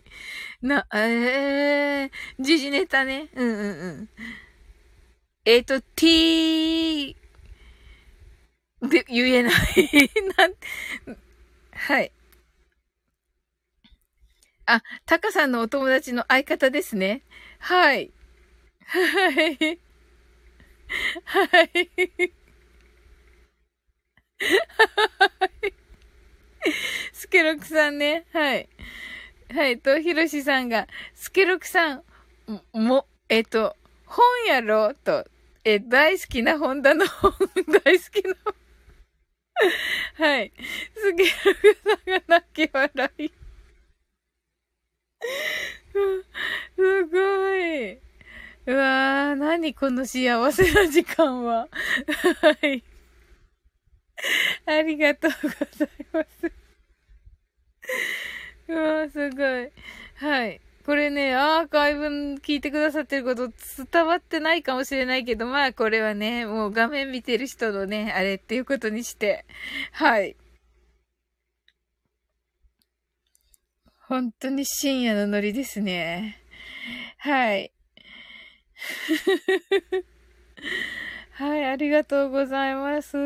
な、えー、時事ネタね。うんうんうん。えっ、と、t で言えない。なんはい。あ、タカさんのお友達の相方ですね。はい。はい。はい。スケロクさんね。はい。はい。と、ヒロシさんが、スケロクさん、も、えっと、本やろと、え、大好きな本棚本、大好きな本。はい。スケロクさんが泣き笑い。すごい。うわー、何この幸せな時間は。はい。ありがとうございます。うわー、すごい。はい。これね、アーカイブ聞いてくださってること伝わってないかもしれないけど、まあこれはね、もう画面見てる人のね、あれっていうことにして、はい。本当に深夜のノリですね。はい。はい、ありがとうございます。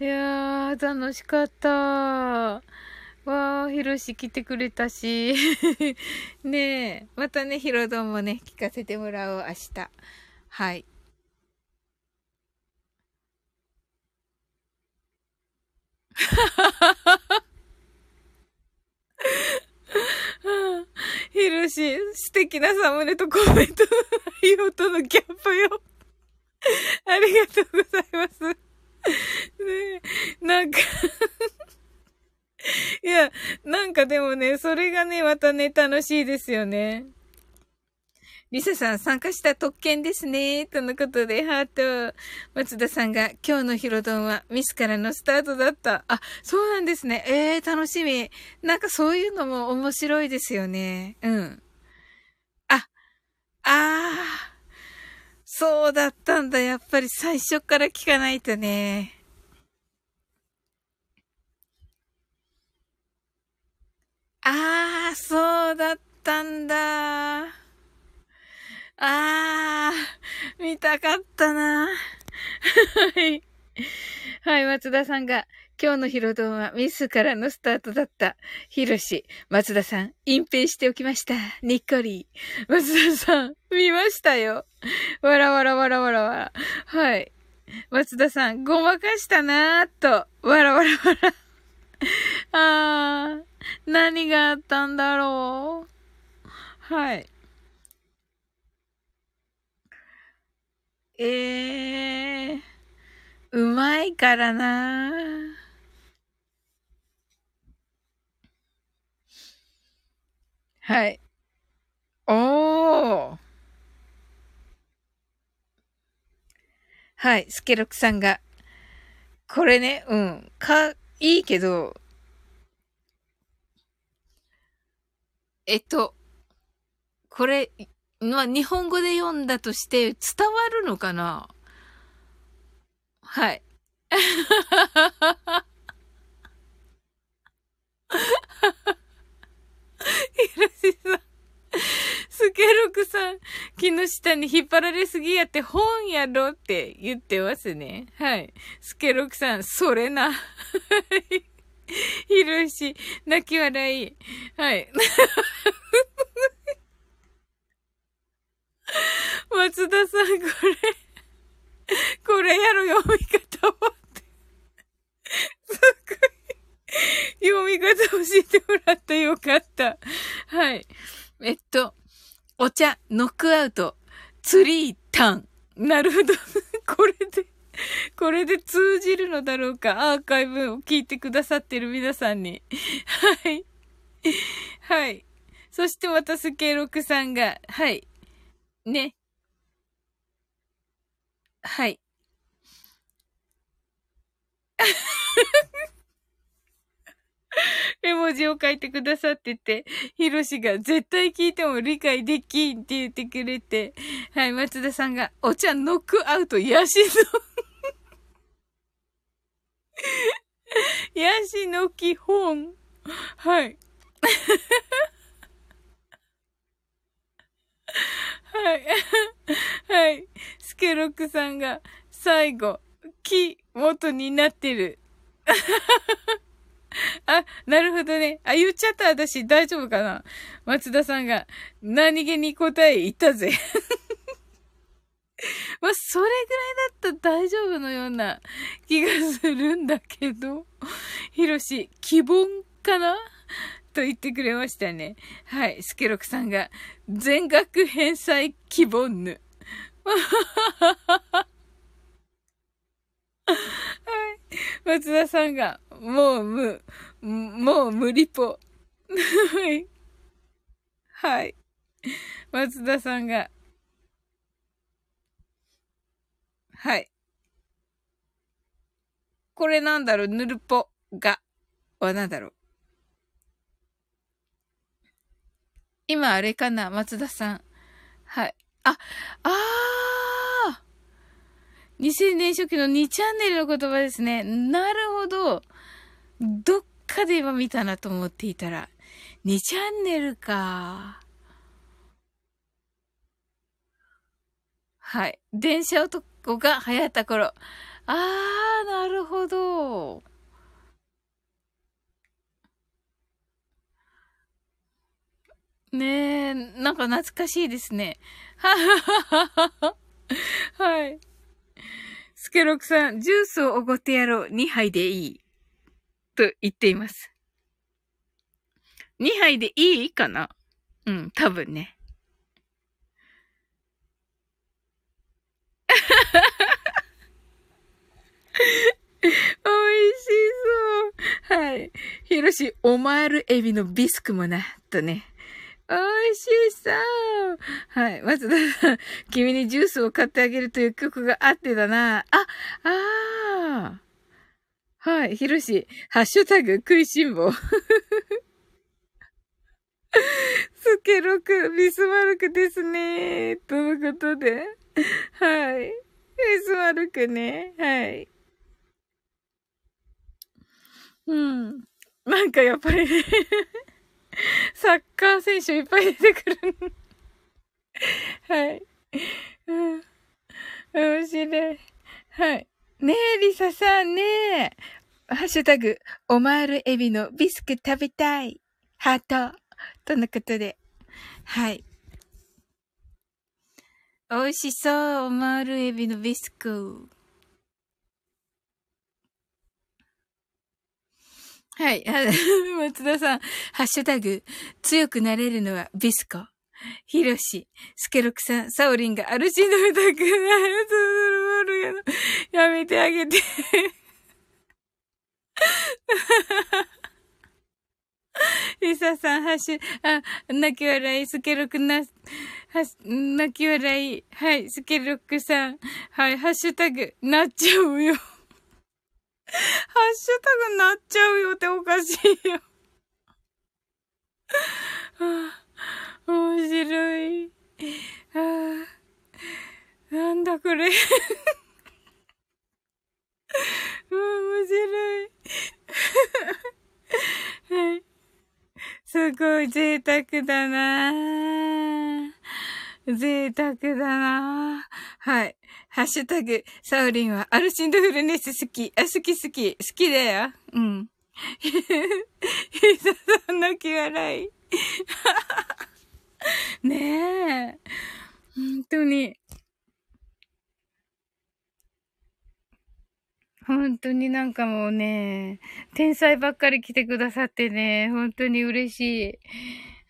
いやー、楽しかった。わー、ひろし来てくれたし。ねえ、またね、ひろどんもね、聞かせてもらおう、明日。はい。ひろし、素敵なサムネとコメントの内容とのギャップよ。ありがとうございます。ね、なんか いや、なんかでもね、それがね、またね、楽しいですよね。リサさん、参加した特権ですね。とのことで、ハート。松田さんが、今日のヒロドンはミスからのスタートだった。あ、そうなんですね。えー、楽しみ。なんかそういうのも面白いですよね。うん。あ、あー。そうだったんだ。やっぱり最初から聞かないとね。あー、そうだったんだ。あー、見たかったな。はい。はい、松田さんが、今日のヒロドンはミスからのスタートだった。ヒロシ、松田さん、隠蔽しておきました。にっこり。松田さん、見ましたよ。わらわらわらわらわら。はい。松田さん、ごまかしたなーと。わらわらわら。あー、何があったんだろう。はい。えー、うまいからなはい。おー。はい、スケロクさんが。これね、うん。か、いいけど、えっと、これ、まあ、日本語で読んだとして伝わるのかな？はい。ひろしさん。スケロクさん、木の下に引っ張られすぎやって本やろって言ってますね。はい。スケロクさん、それな。ひろし、泣き笑い。はい。松田さん、これ、これやろ、読み方をっ。ごい。読み方教えてもらってよかった。はい。えっと、お茶、ノックアウト、ツリー、タン。なるほど。これで、これで通じるのだろうか。アーカイブを聞いてくださってる皆さんに。はい。はい。そしてまたスケロクさんが、はい。ね。はい。絵文字を書いてくださってて、ヒロシが絶対聞いても理解できんって言ってくれて、はい、松田さんが、お茶ノックアウト、ヤシの、ヤシの基本。はい。はい。はい。スケロックさんが、最後、木、元になってる。あ、なるほどね。あ、言っちゃった私大丈夫かな松田さんが、何気に答え言ったぜ。まあ、それぐらいだったら大丈夫のような気がするんだけど、ひろし、希望かな？と言ってくれましたね。はい。スケロクさんが、全額返済希望ぬ。はい。松田さんが、もう無、もう無理ぽ。はい。はい。松田さんが、はい。これなんだろう？ぬるぽが、はなんだろう？今あれかな松田さん。はい。あ、あー !2000 年初期の2チャンネルの言葉ですね。なるほど。どっかで今見たなと思っていたら、2チャンネルか。はい。電車男が流行った頃。あー、なるほど。ねえ、なんか懐かしいですね。はははははい。スケロクさん、ジュースをおごってやろう。2杯でいい。と言っています。2杯でいいかな？うん、多分ね。美味しそう。はい。ひろし、オマールエビのビスクもな、とね。美味しそう。はい。松田さん、君にジュースを買ってあげるという曲があってだな。あ、ああ。はい。ひろし、ハッシュタグ食いしん坊。スケロク、ビスマルクですね。とのことで。はい。ビスマルクね。はい。うん。なんかやっぱり、サッカー選手いっぱい出てくる。はい。うん。面白い。はい。ねえ、リサさんねえ。ハッシュタグ、オマールエビのビスク食べたい。ハート。とのことで。はい。美味しそう、オマールエビのビスク。はい。松田さん、ハッシュタグ、強くなれるのはビスコ。ひろし、スケロクさん、サオリンがアルシンドみたくなる。そうるや。めてあげて。リサさん、ハッシュ、あ、泣き笑い、スケロクな、は、泣き笑い、はい、スケロクさん、はい、ハッシュタグ、なっちゃうよ。ハッシュタグなっちゃうよっておかしいよ。はあ、面白い。はあ、なんだこれ。面白い。はい。すごい贅沢だな贅沢だなはい。ハッシュタグ、サウリンはアルシンドフルネス好き。あ、好き好き。好きだよ。うん。ひささん泣き笑い。ねえ。本当に。本当になんかもうね、天才ばっかり来てくださってね、本当に嬉しい。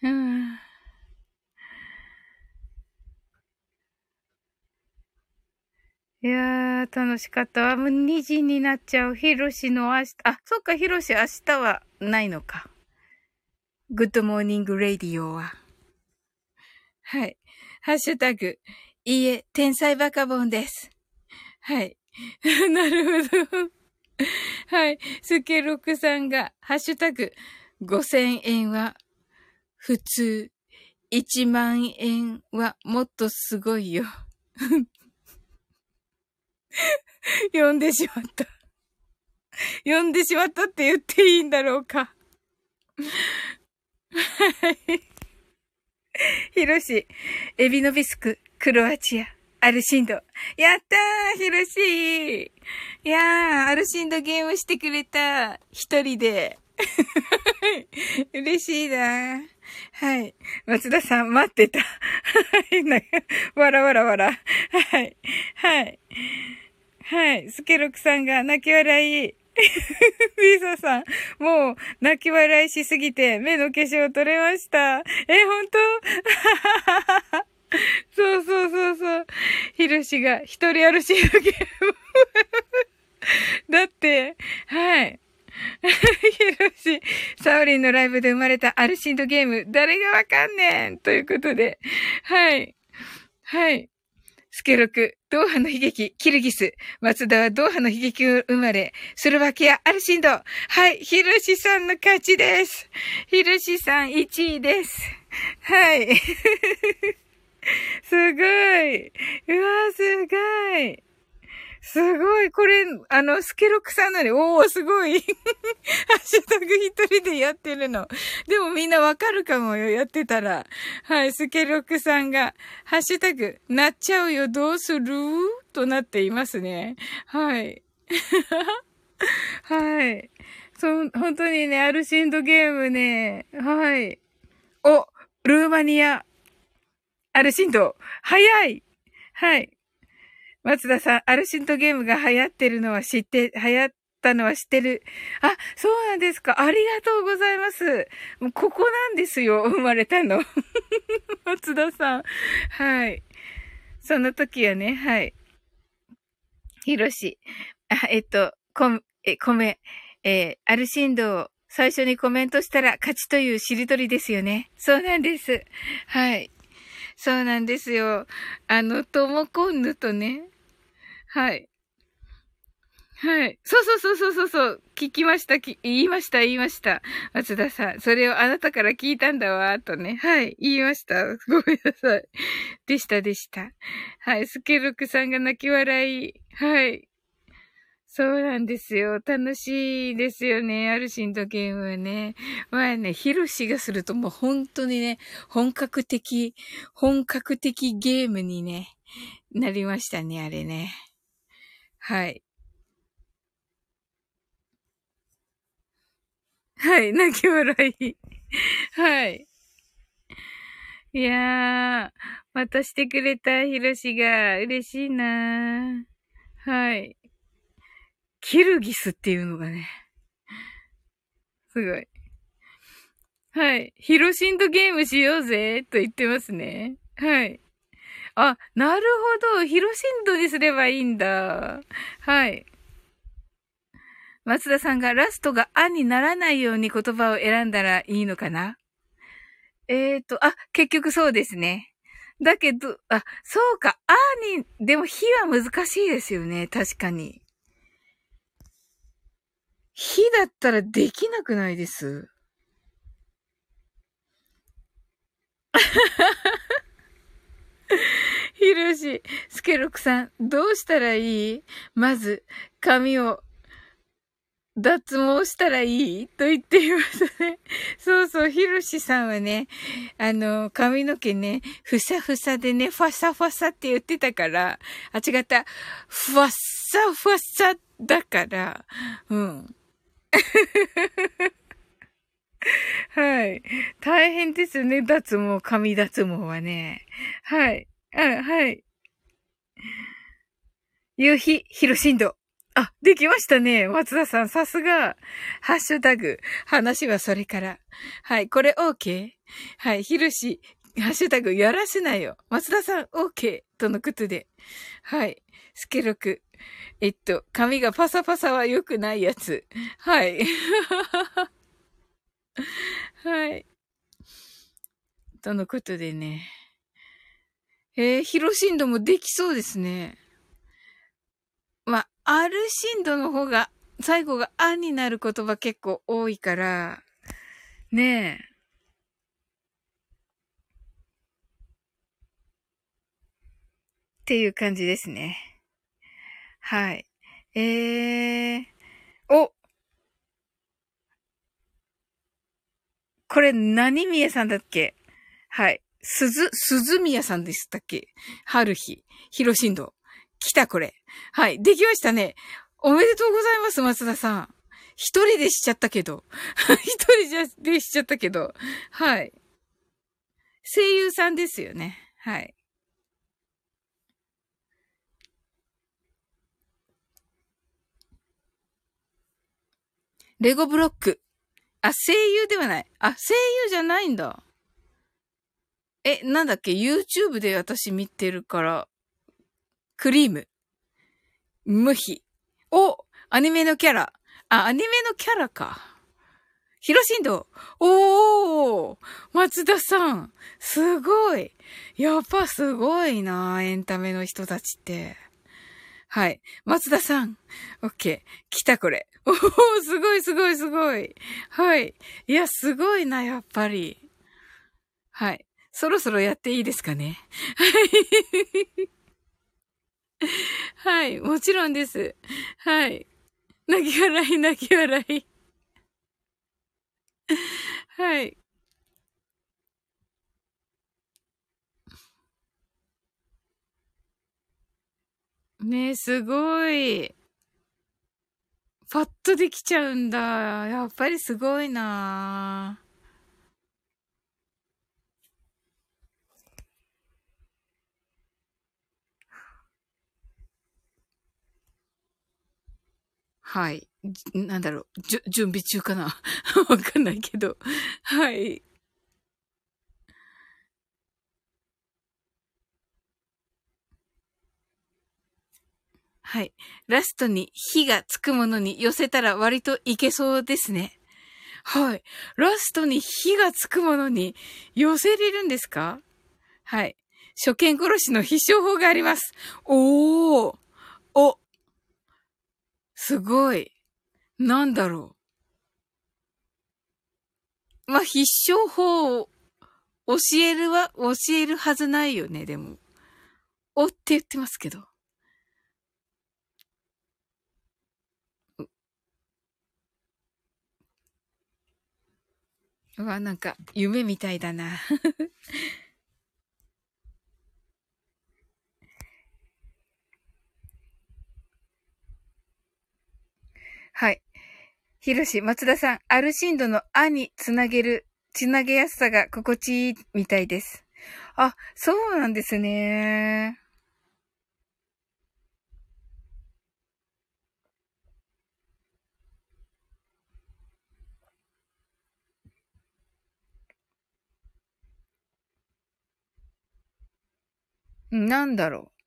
うん。いやー、楽しかったわ。もう2時になっちゃう。ヒロシの明日、あ、そっか、ヒロシ明日はないのか。 good morning radio は。はい。ハッシュタグ、いいえ、天才バカボンです。はい。なるほど。はい。スケロクさんが、ハッシュタグ、5000円は普通。1万円はもっとすごいよ。読んでしまった。読んでしまったって言っていいんだろうか。はい。ヒロシ、エビノビスク、クロアチア、アルシンド。やったーヒロシいやー、アルシンドゲームしてくれた。一人で。嬉しいなーはい。松田さん、待ってた。はい。なんかわらわらわら。はい。はい。はい。スケロクさんが泣き笑い。リーサさん、もう泣き笑いしすぎて目の化粧取れました。え、本当？そうそうそうそう。ヒロシが一人歩しのゲーム。だって、はい。ヒロシ、サオリンのライブで生まれたアルシンドゲーム、誰がわかんねんということで、はい。はい。スケロク、ドーハの悲劇、キルギス。松田はドーハの悲劇を生まれ、スロバキア、アルシンド。はい、ヒロシさんの勝ちです。ヒロシさん1位です。はい。すごい。うわ、すごい。すごい。これ、あの、スケロクさんなのおー、すごい。ハッシュタグ一人でやってるの。でもみんなわかるかもよ、やってたら。はい、スケロクさんが、ハッシュタグ、なっちゃうよ、どうする？となっていますね。はい。はい。そう、本当にね、アルシンドゲームね、はい。お、ルーマニア。アルシンド、早いはい。松田さん、アルシンドゲームが流行ってるのは知って、流行ったのは知ってる。あ、そうなんですか。ありがとうございます。もうここなんですよ、生まれたの。松田さん。はい。その時はね、はい。ひろし。あ、えっと、こ、え、米。えーアルシンドを最初にコメントしたら勝ちというしりとりですよね。そうなんです。はい。そうなんですよ。あの、ともこんぬとね。はい。はい。そうそうそうそうそうそう。聞きました。き言いました、言いました。松田さん。それをあなたから聞いたんだわ、とね。はい。言いました。ごめんなさい。でした、でした。はい。スケルクさんが泣き笑い。はい。そうなんですよ。楽しいですよね。アルシンドゲームはね。まあね、ヒロシがするともう本当にね、本格的、本格的ゲームにね、なりましたね、あれね。はい。はい、泣き笑い。はい。いやー、またしてくれたヒロシが嬉しいなーはい。キルギスっていうのがね、すごい。はい。ヒロシンドゲームしようぜと言ってますね。はい。あ、なるほど。ヒロシンドにすればいいんだ。はい。松田さんがラストがあにならないように言葉を選んだらいいのかな？えーと、あ、結局そうですね。だけど、あ、そうか、あに、でも火は難しいですよね。確かに。火だったらできなくないです？ひろし、スケロクさん、どうしたらいい？まず、髪を脱毛したらいい？と言っていますね。そうそう、ひろしさんはね、あの、髪の毛ね、ふさふさでね、ファサファサって言ってたから、あ、違った、ファッサファサだから、うん。はい。大変ですね、脱毛、髪脱毛はね。はい。あ、はい。夕日、ヒロシンド。あ、できましたね。松田さん、さすが。ハッシュタグ。話はそれから。はい。これ OK? はい。ヒロシ、ハッシュタグ、やらせないよ。松田さん、OK? とのことで。はい。スケロク。えっと、髪がパサパサは良くないやつ。はい。はい。とのことでね。えー、ヒロシンドもできそうですね。まあ、アルシンドの方が、最後があになる言葉結構多いから、ねえ。っていう感じですね。はい。えー、おこれ何宮さんだっけ？はい。鈴、鈴宮さんでしたっけ？春日、ヒロシンド。来たこれ。はい。できましたね。おめでとうございます、松田さん。一人でしちゃったけど。一人じゃ、でしちゃったけど。はい。声優さんですよね。はい。レゴブロック。あ、声優ではない。あ、声優じゃないんだ。え、なんだっけ ?YouTube で私見てるから。クリーム。無比。おアニメのキャラ。あ、アニメのキャラか。ヒロシンド。おー松田さん。すごい。やっぱすごいなエンタメの人たちって。はい。松田さん。オッケー。来たこれ。おーすごいすごいすごい。はい。いや、すごいな、やっぱり。はい。そろそろやっていいですかね。はい。はい。もちろんです。はい。泣き笑い、泣き笑い。はい。ねえ、すごい。パッとできちゃうんだ。やっぱりすごいなはい。なんだろう。じゅ、準備中かな わかんないけど。はい。はい。ラストに火がつくものに寄せたら割といけそうですね。はい。ラストに火がつくものに寄せれるんですか？はい。初見殺しの必勝法があります。おー。お。すごい。なんだろう。まあ、必勝法を教えるは、教えるはずないよね、でも。おって言ってますけど。うわ、なんか、夢みたいだな。はい。ひろし、松田さん、アルシンドのあにつなげる、つなげやすさが心地いいみたいです。あ、そうなんですね。なんだろう。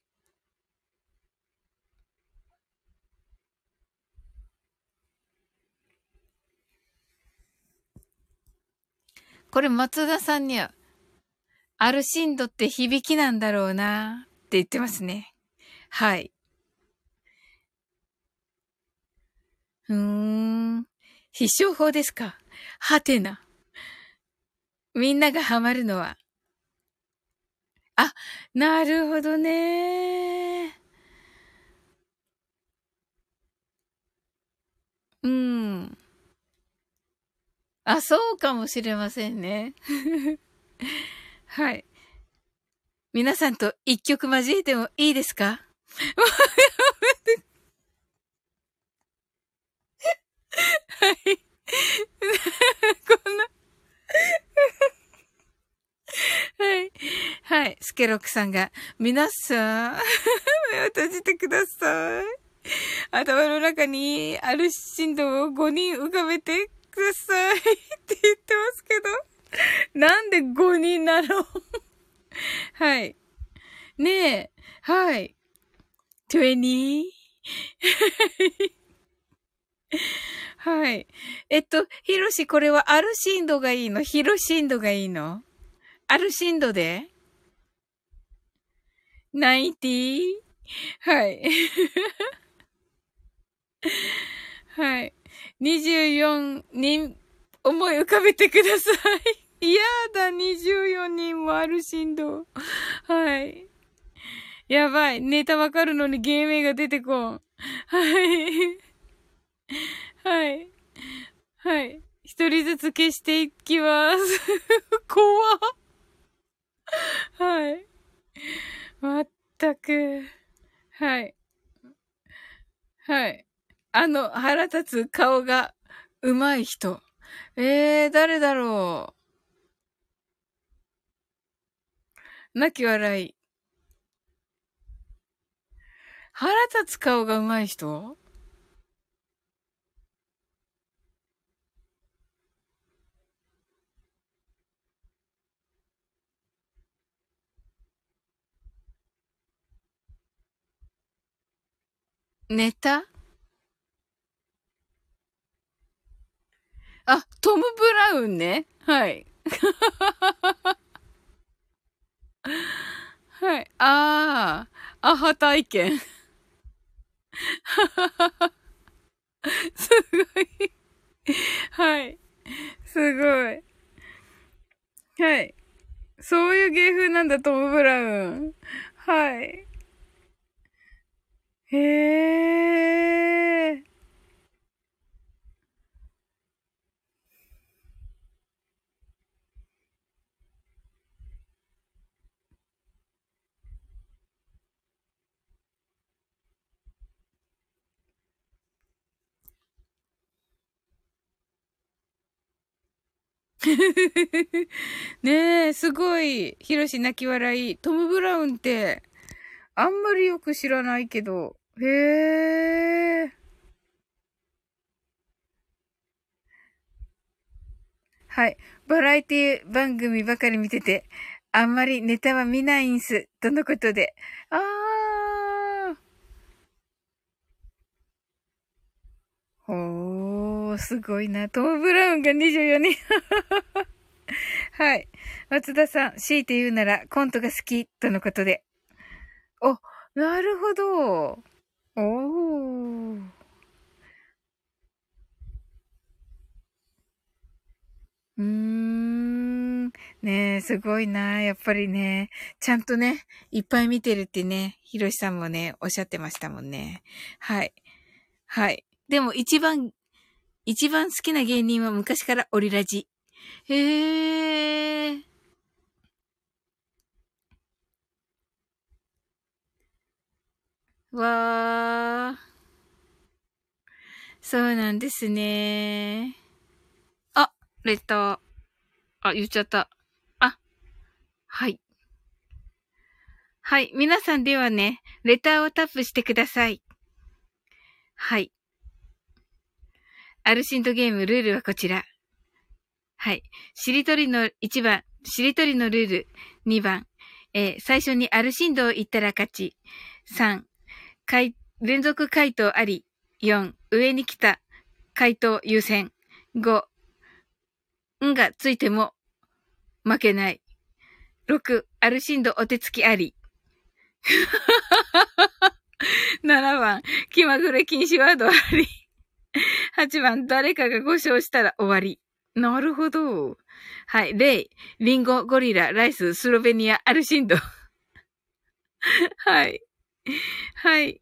これ松田さんには、アルシンドって響きなんだろうなって言ってますね。はい。うーん。必勝法ですかはてな。みんながハマるのは。あ、なるほどね。うん。あ、そうかもしれませんね。はい。皆さんと一曲交えてもいいですか？はい。こんな。はい。はい。スケロックさんが、皆さん、目を閉じてください。頭の中にある振動を5人浮かべてくださいって言ってますけど、なんで5人なの？はい。ねえ、はい。20? はい。えっと、ヒロシ、これはアルシンドがいいの？ヒロシンドがいいの？アルシンドで ?90? はい。はい。24人思い浮かべてください。やだ、24人もアルシンド。はい。やばい。ネタわかるのに芸名が出てこん。はい。はい。はい。一人ずつ消していきます。怖っ。はい。まったく。はい。はい。あの、腹立つ顔が上手い人。えー、誰だろう。泣き笑い。腹立つ顔が上手い人？ネタあ、トム・ブラウンね。はい。はい。ああ、アハ体験。すごい。はい。すごい。はい。そういう芸風なんだ、トム・ブラウン。はい。へえ。ねえ、すごい。ヒロシ泣き笑い。トム・ブラウンって、あんまりよく知らないけど。へえ。はい。バラエティ番組ばかり見てて、あんまりネタは見ないんす。とのことで。あー。ほー、すごいな。トム・ブラウンが24人。はい。松田さん、強いて言うならコントが好き。とのことで。お、なるほど。おー。うーん。ねえ、すごいな。やっぱりね、ちゃんとね、いっぱい見てるってね、ひろしさんもね、おっしゃってましたもんね。はい。はい。でも一番、一番好きな芸人は昔からオリラジ。へえ。わー。そうなんですね。あ、レター。あ、言っちゃった。あ、はい。はい。皆さんではね、レターをタップしてください。はい。アルシンドゲームルールはこちら。はい。しりとりの1番、しりとりのルール2番、えー最初にアルシンドを言ったら勝ち。3、連続回答あり。4、上に来た回答優先。5、んがついても負けない。6、アルシンドお手つきあり。7番、気まぐれ禁止ワードあり。8番、誰かが誤唱したら終わり。なるほど。はい。例、リンゴ、ゴリラ、ライス、スロベニア、アルシンド。はい。はい。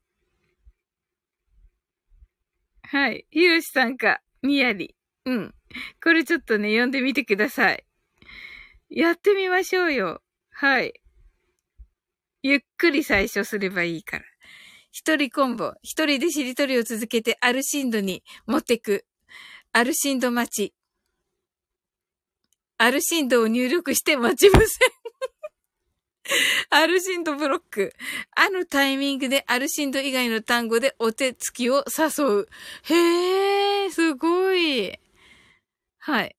はい。ひろしさんか、みやり。うん。これちょっとね、読んでみてください。やってみましょうよ。はい。ゆっくり最初すればいいから。一人コンボ。一人でしりとりを続けてアルシンドに持ってく。アルシンド待ち。アルシンドを入力して待ち伏せん。アルシンドブロック。あのタイミングでアルシンド以外の単語でお手つきを誘う。へー、すごい。はい。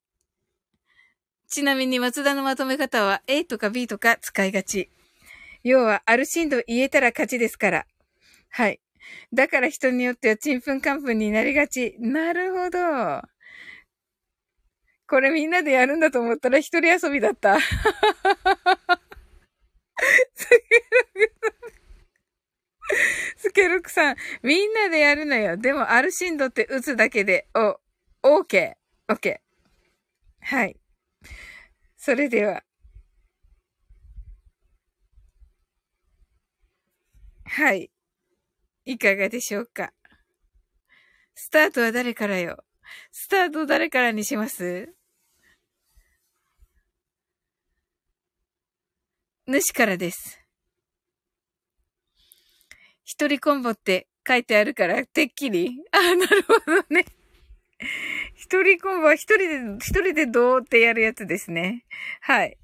ちなみに松田のまとめ方は A とか B とか使いがち。要は、アルシンド言えたら勝ちですから。はい。だから人によってはちんぷんかんぷんになりがち。なるほど。これみんなでやるんだと思ったら一人遊びだった。スケルクさん、みんなでやるのよ。でも、アルシンドって打つだけで、お、オーケー、オッケー。はい。それでは。はい。いかがでしょうかスタートは誰からよスタート誰からにします？主からです。一人コンボって書いてあるから、てっきり。あ、なるほどね。一人コンボは一人で、一人でどうってやるやつですね。はい。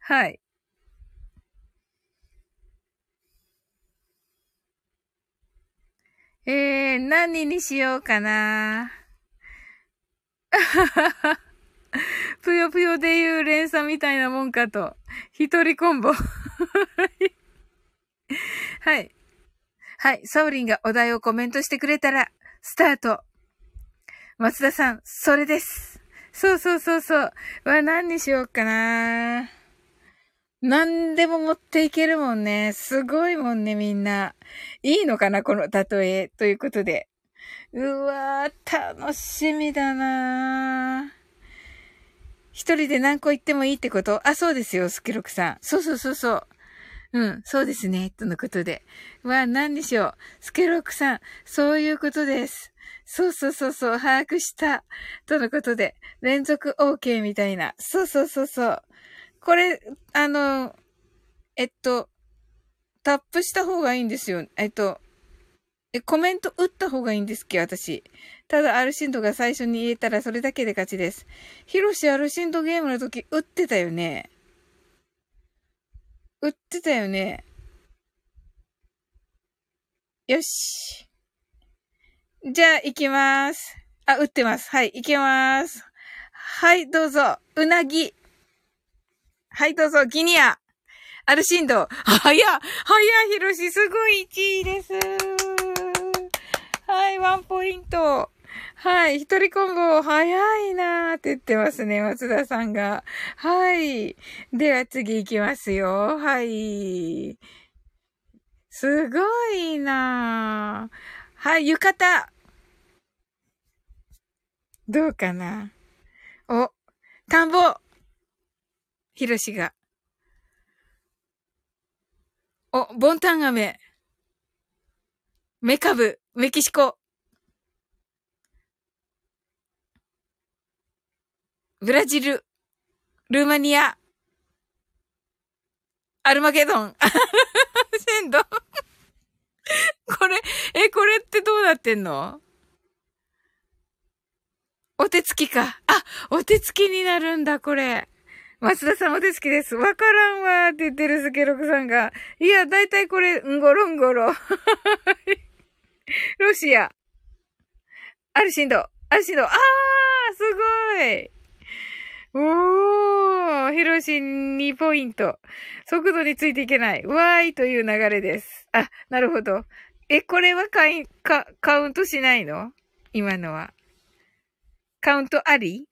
はい。えー、何にしようかな。ぷよぷよで言う連鎖みたいなもんかと。一人コンボ。はい。はい。サウリンがお題をコメントしてくれたら、スタート。松田さん、それです。そうそうそうそう。わ、何にしようかな。何でも持っていけるもんね。すごいもんね、みんな。いいのかな、この例え。ということで。うわー、楽しみだな一人で何個言ってもいいってこと？あ、そうですよ、スケロクさん。そうそうそうそう。うん、そうですね、とのことで。わ、何にしよう？スケロクさん、そういうことです。そうそうそうそう、把握した。とのことで、連続 OK みたいな。そうそうそうそう。これ、あの、えっと、タップした方がいいんですよ。えっと、え、コメント打った方がいいんですっけ？私。ただ、アルシンドが最初に言えたらそれだけで勝ちです。ヒロシアルシンドゲームの時打ってたよね。打ってたよね。よし。じゃあ、行きます。あ、打ってます。はい、行きます。はい、どうぞ。うなぎ。はい、どうぞ。ギニア。アルシンド。はや、はや、ヒロシ、すごい1位です。はい、ワンポイント。はい、一人コンボ、早いなーって言ってますね、松田さんが。はい。では次行きますよ。はい。すごいなーはい、浴衣。どうかなお、田んぼ。ひろしが。お、ボンタン飴。メカブ、メキシコ。ブラジル、ルーマニア、アルマゲドン、シンド。これ、え、これってどうなってんの？お手つきか。あ、お手つきになるんだ、これ。松田さんお手つきです。わからんわーって言ってるスケロクさんが。いや、だいたいこれ、んごろんごろ。ロシア。アルシンド。アルシンド。あーすごいおーヒロシン2ポイント。速度についていけない。わーいという流れです。あ、なるほど。え、これはカインカカウントしないの？今のは。カウントあり？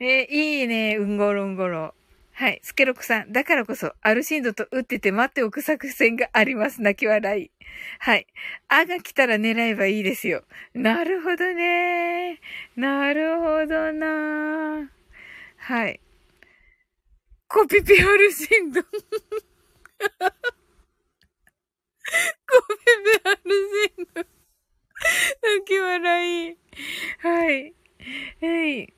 えいいね。うんごろんごろ。はい。スケロクさん。だからこそ、アルシンドと打ってて待っておく作戦があります。泣き笑い。はい。あが来たら狙えばいいですよ。なるほどね。なるほどな。はい。コピペアルシンド。コピペアルシンド。泣き笑い。はい。はい。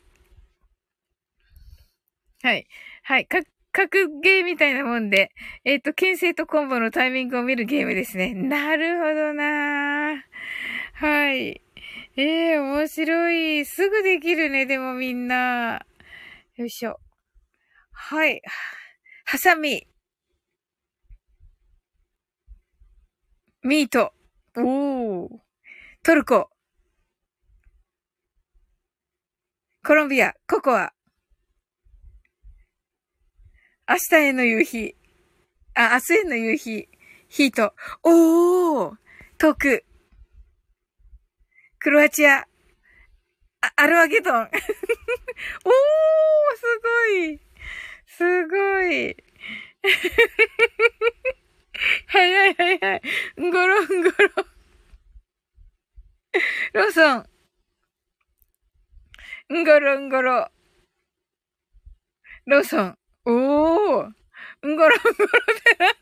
はい。はい。か、格ゲーみたいなもんで、えっ、と、牽制とコンボのタイミングを見るゲームですね。なるほどなはい。ええ面白い。すぐできるね、でもみんな。よいしょ。はい。ハサミ。ミート。おー。トルコ。コロンビア。ココア。明日への夕日。あ、明日への夕日。ヒート。おー遠く。クロアチア。あ、アルワゲドン。おーすごい。すごい。はいはいはいはい。んごろんごろ。ローソン。んごろんごろ。ローソン。おー。んごろんごろでな。ん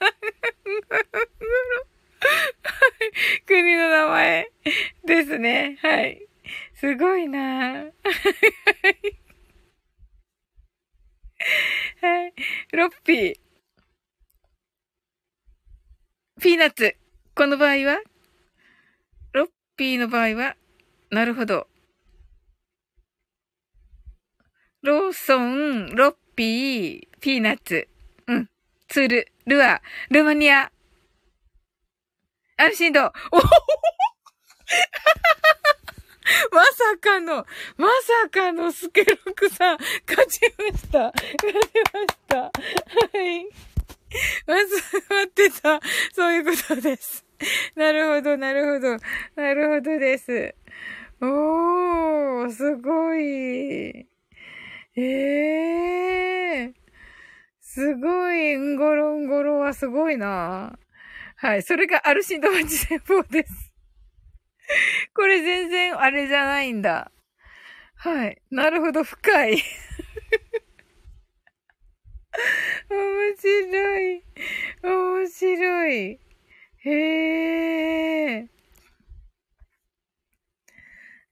ごろんごろ。はい。国の名前ですね。はい。すごいなはい。はい。ロッピー。ピーナッツ。この場合は？ロッピーの場合は？なるほど。ローソン、ロッピー、ピーナッツ。うん。ツール、ルアー、ルーマニア。アルシンド。お まさかの、まさかのスケロクさん、勝ちました。勝ちました。はい。まず、待ってた。そういうことです。なるほど、なるほど。なるほどです。おー、すごい。ええー。すごい、んごろんごろはすごいな。はい。それがアルシンドマチ戦法です。これ全然あれじゃないんだ。はい。なるほど、深い。面白い。面白い。へえ。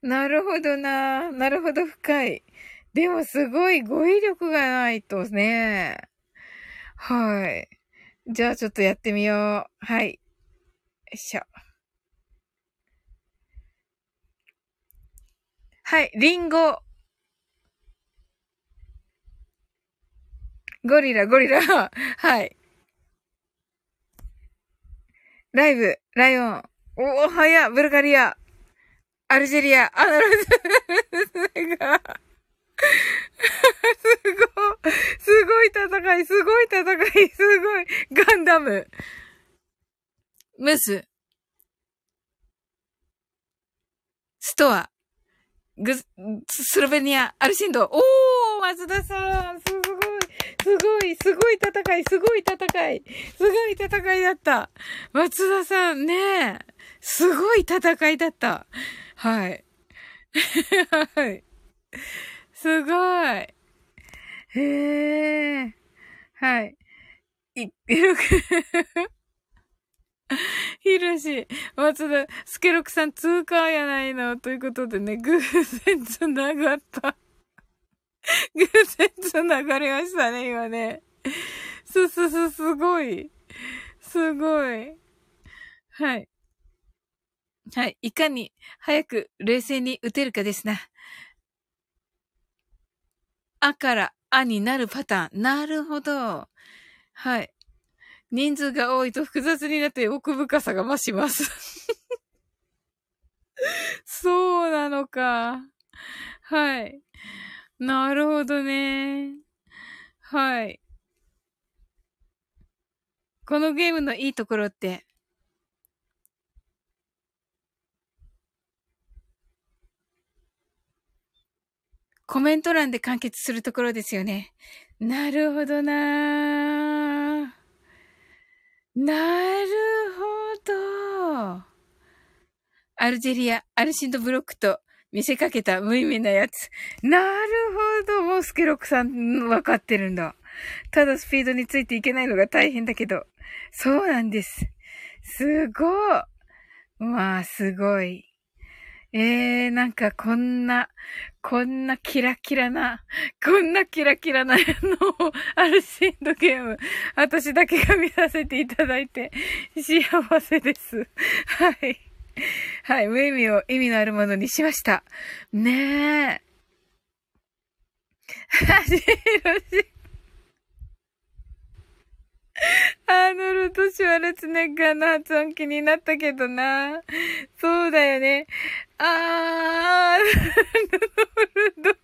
なるほどな。なるほど、深い。でもすごい語彙力がないとね。はい。じゃあちょっとやってみよう。はい。よいしょ。はい、リンゴ。ゴリラ、ゴリラ。はい。ライブ、ライオン。おお、早っ、ブルガリア。アルジェリア。あ、なるほど。すごい。すごい戦い、すごい戦い、すごい。ガンダム。ムス。ストア。グス、スロベニア、アルシンド。おー松田さんすごいすごいすごい戦いすごい戦いすごい戦いだった松田さんねえすごい戦いだったはい。はい。すごい。へえ。はい。い、ひろし、松田、スケロクさん通過やないの。ということでね、偶然つながった。偶然つながりましたね、今ね。すすす、すごい。すごい。はい。はい。いかに早く冷静に打てるかですな。あからあになるパターン。なるほど。はい。人数が多いと複雑になって奥深さが増します。そうなのか。はい。なるほどね。はい。このゲームのいいところって、コメント欄で完結するところですよね。なるほどなーなるほど。アルジェリア、アルシンドブロックと見せかけた無意味なやつ。なるほど。もうスケロックさんわかってるんだ。ただスピードについていけないのが大変だけど。そうなんです。すごい。まあ、すごい。えー、なんかこんな、こんなキラキラな、こんなキラキラな のを、アルシンドゲーム、私だけが見させていただいて、幸せです。はい。はい、無意味を意味のあるものにしました。ねえ。はじろし。アーノルド・シュワルツネッガーの発音気になったけどな。そうだよね。あー、アーノルド。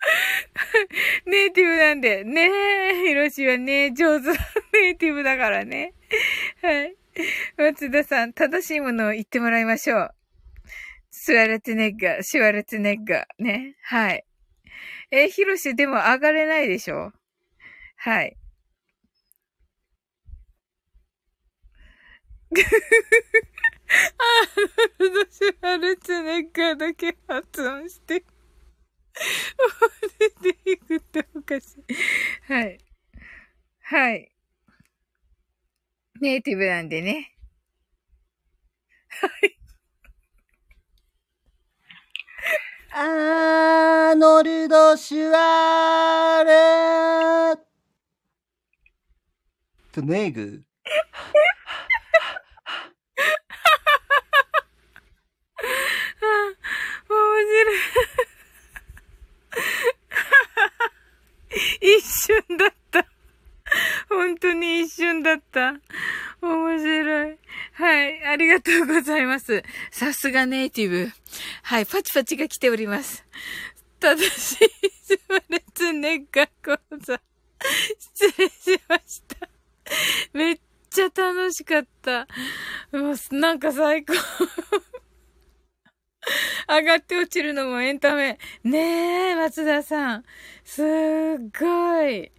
ネイティブなんで。ねえ、ヒロシはね、上手なネイティブだからね。はい。松田さん、正しいものを言ってもらいましょう。スワルツネッガー、シュワルツネッガー。ね。はい。え、ヒロシでも上がれないでしょ？はい。アーノルド・シュワルツェネッガーだけ発音して。出ていくっておかしい。はい。はい。ネイティブなんでね。アーノルド・シュワールトネグ。面白い。一瞬だった。本当に一瞬だった。面白い。はい。ありがとうございます。さすがネイティブ。はい。パチパチが来ております。正しいスワレツネガ講座。失礼しました。めっちゃ楽しかった。もうなんか最高。上がって落ちるのもエンタメ。ねえ、松田さん。すっごい。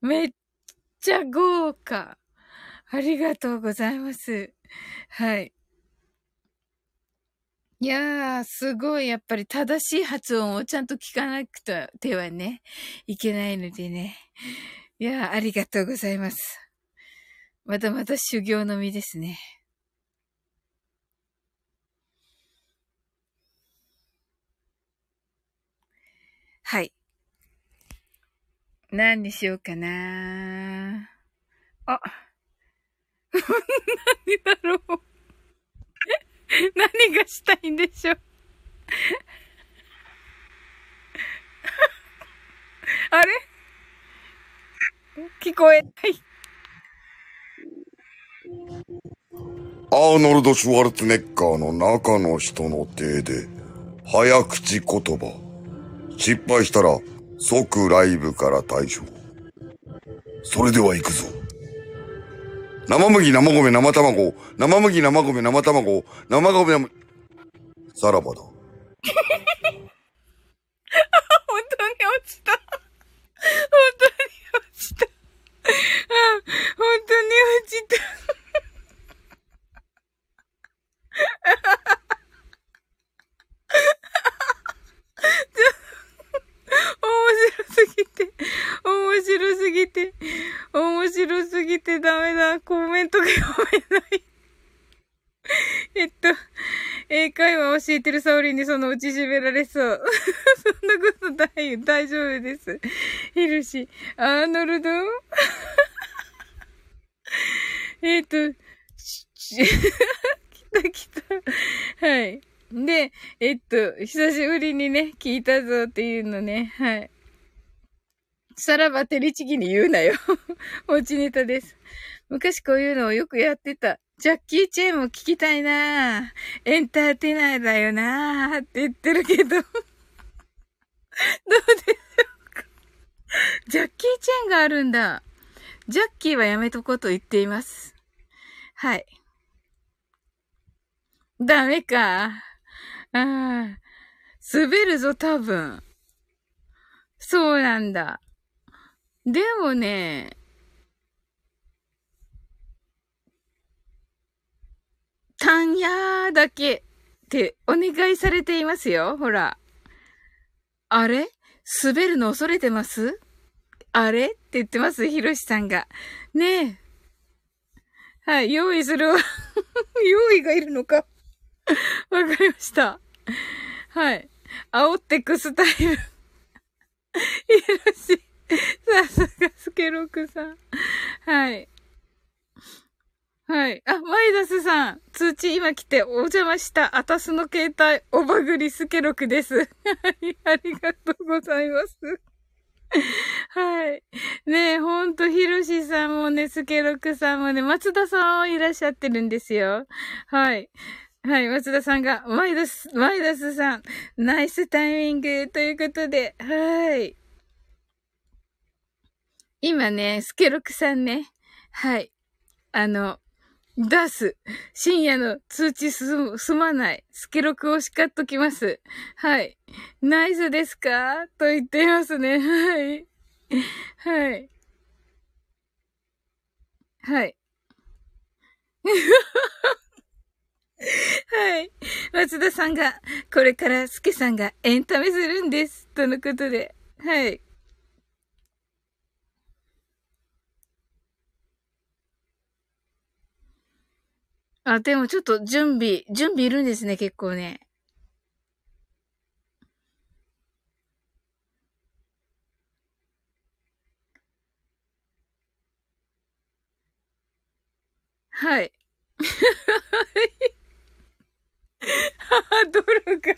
めっちゃ豪華。ありがとうございます。はい。いやー、すごい。やっぱり正しい発音をちゃんと聞かなくてはね、いけないのでね。いやー、ありがとうございます。まだまだ修行の身ですね。はい。何にしようかなあ。何だろう。何がしたいんでしょう。あれ？聞こえない。アーノルド・シュワルツェネッガーの中の人の手で、早口言葉。失敗したら、即ライブから退場。それでは行くぞ。生麦、生米、生卵、生麦、生米、生卵、生米、生、さらばだ。本当に落ちた。本当に落ちた。本当に落ちた。面白すぎて、面白すぎて、面白すぎてダメだ。コメントが読めない。えっと、英会話教えてるサオリンにそのうち締められそう。そんなことない、大丈夫です。ヒルシ、アーノルド？えっと、来た来た。はい。で、えっと、久しぶりにね、聞いたぞっていうのね、はい。さらば照りちぎに言うなよ。落ちネタです。昔こういうのをよくやってた。ジャッキー・チェーンも聞きたいなエンターテイナーだよなって言ってるけど。どうでしょうか。ジャッキー・チェーンがあるんだ。ジャッキーはやめとこうと言っています。はい。ダメか。ああ。滑るぞ、多分。そうなんだ。でもね、タンヤーだけってお願いされていますよ。ほら。あれ？滑るの恐れてます？あれ？って言ってますひろしさんが。ねえ。はい、用意するわ。用意がいるのか。わかりました。はい。煽ってくスタイル。ひろし。さすがスケロクさん。はい。はい。あ、マイダスさん。通知今来てお邪魔したあたすの携帯、おばぐりスケロクです。はい。ありがとうございます。はい。ねえ、ほんと、ひろしさんもね、スケロクさんもね、松田さんもいらっしゃってるんですよ。はい。はい、松田さんが、マイダス、マイダスさん、ナイスタイミングということで、はい。今ね、スケロクさんね、はい。あの、出す。深夜の通知す、すまない。スケロクを叱っときます。はい。ナイスですか？と言っていますね。はい。はい。はい。はい。松田さんが、これからスケさんがエンタメするんです。とのことで。はい。あ、でもちょっと準備、準備いるんですね、結構ね。はい。ハードルが、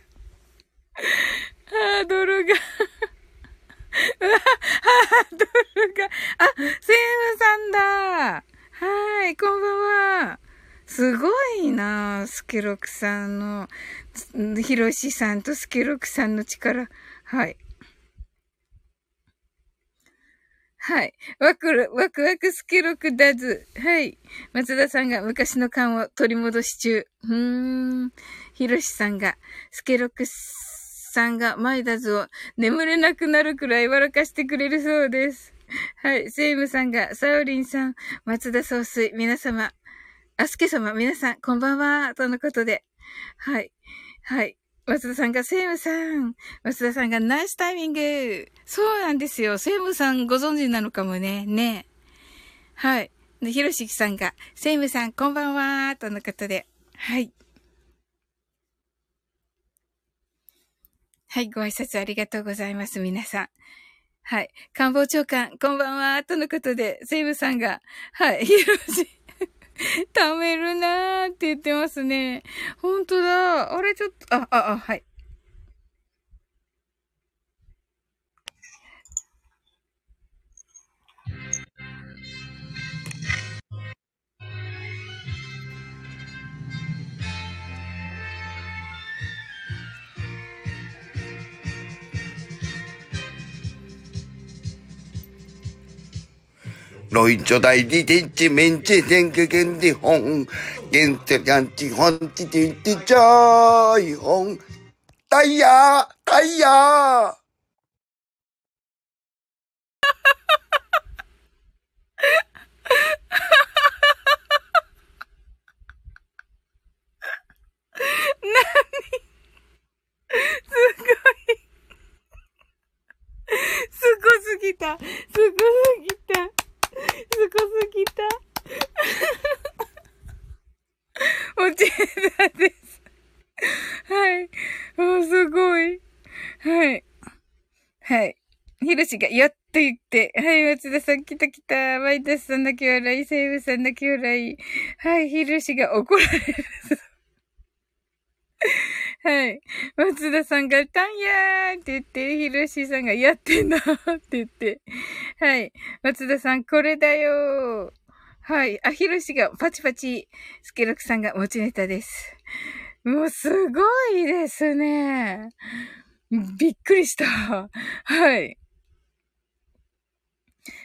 ハードルが、うわ、ハードルが、あ、セームさんだはい、こんばんは。すごいなスケロクさんの、ヒロシさんとスケロクさんの力。はい。はい。ワクワクワクスケロクダズ。はい。松田さんが昔の勘を取り戻し中。うーん。ヒロシさんが、スケロクさんがマイダズを眠れなくなるくらい笑かしてくれるそうです。はい。セイムさんが、サオリンさん、松田総帥、皆様、アスケ様、皆さん、こんばんは、とのことで。はい。はい。松田さんが、セイムさん。松田さんが、ナイスタイミング。そうなんですよ。セイムさんご存知なのかもね。ねはい。で、ひろしきさんが、セイムさん、こんばんは。とのことで。はい。はい。ご挨拶ありがとうございます。皆さん。はい。官房長官、こんばんは。とのことで、セイムさんが、はい。ひろし、貯めるなーって言ってますね。ほんとだ。あれちょっと、あ、あ、あ、はい。ロイチョダイディテッチメンチェセンケケンデホン、ゲンテキャンチホンチティッチジャイホン、タイヤータイヤーなにすごい。すごすぎた。すごすぎた。すごすぎた。おちえだです。はい。おすごい。はい。はい。ひろしが、やっと言って。はい、松田さん来た来た。ワイダスさんだけ笑い、セイブさんだけ笑い。はい、ひろしが怒られる。はい。松田さんが、タンヤーって言って、ひろしさんが、やってんだって言って。はい。松田さん、これだよはい。あ、ひろしがパチパチ、スケロクさんが持ちネタです。もうすごいですね。びっくりした。はい。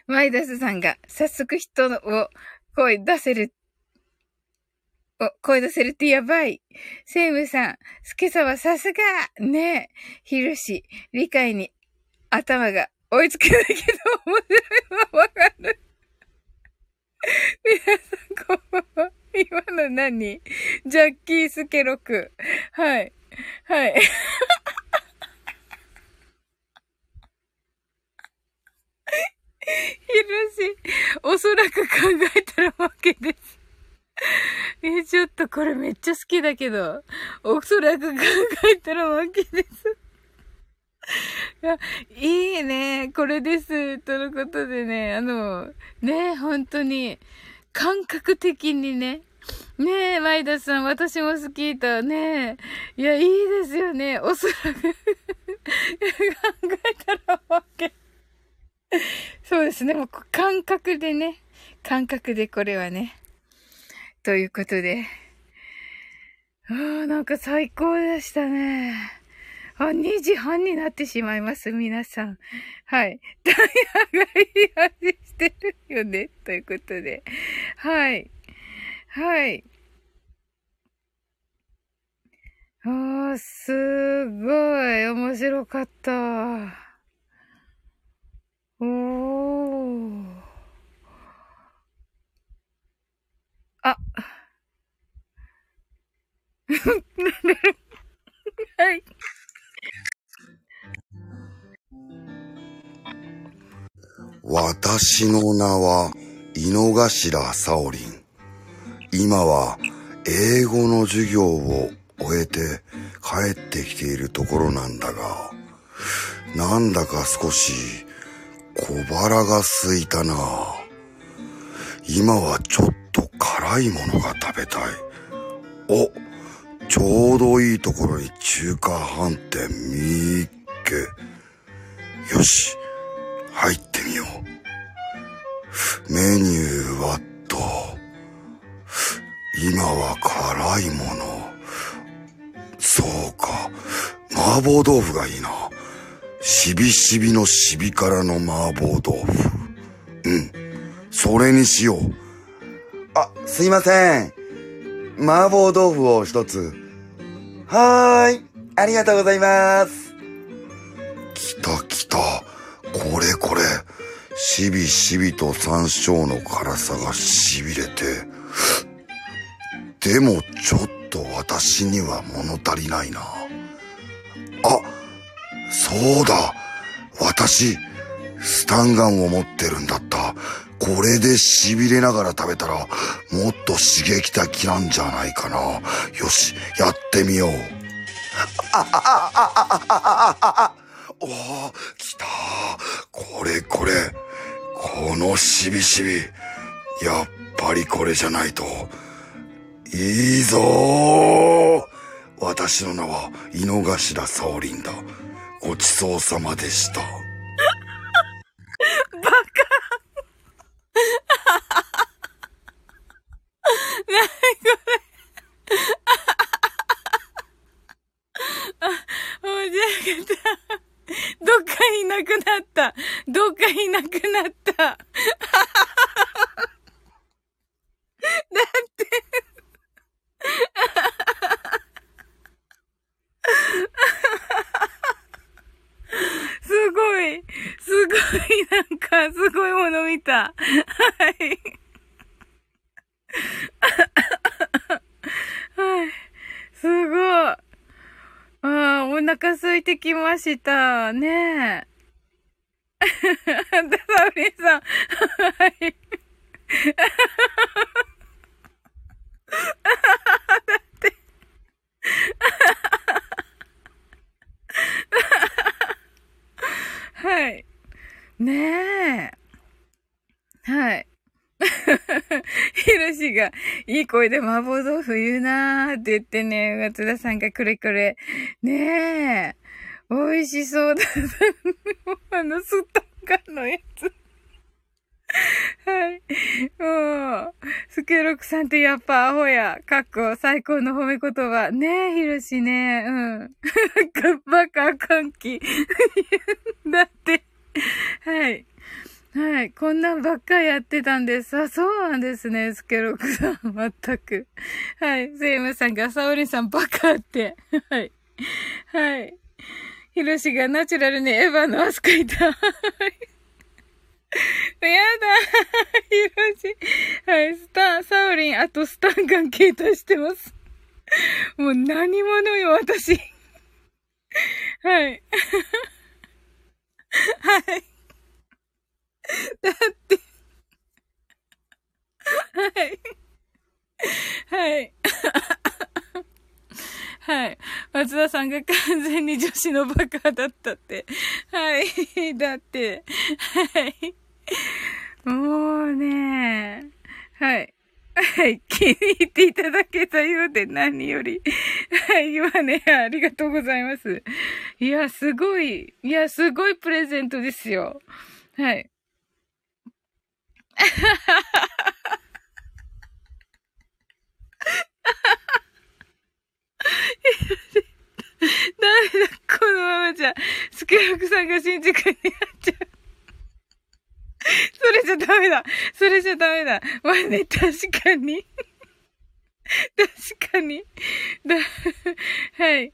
マイダスさんが早速人を声出せる、お、声出せるってやばい。セイムさん、スケさはさすがねえ、ヒルシ、理解に頭が追いつけないけど面白いのはわかる。皆さんこんばんは。今の何？ジャッキースケロク。はい。はい。ヒルシ、おそらく考えたら負けです。え、ちょっとこれめっちゃ好きだけど、おそらく考えたら負けです。い、いいね。これです。とのことでね、あの、ね、本当に、感覚的にね、ねえ、マイダさん、私も好きと、ねえ。いや、いいですよね。おそらく考えたら負け。そうですね。もう感覚でね。感覚でこれはね。ということで。ああ、なんか最高でしたね。あ、2時半になってしまいます、皆さん。はい。ダイヤがいい味してるよね。ということで。はい。はい。ああ、すごい。面白かった。おー。あ。はい。私の名は井の頭サオリン。今は英語の授業を終えて帰ってきているところなんだが、なんだか少し小腹が空いたな。今はちょっと辛いものが食べたい。お、ちょうどいいところに中華飯店見っけ。よし、入ってみよう。メニューはと、今は辛いもの。そうか、麻婆豆腐がいいな。しびしびのしび辛の麻婆豆腐。うん、それにしよう。あ、すいません。麻婆豆腐を一つ。はーい、ありがとうございます。来た来た。これこれ。しびしびと山椒の辛さがしびれて。でもちょっと私には物足りないな。あ、そうだ。私、スタンガンを持ってるんだった。これで痺れながら食べたら、もっと刺激的なんじゃないかな。よし、やってみよう。あ、あ、あ、あ、あ、あ、あ、あ、あ、おー、来た。これこれ。このしびしび。やっぱりこれじゃないと。いいぞー私の名は井の頭サオリンだ。ごちそうさまでした。バカなにこれあ、面白かった。どっかいなくなった。どっかいなくなった。だって。すごい、すごい、なんか、すごいもの見た。はい。はい。すごい。ああ、お腹空いてきました。ねえ。ダサウリンさん。はい。だって。はい。ねえ。はい。ひろしが、いい声で麻婆豆腐言うなーって言ってね、松田さんがくれくれ。ねえ。美味しそうだ。あの、スタンガンのやつ。はい。もう、スケロクさんってやっぱアホや。かっこ最高の褒め言葉。ねえ、ひろしね。うん。バカ歓喜。だって。はい。はい。こんなんばっかやってたんです。あ、そうなんですね。スケロクさん。まったく。はい。セイムさんが、サオリンさんバカって。はい。はい。ヒロシがナチュラルにエヴァのアスカいた。やだヒロシ。はい、スタン、サオリン、あとスタンガン携帯してます。もう何者よ、私。はい。はい。だって。はい。はい。はい。松田さんが完全に女子のバカだったって。はい。だって。はい。もうね。はい。はい。気に入っていただけたようで何より。はい。今ね、ありがとうございます。いや、すごい。いや、すごいプレゼントですよ。はい。ダメだ、このままじゃ、スケロクさんが新宿になっちゃう。それじゃダメだ。それじゃダメだ。まあね、確かに。確かに。だ、はい。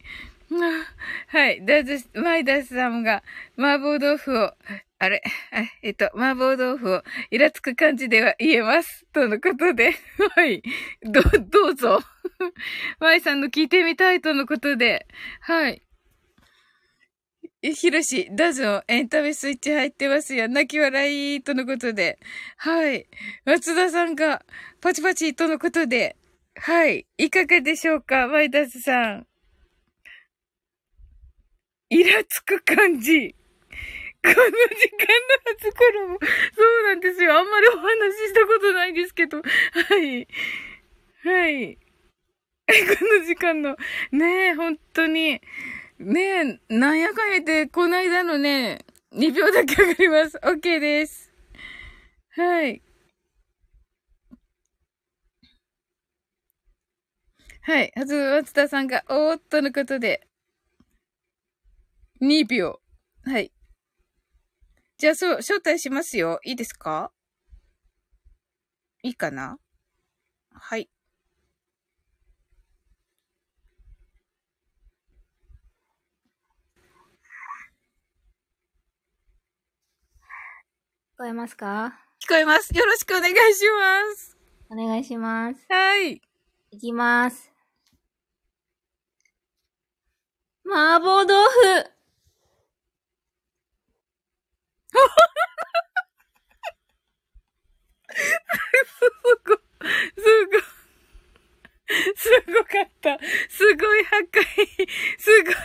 はい。だず、マイダスさんが、麻婆豆腐を、あれ、あえっと、麻婆豆腐をイラつく感じでは言えます。とのことで、はい。ど、どうぞ。マイさんの聞いてみたいとのことで、はい。ひろし、どうぞ、エンタメスイッチ入ってますよ。泣き笑い、とのことで。はい。松田さんが、パチパチ、とのことで。はい。いかがでしょうかマイダスさん。イラつく感じ。この時間の初頃も、そうなんですよ。あんまりお話ししたことないですけど。はい。はい。この時間の、ねえ、本当に。ねえ、なんやかんやって、この間のね、2秒だけ上がります。OK です。はい。はい。はず、松田さんが、おーっとのことで、2秒。はい。じゃあ、そう、招待しますよ。いいですか？いいかな？はい。聞こえますか？聞こえます。よろしくお願いします。お願いします。はい。いきます。麻婆豆腐 すご、すご、すごかった。すごい破壊、すごい破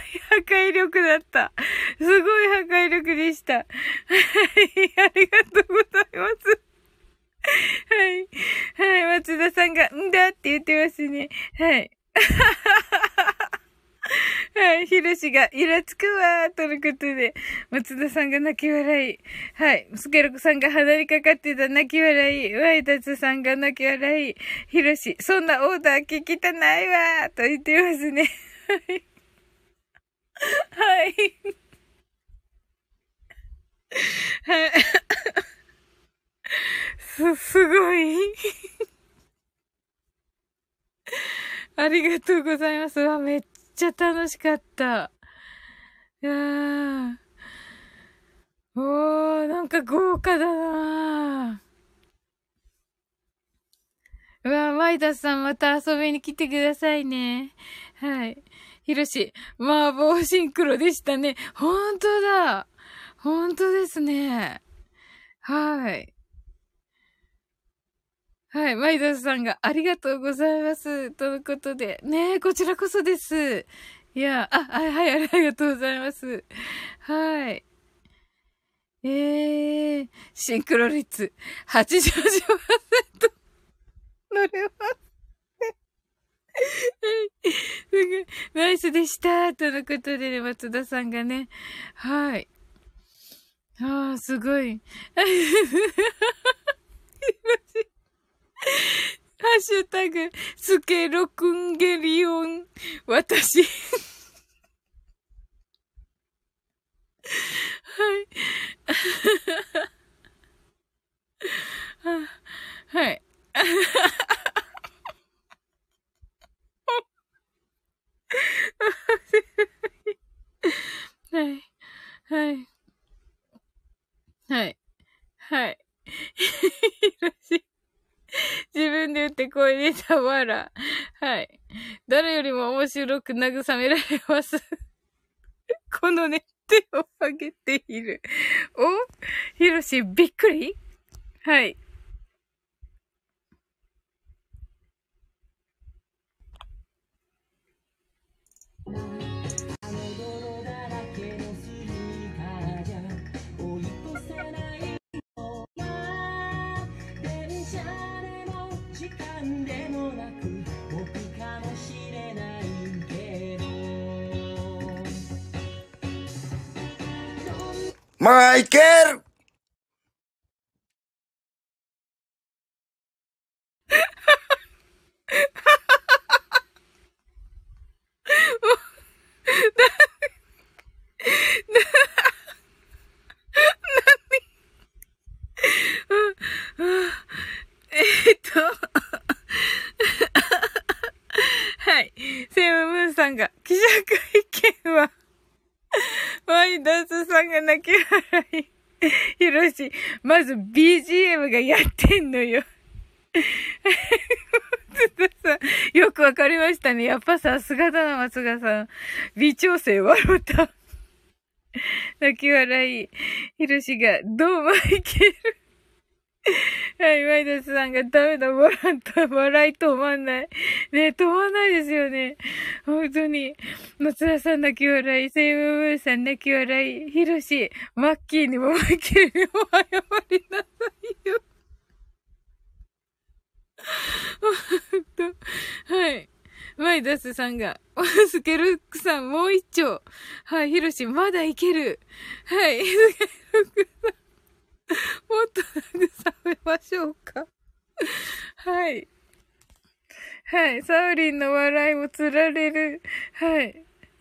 壊力だった。すごい破壊力でした。はい、ありがとうございます。はい。はい、松田さんが、んだって言ってますね。はい。はい、ひろしが、イラつくわー、とのことで、松田さんが泣き笑い。はい、スケロクさんが鼻にかかってた泣き笑い。ワイタツさんが泣き笑い。ひろし、そんなオーダー聞きたないわー、と言ってますね。はい。はい。はい。す、すごい。ありがとうございます。わ、めっちゃちゃ楽しかった。いやー。おー、なんか豪華だなー。うわ、マイダスさんまた遊びに来てくださいね。はい。ひろし、麻婆シンクロでしたね。ほんとだ。ほんとですね。はい。はい。マイダスさんがありがとうございます。とのことで。ねえ、こちらこそです。いや、あ、はい、はい、ありがとうございます。はい。ええー、シンクロ率88%乗れます。はい。すごい。ナイスでした。とのことでね、松田さんがね。はい。ああ、すごい。ハッシュタグ、スケロクンゲリオン、私。はい。はい はい。はい。はい。はい。はい。自分で言って声出たわら。はい。誰よりも面白く慰められます。このね、手を上げている。お？ひろし、びっくり？はい。マイケル えっと、はい。セムムーンさんが、記者会見は、マイダースさんが泣き笑い。ヒロシ、まず BGM がやってんのよ。松田さん、よくわかりましたね。やっぱさすがだな、松田さん。微調整笑った。泣き笑い。ヒロシが、どうもいける。はい、マイダスさんがダメだ、笑った、笑い止まんない。ね止まんないですよね。本当に。松田さん泣き笑い、セイムムーさん泣き笑い、ヒロシ、マッキーにもマッキーにも謝りなさいよ。はい。マイダスさんが、スケルックさんもう一丁。はい、ヒロシ、まだいける。はい、スケルックさん。もっと慰めましょうか。はい。はい。サウリンの笑いもつられる。はい。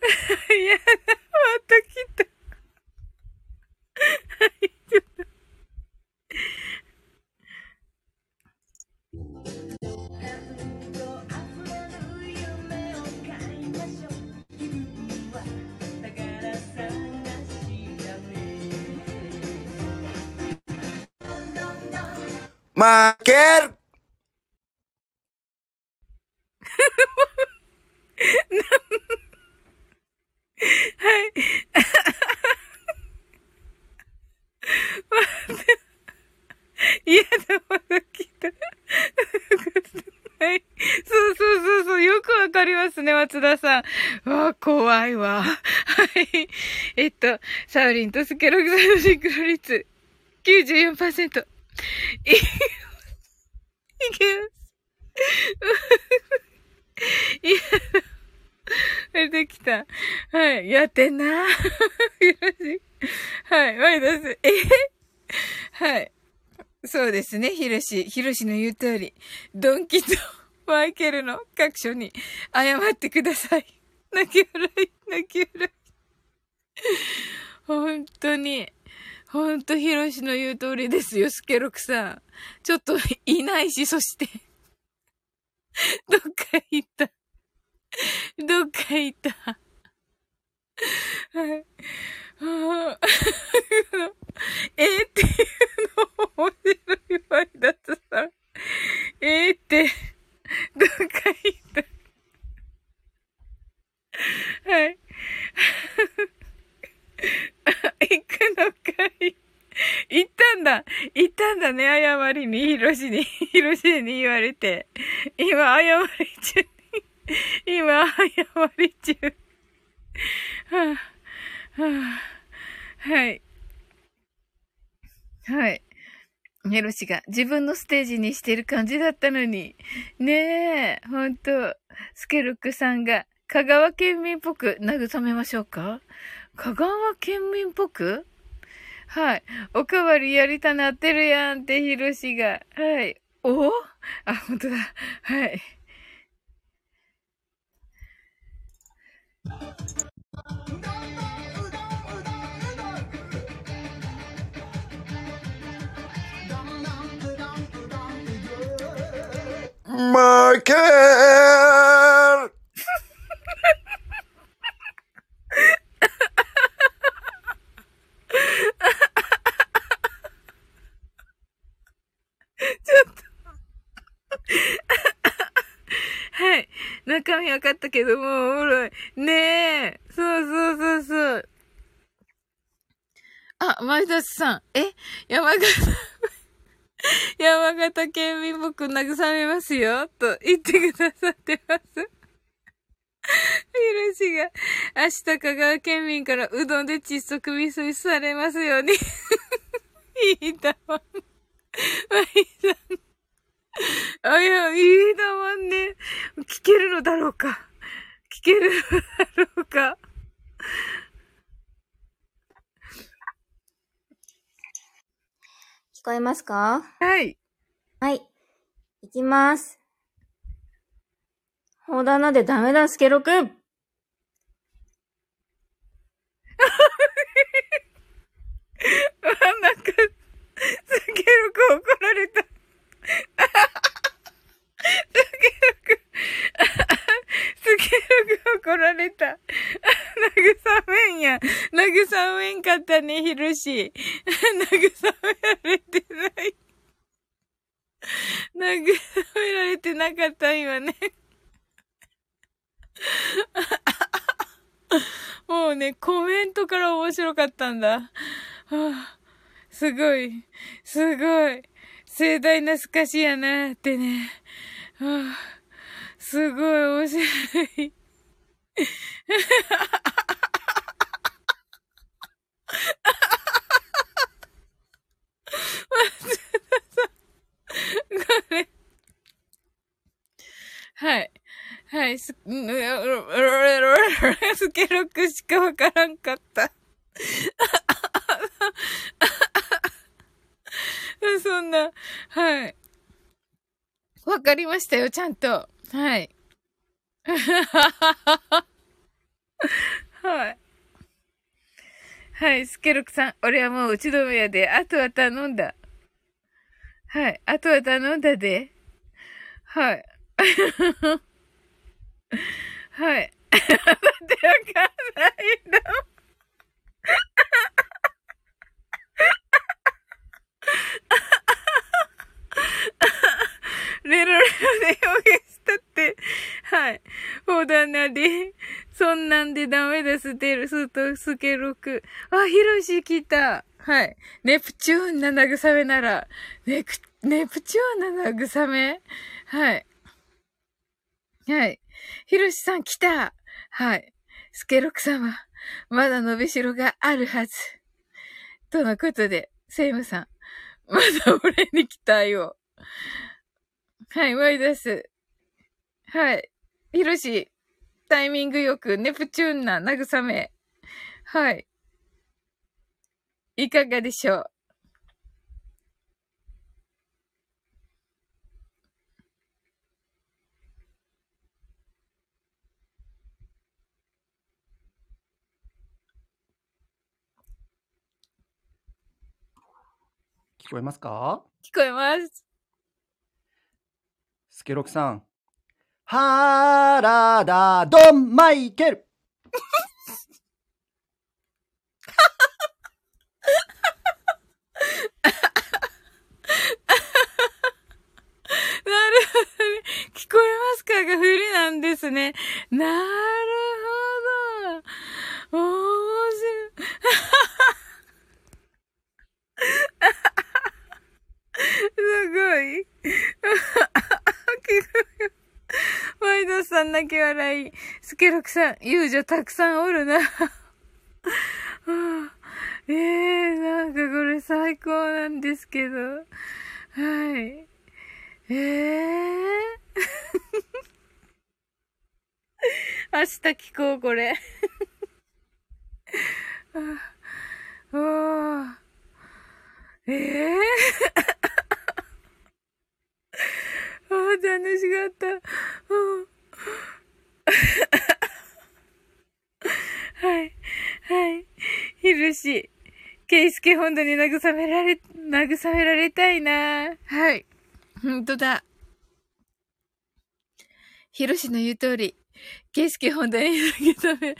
やだ、また来た。はい、ちょっと。マイケルはい。いやだ、まだ来た。はい。そうそうそうそう、よくわかりますね、松田さん。わあ、怖いわ。はい。えっと、サウリンとスケログさんのシンクロ率、94%。い、いけます。いや、出てきた。はい。やってんな。よろしい。はい。ワイドス。えはい。そうですね。ヒロシ。ヒロシの言う通り。ドンキとマイケルの各所に謝ってください。泣き笑い。泣き笑い。本当に。本当ヒロシの言う通りですよ。スケロクさん。ちょっといないし、そして。どっか行った。どっか行った。はい。はあ えーっていうの面白いワイダツさん。えーって、どっか行った。はい。行くのかい行ったんだ行ったんだね、謝りに、ヒロシに、ヒロシに言われて。今、謝り中に、今、謝り中。はあ、はあ、はい。はい。ヘロシが自分のステージにしてる感じだったのに。ねえ、ほんと。スケルックさんが香川県民っぽく慰めましょうか？香川県民っぽく？はい。おかわりやりたなってるやんって、ヒロシが。はい。お？あ、本当だ。はい。負けーはい。中身分かったけどもうおもろい。ねえ。そうそうそうそう。あ、前田さん。え？山形、山形県民僕慰めますよ。と言ってくださってます。ひろしが、明日香川県民からうどんで窒息ミスされますように。いいだわ。マイさん。あ、いや、いいだわんね。聞けるのだろうか聞けるのだろうか聞こえますか？はい。はい。いきます。砲弾なんでダメだ、スケロくん。あ、なんか、スケロク怒られた。スケロク、スケロク怒られた。慰めんや。慰めんかったね、ヒロシ。慰められてない。慰められてなかった、今ね。もうね、コメントから面白かったんだ。はあ、すごい、すごい、盛大な透かしやなってね。はあ、すごい面白い。これ。はい。はい、す、ん スケロクしかわからんかった。そんな、はい。わかりましたよ、ちゃんと。はい。はい。はい、スケロクさん、俺はもう打ち止めやで、あとは頼んだ。はい、あとは頼んだで。はい。はい。だってわかんないんだもん。レロレロで表現したって。はい。ほだなで。そんなんでダメだ、ステル、スとスケロク。あ、ヒロシ来た。はい。ネプチューンな慰めなら、ネク、ネプチューンな慰め？はい。はい。ヒロシさん来た。はい。スケロク様、まだ伸びしろがあるはず。とのことで、セイムさん、まだ俺に期待を。はい、ワイダス。はい。ヒロシ、タイミングよく、ネプチューンな慰め。はい。いかがでしょう？聞こえますか？聞こえます。スケロクさん。原田ドンマイケルなるほどね。聞こえますかが振りなんですね。なるほど。面白い。すごい。ワイドさん泣き笑い。スケロクさん、遊女たくさんおるな。え えー、なんかこれ最高なんですけど。はい。ええー。明日聞こう、これ。あおーええー。あ楽しかった。うんはい。はい。ひるし。ケイスケ本当に慰められ、慰められたいなはい。ほんとだ。ひろしの言う通り、ケイスケ本当に慰め、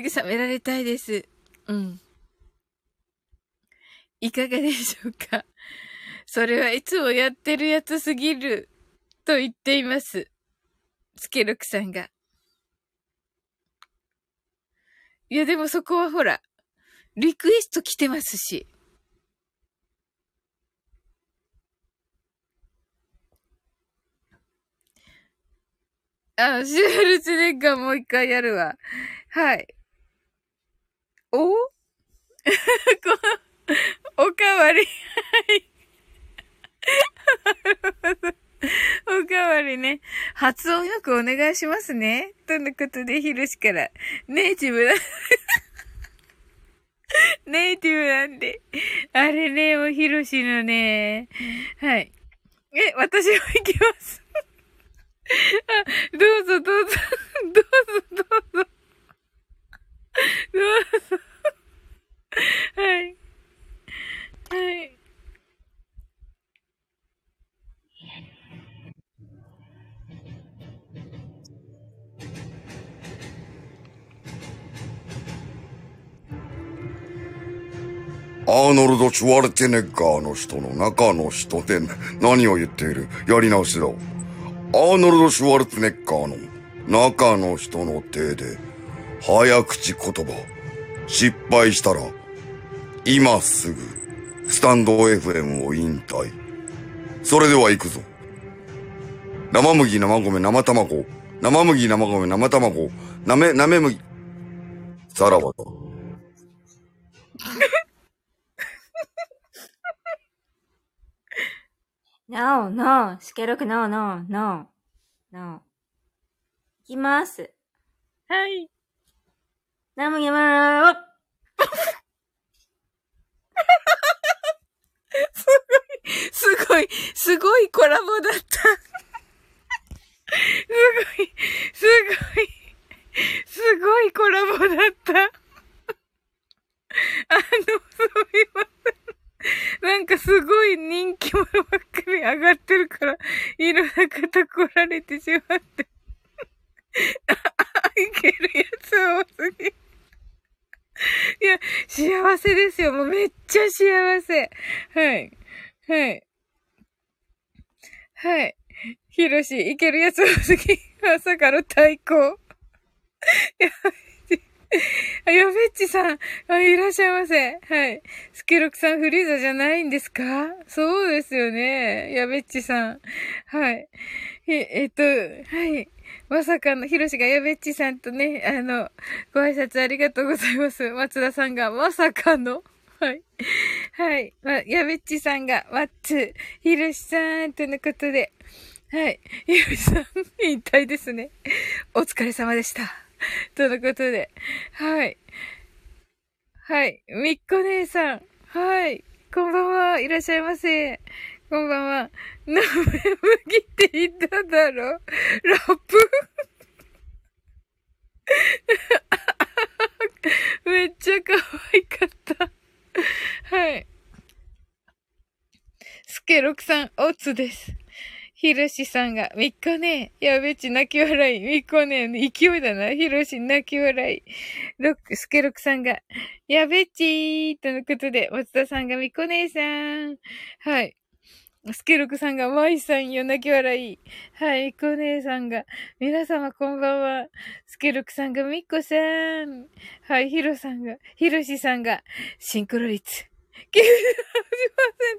慰められたいです。うん。いかがでしょうか？それはいつもやってるやつすぎる、と言っています。スケロクさんが。いや、でもそこはほら、リクエスト来てますし。あ、シュールツネッガーもう一回やるわ。はい。お？こおかわり。はい。おかわりね。発音よくお願いしますね。とのことで、ひろしから。ネイティブな、ネイティブなんで。あれね、もうひろしのね。はい。え、私も行きます。あどうぞどうぞ、どうぞどうぞ。どうぞ。はい。はい。アーノルド・シュワルテネッガーの人の中の人で何を言っている？やり直しだ。アーノルド・シュワルツェネッガーの中の人の手で早口言葉失敗したら今すぐスタンド FM を引退。それでは行くぞ。生麦、生米、生卵。生麦、生米、生卵。なめ、なめ麦。さらばだ。ノー、ノー、スケロク、ノー、ノー、ノー、ノー。いきます。はい。ナムヤマーすごい、すごいコラボだった。すごい、すごい、すごいコラボだった。あの、そういません。なんかすごい人気者ばっかり上がってるから、いろんな方来られてしまって。あいけるやつ多すぎ。いや、幸せですよ。もうめっちゃ幸せ。はい。はい。はい。ひろし、いけるやつ多すぎ。まさかの対抗。やべ。あ、やべっちさん。あ、いらっしゃいませ。はい。スケロクさんフリーザじゃないんですか？そうですよね。やべっちさん。はい。え、えっと、はい。まさかの、ひろしがやべっちさんとね、あの、ご挨拶ありがとうございます。松田さんが、まさかの、はい。はい。ま、やべっちさんが、ワッツ、ひろしさん、とのことで。はい。ひろしさん、引退ですね。お疲れ様でした。とのことで。はい。はい。みっこ姉さん。はい。こんばんは。いらっしゃいませ。こんばんは。なめ麦って言っただろラップ めっちゃ可愛かった。はい。スケロクさん、オツです。ヒロシさんが、みっこねえ、やべち泣き笑い、みっこねえ、勢いだな、ヒロシ泣き笑い。ロック、スケロクさんが、やべちーとのことで、松田さんがみっこ姉さん。はい。スケロクさんが、マイさんよ、泣き笑い。はい、みっこ姉さんが、皆様こんばんは。スケロクさんが、みっこさん。はい、ヒロさんが、ヒロシさんが、シンクロ率、98%、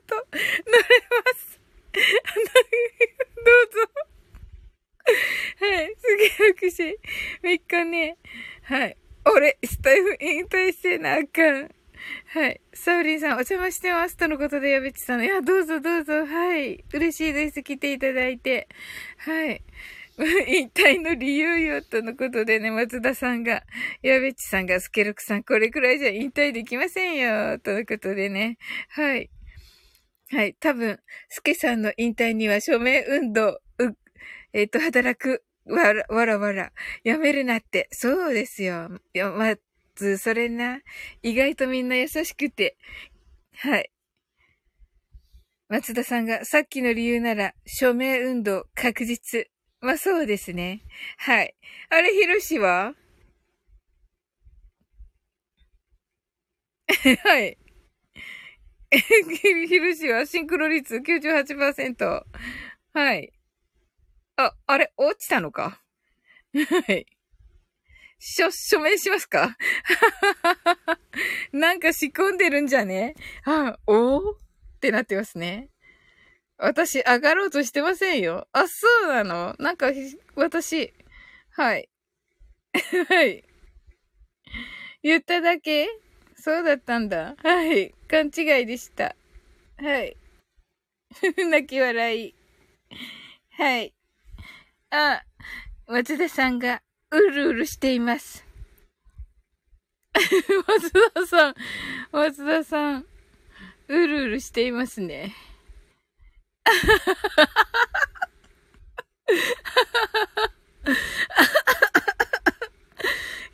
乗れます。どうぞ。はい、すげえくし。3日ね。はい。俺、スタイフ引退してなあかん。はい。サウリンさん、お邪魔してます。とのことで、やべっちさん。いや、どうぞどうぞ。はい。嬉しいです。来ていただいて。はい。引退の理由よ、とのことでね、松田さんが、やべっちさんが、スケルクさん、これくらいじゃ引退できませんよ、とのことでね。はい。はい。多分、スケさんの引退には署名運動、う、えっ、と、働く。わら、わらわら。やめるなって。そうですよ。いや、まず、それな。意外とみんな優しくて。はい。松田さんが、さっきの理由なら、署名運動確実。まあ、そうですね。はい。あれ、ひろしは？はい。ひろしはシンクロ率98%。はい。あ、あれ、落ちたのか？はい。しょ、署名しますか？なんか仕込んでるんじゃね？あ、おーってなってますね。私、上がろうとしてませんよ。あ、そうなの？なんか、私、はい。はい。言っただけ？そうだったんだ。はい。勘違いでした。はい。泣き笑い。はい。あ、松田さんがうるうるしています。松田さん、松田さん、うるうるしていますね。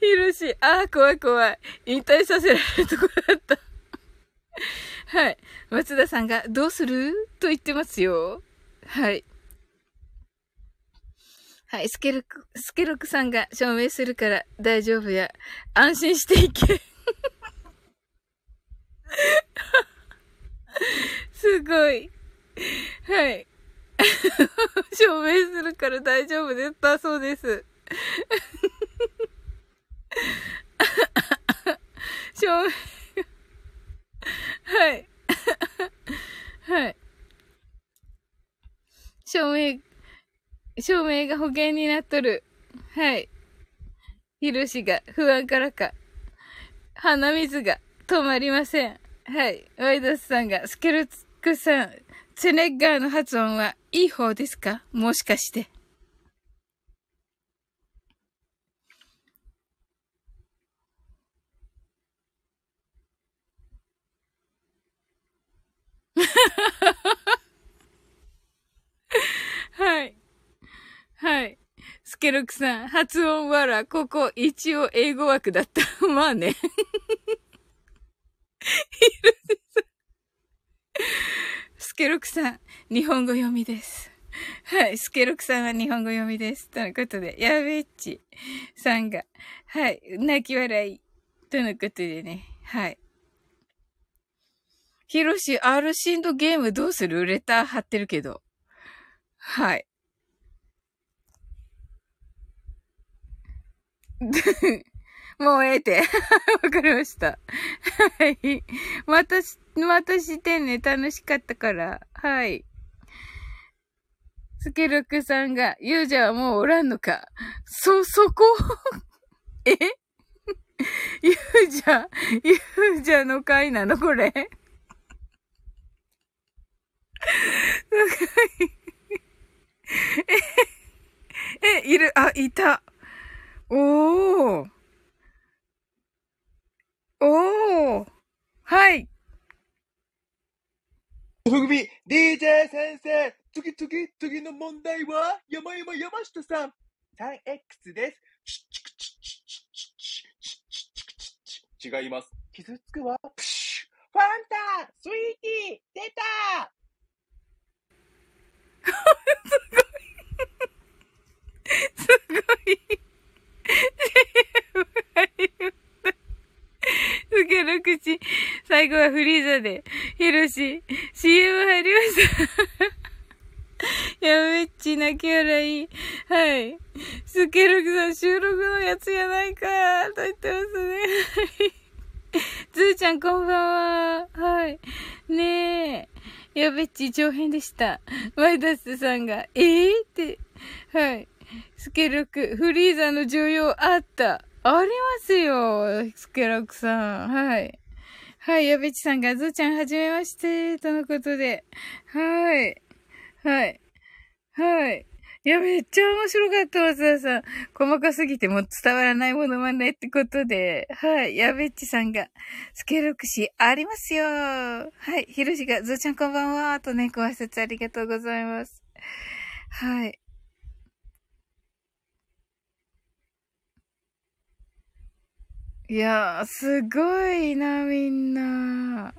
ひろし、ああ、怖い怖い。引退させられるとこだった。はい。松田さんが、どうする？と言ってますよ。はい。はい。スケルク、スケルクさんが証明するから大丈夫や。安心していけ。すごい。はい。証明するから大丈夫だったそうです。証明、はい。はい。証明、証明が保険になっとる。はい。ひろしが不安からか。鼻水が止まりません。はい。ワイドスさんが、スケルツクさん、ツネッガーの発音はいい方ですか？もしかして。はい。はい。スケロクさん、発音わら、ここ一応英語枠だった。まあね。ひろしさん。スケロクさん、日本語読みです。はい。スケロクさんは日本語読みです。とのことで、やべっちさんが、はい。泣き笑い。とのことでね。はい。ヒロシ、R シンドゲームどうする？レター貼ってるけど。はい。もうええて。わかりました。はい。またし、またしてね、楽しかったから。はい。スケルクさんが、ユージャはもうおらんのか。そ、そこ？え？ユージャ、ユージャの回なの？これ。すごい。え、え、いる、あ、いた。おー。おー。はい。ふぐみ、DJ 先生、次次、次の問題は、山山山下さん、3X です。違います。傷つくわ。ファンタスイーティー出たすごい。すげる口。最後はフリーザで。ヒロシ、CM 入りました。やべっち、泣き笑い。はい。スケルクさん、収録のやつやないかと言ってますね。はいズーちゃん、こんばんは。はい。ねえ。やべっち、上編でした。ワイダスさんが、えー、って。はい。スケロク、フリーザの重要あった。ありますよ、スケロクさん。はい。はい、やべちさんが、ズーちゃんはじめまして、とのことで。はい。はい。はい。いや、めっちゃ面白かった、松田さん。細かすぎても伝わらないものまねってことで。はい。やべっちさんが、スケルクシーありますよ。はい。ひろしが、ずーちゃんこんばんは。とね、ご挨拶ありがとうございます。はい。いやー、すごいな、みんな。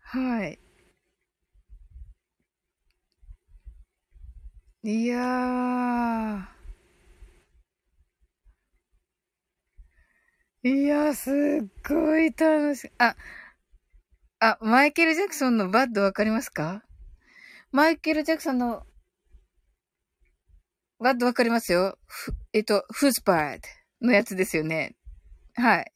はい。いやー。いや、すっごい楽しい。あ、あ、マイケル・ジャクソンのバッドわかりますか？マイケル・ジャクソンのバッドわかりますよ。えっと、フースパードのやつですよね。はい。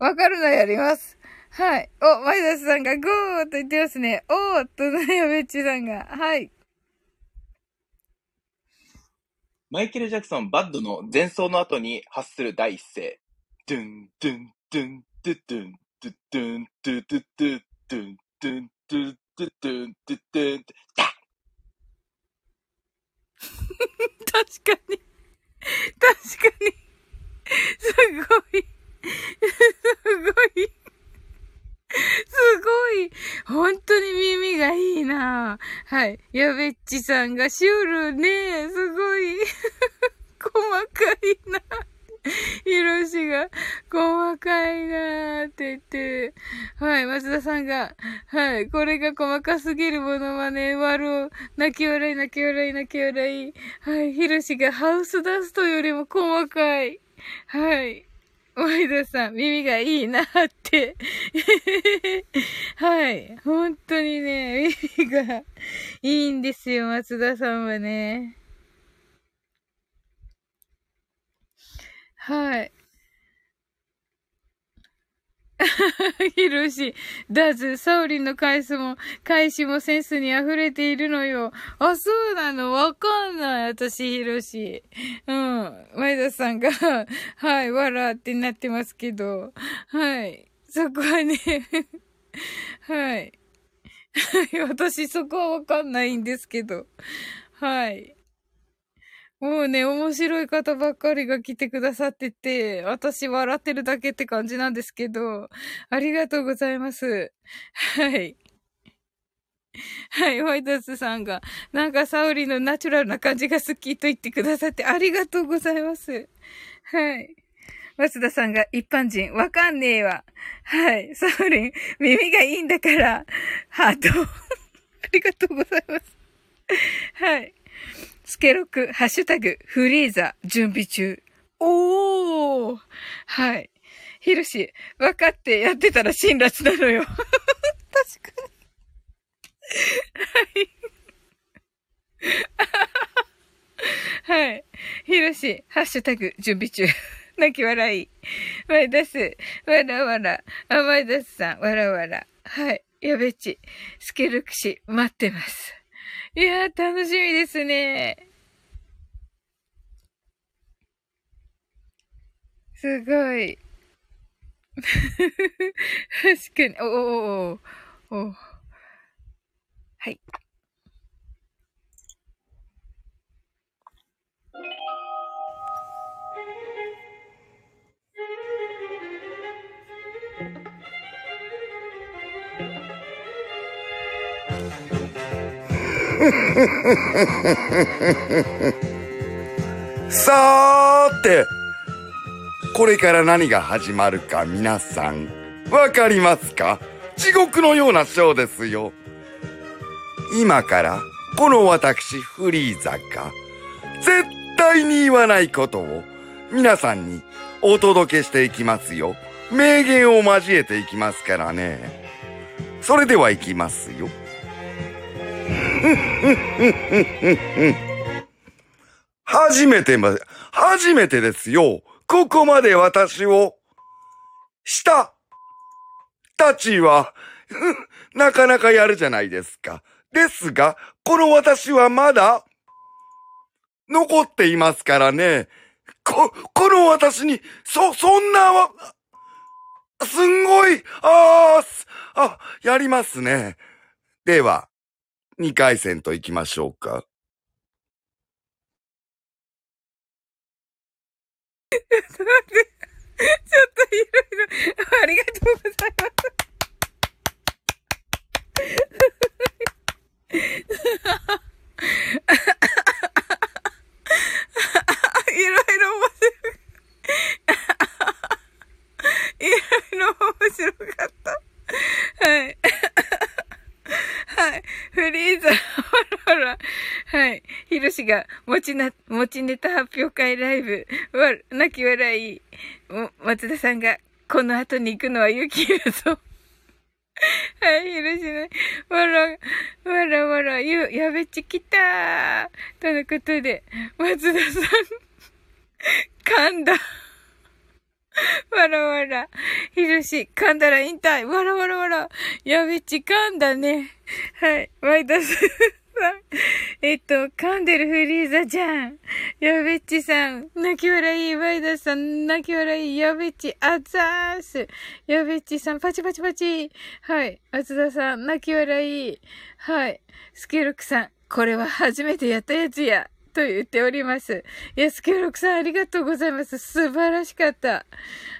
わかるのやります。はい。お、マイダスさんがゴーと言ってますね。おーっと、やべっちさんが。はい。マイケル・ジャクソン、バッドの前奏の後に発する第一声。ドゥン、ドゥン、ドゥン、ドゥドゥン、ドゥドゥン、ドゥドゥドゥ、ドゥン、ドゥン、ドゥドゥドゥン、ドゥドゥン、ダ確かに。確かに。すごい。すごい。すごい。本当に耳がいいなはい。やべっちさんがシュールねすごい。細かいなひろしが細かいなーって言って。はい。松田さんが、はい。これが細かすぎるものまね。悪を、泣き笑い、泣き笑い、泣き笑い。はい。ひろしがハウスダストよりも細かい。はい。ワイドさん、耳がいいなって。はい。本当にね、耳がいいんですよ、松田さんはね。はい。ひろし、ダズ、サオリンの返すも、返しもセンスに溢れているのよ。あ、そうなの？わかんない。私、ひろし。うん。前田さんが、はい、わらってなってますけど。はい。そこはね、はい。はい。私、そこはわかんないんですけど。はい。もうね、面白い方ばっかりが来てくださってて、私笑ってるだけって感じなんですけど、ありがとうございます。はい。はい、ホワイトスさんが、なんかサウリのナチュラルな感じが好きと言ってくださってありがとうございます。はい。松田さんが一般人、わかんねえわ。はい。サウリン、耳がいいんだから、ハート。ありがとうございます。はい。スケロク、ハッシュタグ、フリーザ、準備中。おーはい。ヒルシ、分かってやってたら辛辣なのよ。確かに。はい。はい。ヒルシ、ハッシュタグ、準備中。泣き笑い。マイダス、わらわら。あ、マイダスさん、わらわら。はい。やべち、スケルクシ、待ってます。いやー、楽しみですね。すごい。確かに。おおおおおはい。さーて、これから何が始まるか皆さん、わかりますか？地獄のようなショーですよ。今から、この私、フリーザが、絶対に言わないことを、皆さんにお届けしていきますよ。名言を交えていきますからね。それでは行きますよ。初めてまで、初めてですよ。ここまで私を、した、たちは、なかなかやるじゃないですか。ですが、この私はまだ、残っていますからね。こ、この私に、そ、そんなわ、すんごい、あーすあ、やりますね。では、2回戦と行きましょうか。ちょっと待って。ちょっといろいろ、ありがとうございます。いろいろ面白い。いろいろ面白かった。はい。はい。フリーザ、ほらほら。はい。ヒロシが、持ちな、持ちネタ発表会ライブ、わ、泣き笑い。松田さんが、この後に行くのはユキだぞ。はい、ヒロシね。わら、わらわら、ゆ、やべっち来たー。とのことで、松田さん、噛んだ。わらわら。ひろし、噛んだら引退。わらわらわら。やべち、噛んだね。はい。ワイダスさん。えっと、噛んでるフリーザじゃん。やべちさん。泣き笑い。ワイダスさん。泣き笑い。やべち、あざーす。やべちさん。パチパチパチ。はい。松田さん。泣き笑い。はい。スケロクさん。これは初めてやったやつや。と言っております。いや、スケロクさんありがとうございます。素晴らしかった。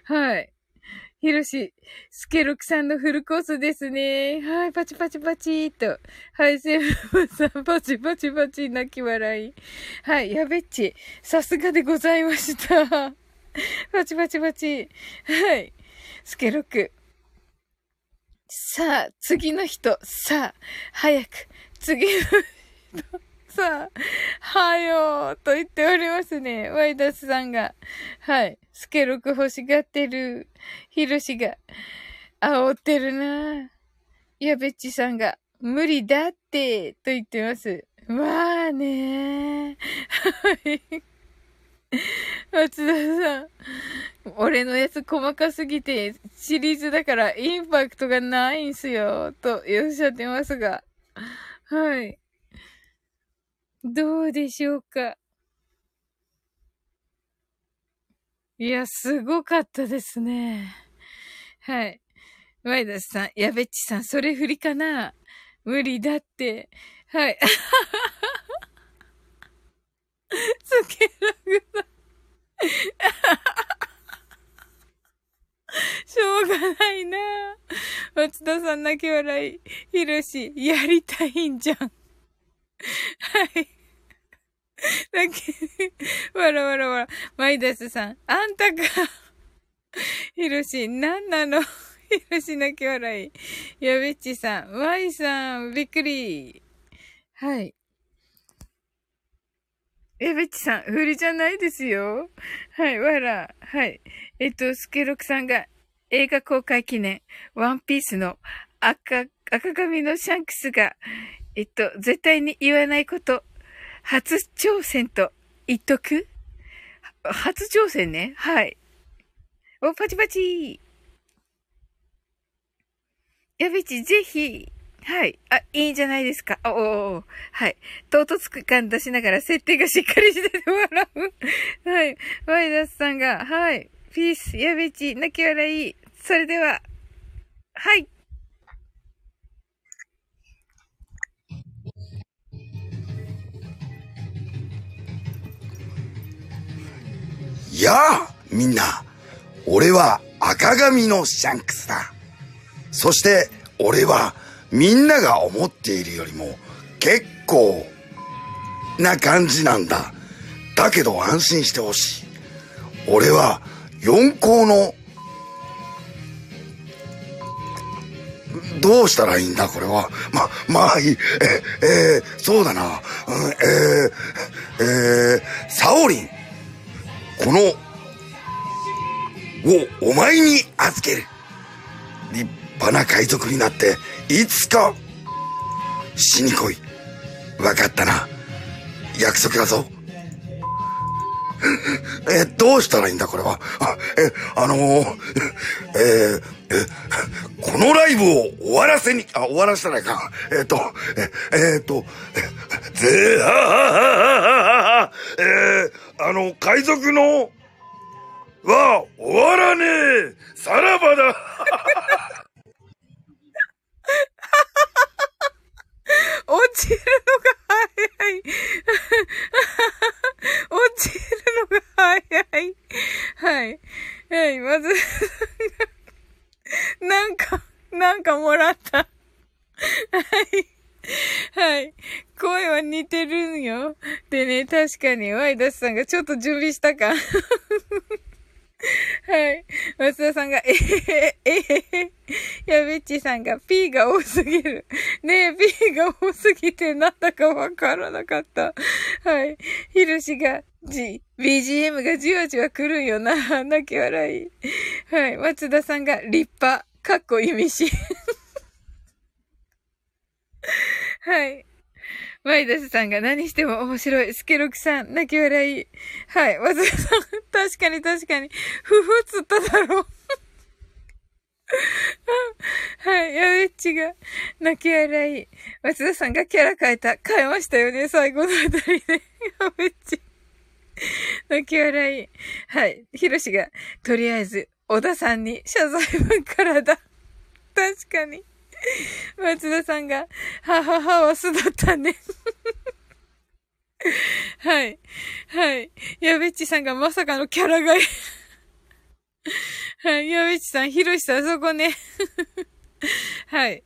はい。ひろし、スケロクさんのフルコースですね。はい、パチパチパチーと。はい、セブンさん、パチパチパチ、泣き笑い。はい、やべっち、さすがでございました。パチパチパチ。はい、スケロク。さあ、次の人。さあ、早く。次の人。さ、はよーと言っておりますね。ワイダスさんが。はい。スケロク欲しがってる。ヒロシが、煽ってるなやべっちさんが、無理だって、と言ってます。まあねはい。松田さん。俺のやつ細かすぎて、シリーズだからインパクトがないんすよ、とおっしゃってますが。はい。どうでしょうか？いや、すごかったですね。はい。ワイダスさん、やべっちさん、それ振りかな？無理だって。はい。スケラグさん。しょうがないな松田さん泣き笑い。ひろし、やりたいんじゃん。はい。だけ、わらわらわら。マイダスさん、あんたか。ひろし、なんなの？ひろし泣き笑い。やべっちさん、ワイさん、びっくり。はい。やべっちさん、振りじゃないですよ。はい、わら。はい。えっと、スケロクさんが映画公開記念、ワンピースの赤、赤髪のシャンクスが、えっと、絶対に言わないこと、初挑戦と言っとく？初挑戦ね。はい。お、パチパチやべち、ぜひ。はい。あ、いいんじゃないですか。おおはい。唐突感出しながら設定がしっかりしてて笑う。はい。ワイダスさんが、はい。ピース、やべち、泣き笑い。それでは、はい。やあ、みんな。俺は赤髪のシャンクスだ。そして、俺はみんなが思っているよりも結構な感じなんだ。だけど安心してほしい。俺は四校のどうしたらいいんだこれは。ま、まあいい。え、えーそうだな。うん、えー、えー、サオリン。この、をお前に預ける。立派な海賊になって、いつか、死に来い。分かったな。約束だぞ。え、どうしたらいいんだ、これは？あ、え、あのー、えーえ、このライブを終わらせに、あ、終わらせたらいかん。えっ、と、え、えっ、と、え、ぜはははははえー、あの、海賊の、は、終わらねえさらばだ 落ちるのが早い。落ちるのが早い。はい。はい、まず、なんか、なんかもらった。はい。はい。声は似てるんよ。でね、確かに、ワイダスさんがちょっと準備したか。はい。松田さんが、えへへ、えへへ。やべっちさんが、P が多すぎる。ねえ、P が多すぎてなんだかわからなかった。はい。ひろしが、G、BGM がじわじわ来るよな。泣き笑い。はい。松田さんが、立派。かっこ意味し。はい。マイダスさんが何しても面白い。スケロクさん、泣き笑い。はい。松田さん、確かに確かに。ふふっつっただろう。はい。やべっちが、泣き笑い。松田さんがキャラ変えた。変えましたよね、最後のあたりで。やべっち。泣き笑い。はい。ひろしが、とりあえず、小田さんに謝罪文からだ。確かに。松田さんが、ははははすだったね。はい。はい。やべっちさんがまさかのキャラ替え。はい。やべっちさん、ひろしさん、そこね。はい。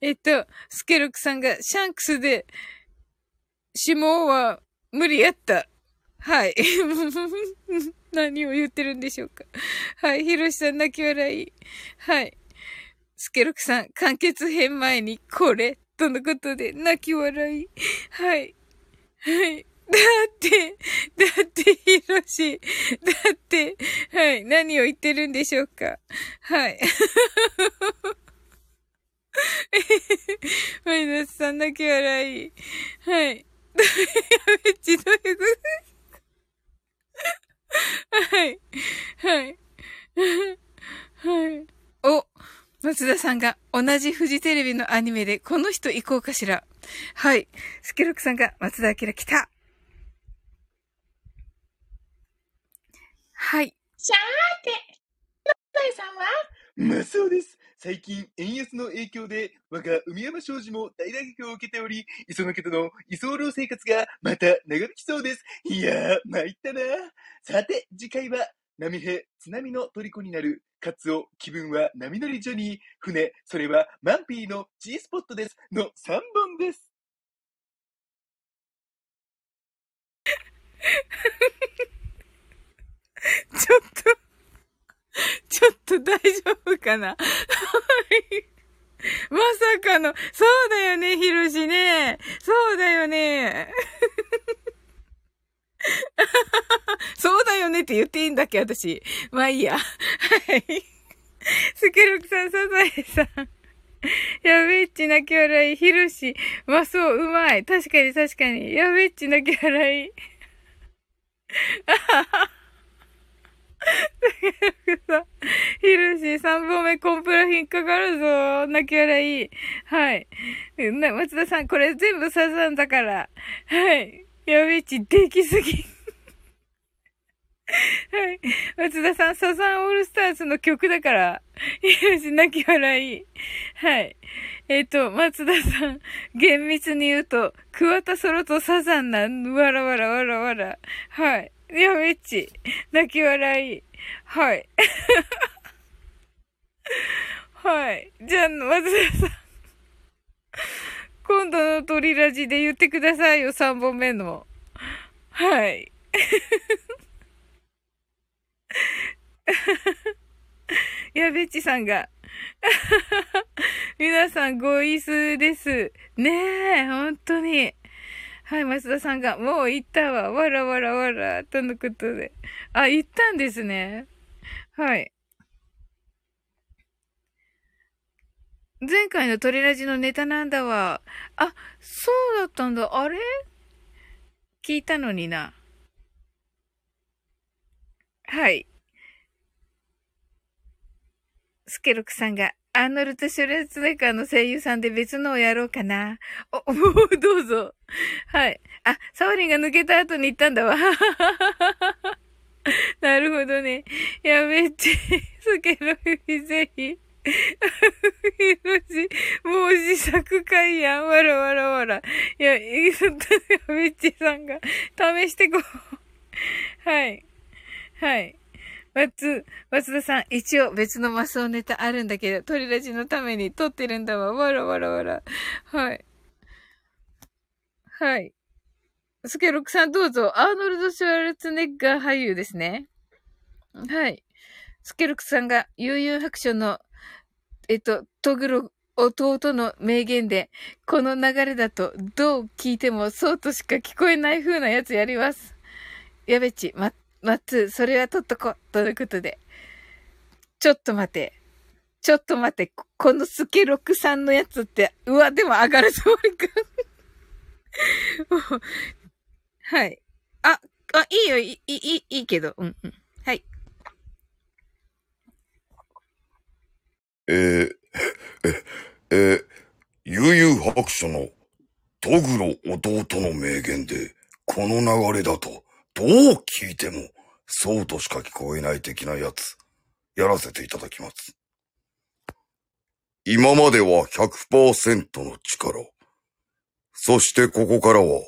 えっと、スケロクさんが、シャンクスで、指紋は無理やった。はい。何を言ってるんでしょうか。はい。ひろしさん、泣き笑い。はい。スケロクさん、完結編前にこれ、とのことで、泣き笑い。はい。はい。だって、だって、ひろし。だって、はい。何を言ってるんでしょうか。はい。マイナスさん、泣き笑い。はい。やべっち、どういうことはい。はい。はい。お、松田さんが同じフジテレビのアニメでこの人行こうかしら。はい。スケロクさんが松田明来た。はい。さーて、のったいさんは？まあそうです。最近、円安の影響で、我が海山商事も大打撃を受けており、磯野家との居候生活がまた長引きそうです。いやー、参ったな。さて、次回は、波平、津波の虜になる、カツオ、気分は波乗りジョニー、船、それはマンピーの G スポットです。の3本です。ちょっと、ちょっと大丈夫かな？はい。まさかの、そうだよね、ひろしね。そうだよね。そうだよねって言っていいんだっけ、私。まあいいや。はい。スケロクさん、サザエさん。やべっち泣き笑い。ひろし。まあそう、うまい。確かに確かに。やべっち泣き笑い。あはは。さ、ひろし、3本目コンプラ引っかかるぞ。泣き笑い。はい。松田さん、これ全部サザンだから。はい。やべち、できすぎ。はい。松田さん、サザンオールスターズの曲だから。ひろし、泣き笑い。はい。えっ、と、松田さん、厳密に言うと、桑田ソロとサザンな、わらわらわらわら。はい。やべっち、泣き笑い。はい。はい。じゃあ、松田さん。今度の鳥ラジで言ってくださいよ、3本目の。はい。やべっちさんが。皆さんご意数です。ねえ、本当に。はい、松田さんが、もう行ったわ。わらわらわら。とのことで。あ、行ったんですね。はい。前回のトレラジのネタなんだわ。あ、そうだったんだ。あれ？聞いたのにな。はい。スケロクさんが、アーノルト・シュレツネカーの声優さんで別のをやろうかな。お、も うどうぞ。はい。あ、サオリンが抜けた後に行ったんだわ。なるほどね。やべっち、スケロクぜ。ひろし、もう自作会やん。わらわらわら。いや、いそっと、やべっちさんが、試してこう。はい。はい。松、松田さん、一応別のマスオネタあるんだけど、鳥ラジのために撮ってるんだわ。わらわらわら。はい。はい。スケロクさんどうぞ。アーノルド・シュワルツネッガー俳優ですね。はい。スケルクさんが悠々白書の、えっと、トグロ弟の名言で、この流れだとどう聞いてもそうとしか聞こえない風なやつやります。やべち、ま、まっつ、それは取っとこ、ということで。ちょっと待て。ちょっと待て、このスケロクさんのやつって、うわ、でも上がるつもりか。はい。あ、あ、いいよ、いい、いい、いいけど。うん、うん。はい。えー、え、えー、悠々白書のトグロ弟の名言で、この流れだと、どう聞いても、そうとしか聞こえない的なやつ、やらせていただきます。今までは100%の力。そしてここからは、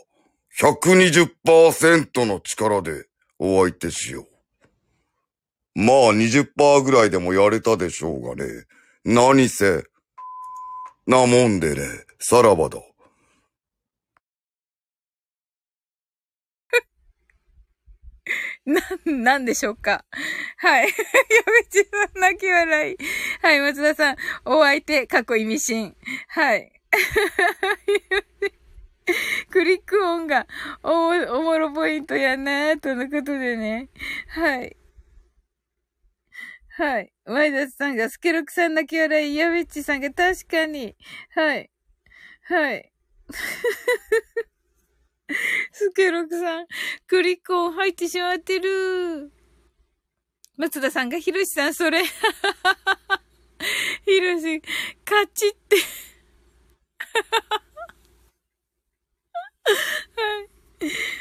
120%の力でお相手しよう。まあ20%ぐらいでもやれたでしょうがね。何せ。なもんでね、さらばだ。な、なんでしょうか？はい。やべちさん泣き笑い。はい、松田さん、お相手、過去意味深。はい。クリック音がお、おもろポイントやなーとのことでね。はい。はい。前田さんが、スケロクさん泣き笑い、やべっちさんが確かに。はい。はい。スケロクさん、クリック音入ってしまってる。松田さんが、ひろしさん、それ。ひろし、カチって。はい。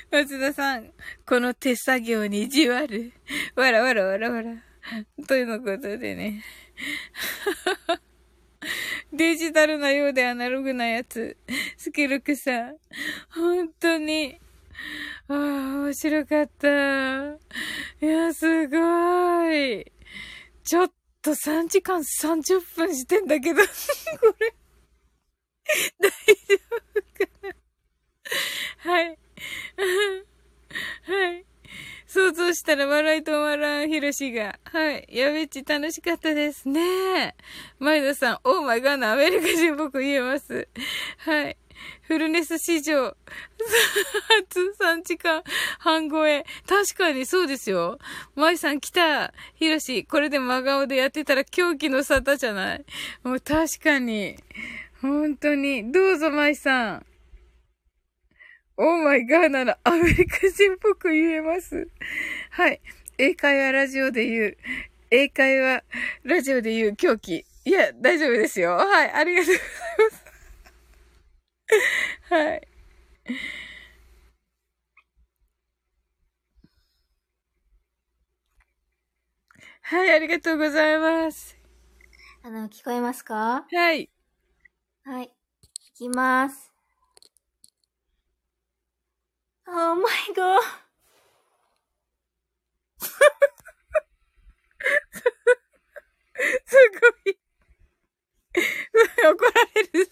松田さん、この手作業にじわる。わらわらわらわら。というのことでね。デジタルなようでアナログなやつ。スケルクさん。本当に。ああ、面白かった。いや、すごい。ちょっと3時間30分してんだけど、これ、大丈夫かなはい。はい。想像したら笑い止まらん、ひろしが。はい。やべっち楽しかったですね。前田さん、オーマイガーのアメリカ人僕言えます。はい。フルネス史上、初3時間半超え。確かにそうですよ。舞さん来た。ひろし、これで真顔でやってたら狂気の沙汰じゃないもう確かに。本当に。どうぞ舞さん。オーマイガーならアメリカ人っぽく言えます。はい。英会話ラジオで言う、英会話ラジオで言う狂気。いや、大丈夫ですよ。はい。ありがとうございます。はい。はい、ありがとうございます。あの、聞こえますか？はい。はい。いきます。Oh my god! すごい。怒られるぞ。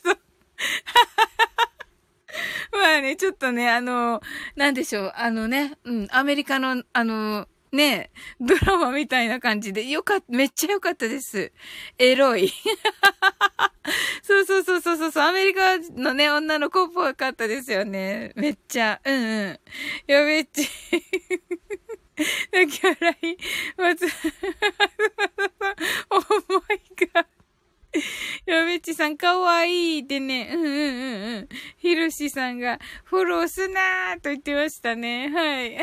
まあね、ちょっとね、あの、なんでしょう、あのね、うん、アメリカの、あの、ねえ、ドラマみたいな感じで、よかった、めっちゃよかったです。エロい。そうそうそうそうそうそう、アメリカのね、女の子っぽかったですよね。めっちゃ、うんうん。やべっち。泣き笑い。まず、おもいが。やべっちさん、かわいいってね。うんうんうんうん。ひろしさんが、フォローすなーと言ってましたね。はい。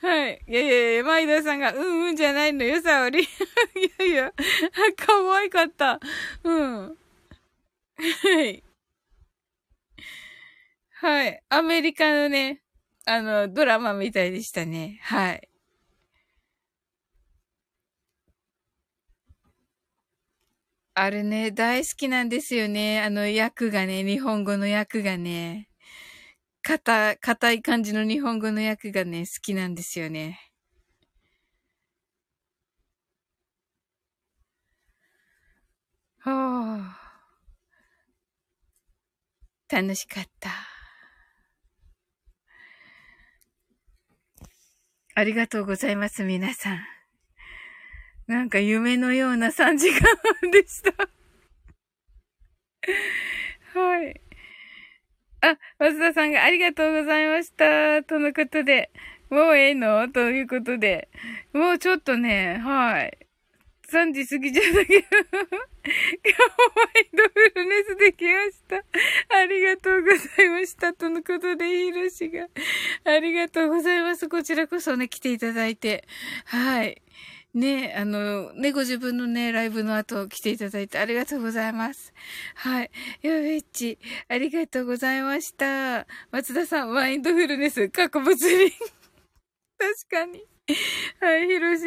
はい。いやいやいや、マイダさんが、うんうんじゃないのよ、さおり。いやいや、かわいかった。うん。はい。はい。アメリカのね、あの、ドラマみたいでしたね。はい。あれね、大好きなんですよね。あの役がね、日本語の役がね。硬、硬い感じの日本語の役がね、好きなんですよね。はあ。楽しかった。ありがとうございます、皆さん。なんか夢のような3時間でした。はい。あ、松田さんがありがとうございました。とのことで。もうええの？ということで。もうちょっとね、はい。3時過ぎちゃったけど。今日ワイドフルネスできました。ありがとうございました。とのことで、ヒロシが。ありがとうございます。こちらこそね、来ていただいて。はい。ね、あの、ね、ご自分のね、ライブの後来ていただいてありがとうございます。はい。やべっち、ありがとうございました。松田さん、マインドフルネス、過去物理。確かに。はい、ひろし、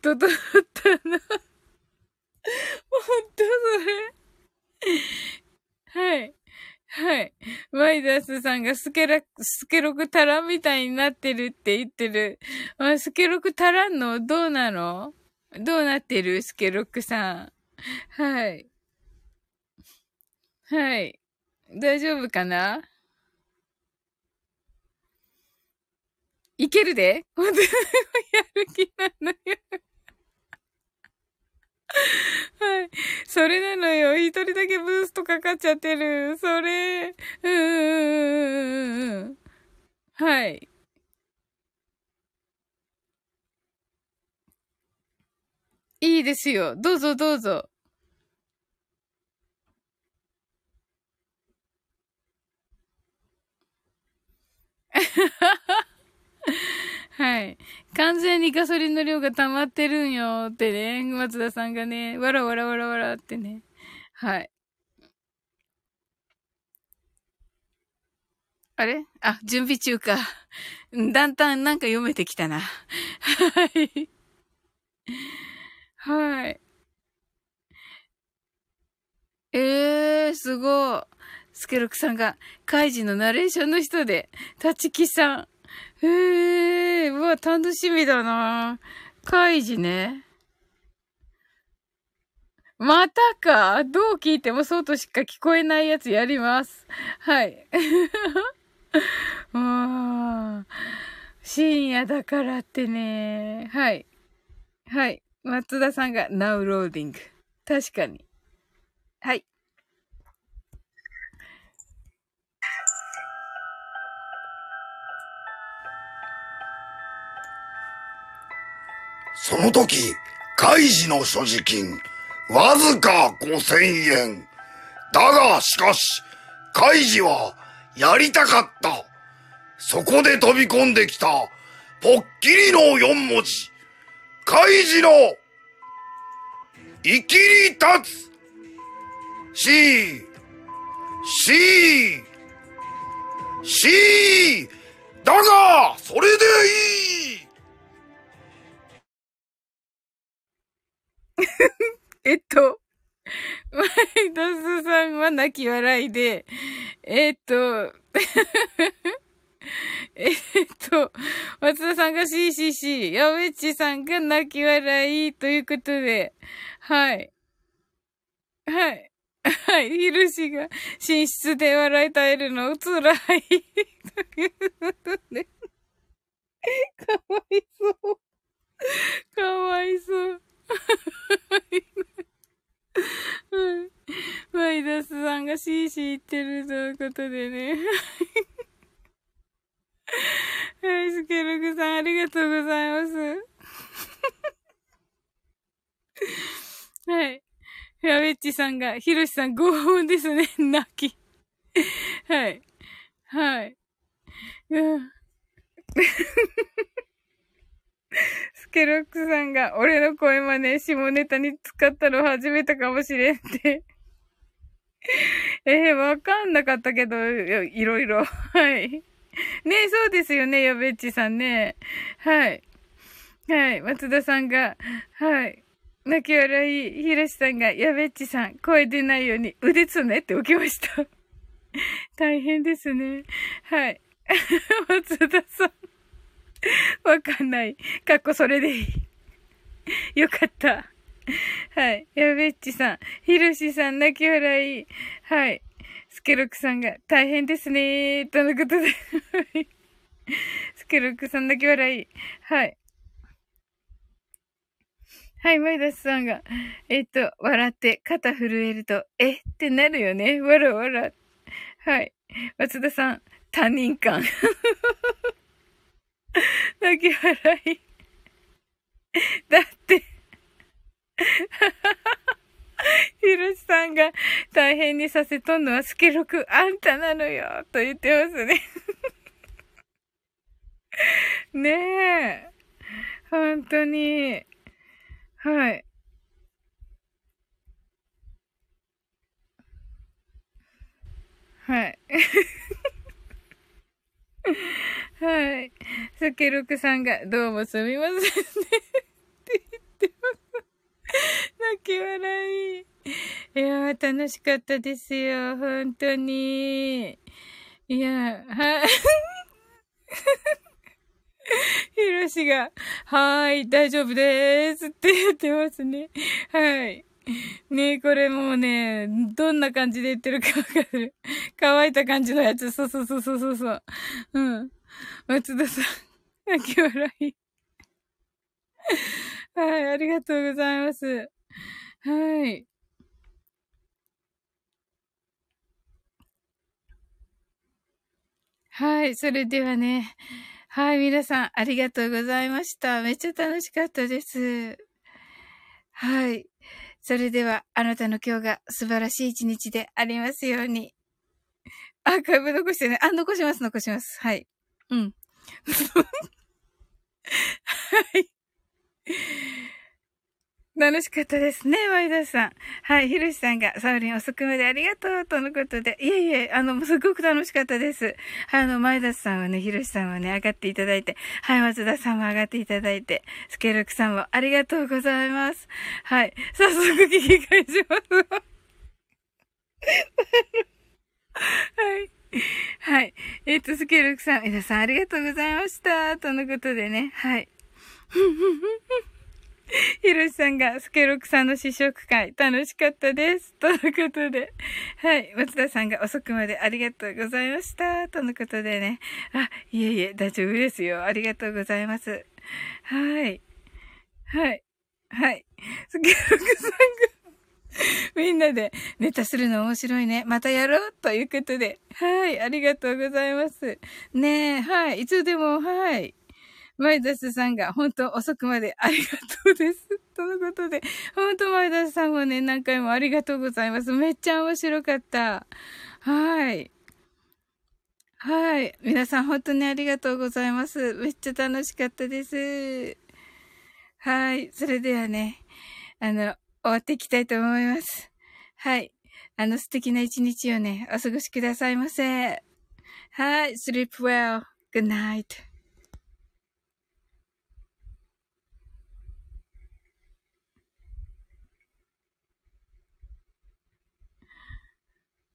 整ったな。ほんとそれ。はい。はい。マイダースさんがスケラ、スケロク足らんみたいになってるって言ってる。あ、スケロク足らんのどうなの？どうなってるスケロクさん。はい。はい。大丈夫かな？いけるで本当にやる気なのよ。はい。それなのよ。一人だけブーストかかっちゃってる。それ。うーん。はい。いいですよ。どうぞどうぞ。はい。完全にガソリンの量が溜まってるんよってね、松田さんがね、わらわらわらわらってね。はい。あれ？あ、準備中か。だんだんなんか読めてきたな。はい。はい。えー、すごい。スケロクさんが、カイジのナレーションの人で、立木さん。へえ、うわ、楽しみだな。カイジね。またかどう聞いてもそうとしか聞こえないやつやります。はい。も う、深夜だからってね。はい。はい。松田さんが Now Loading。確かに。その時、開示の所持金、わずか5000円。だが、しかし、開示は、やりたかった。そこで飛び込んできた、ぽっきりの4文字。開示の、生きり立つ。し、し、し、だが、それでいい。えっと、マイダスさんは泣き笑いで、えっと、えっと、松田さんが CCC、ヤベッチさんが泣き笑いということで、はい。はい。はい。ヒルシが寝室で笑い絶えるの辛い。とい。かわいそう。かわいそう。はい。マイダスさんがシーシー言ってるということでね。はい、スケルグさんありがとうございます。はい。ヤベッチさんが、ヒロシさん興奮ですね、泣き。はい。はい。うんスケロックさんが、俺の声真似、下ネタに使ったの初めてかもしれんって。えー、わかんなかったけど、いろいろ。はい。ねそうですよね、ヤベッチさんね。はい。はい、松田さんが、はい。泣き笑い、ひろしさんが、ヤベッチさん、声出ないように腕つねって起きました。大変ですね。はい。松田さん。わかんない。かっこそれでいい。よかった。はい。やべっちさん。ひろしさん、泣き笑い。はい。スケロクさんが、大変ですねー。とのことで。は いスケロクさんだけ笑い。はい。はい、マイダスさんが、えっと、笑って肩震えると、え？ってなるよね。わらわら。はい。松田さん、他人感。泣き笑い。だって、ひろしさんが大変にさせとんのはスケロクあんたなのよ、と言ってますね。ねえ。本当に。はい。はい。はい。スケロクさんが、どうもすみませんね。って言ってます。泣き笑い。いやー、楽しかったですよ。本当に。いやー、はい。ひろしが、はーい、大丈夫でーすって言ってますね。はい。ねえ、これもうね、どんな感じで言ってるかわかる。乾いた感じのやつ。そうそうそうそうそうそう。うん。松田さん、泣き笑い。はい、ありがとうございます。はい。はい、それではね。はい、皆さん、ありがとうございました。めっちゃ楽しかったです。はい。それでは、あなたの今日が素晴らしい一日でありますように。アーカイブ残してね。あ、残します、残します。はい。うん。はい。楽しかったですね、ワイダさん。はい、ひろしさんが、サウリン遅くまでありがとう、とのことで。いえいえ、あの、すごく楽しかったです。あの、前田さんはね、ひろしさんはね、上がっていただいて、はい、松田さんも上がっていただいて、スケルクさんもありがとうございます。はい、早速聞き返します。はい。はい。えっ、と、スケルクさん、皆さんありがとうございました。とのことでね、はい。ひろしさんが、スケロクさんの試食会、楽しかったです。とのことで。はい。松田さんが遅くまでありがとうございました。とのことでね。あ、いえいえ、大丈夫ですよ。ありがとうございます。はい。はい。はい。スケロクさんが、みんなでネタするの面白いね。またやろうということで。はい。ありがとうございます。ねえ、はい。いつでも、はい。マイダスさんが本当遅くまでありがとうです。とのことで、本当マイダスさんもね、何回もありがとうございます。めっちゃ面白かった。はい。はい。皆さん本当にありがとうございます。めっちゃ楽しかったです。はい。それではね、あの、終わっていきたいと思います。はい。あの素敵な一日をね、お過ごしくださいませ。はい。sleep well. Good night.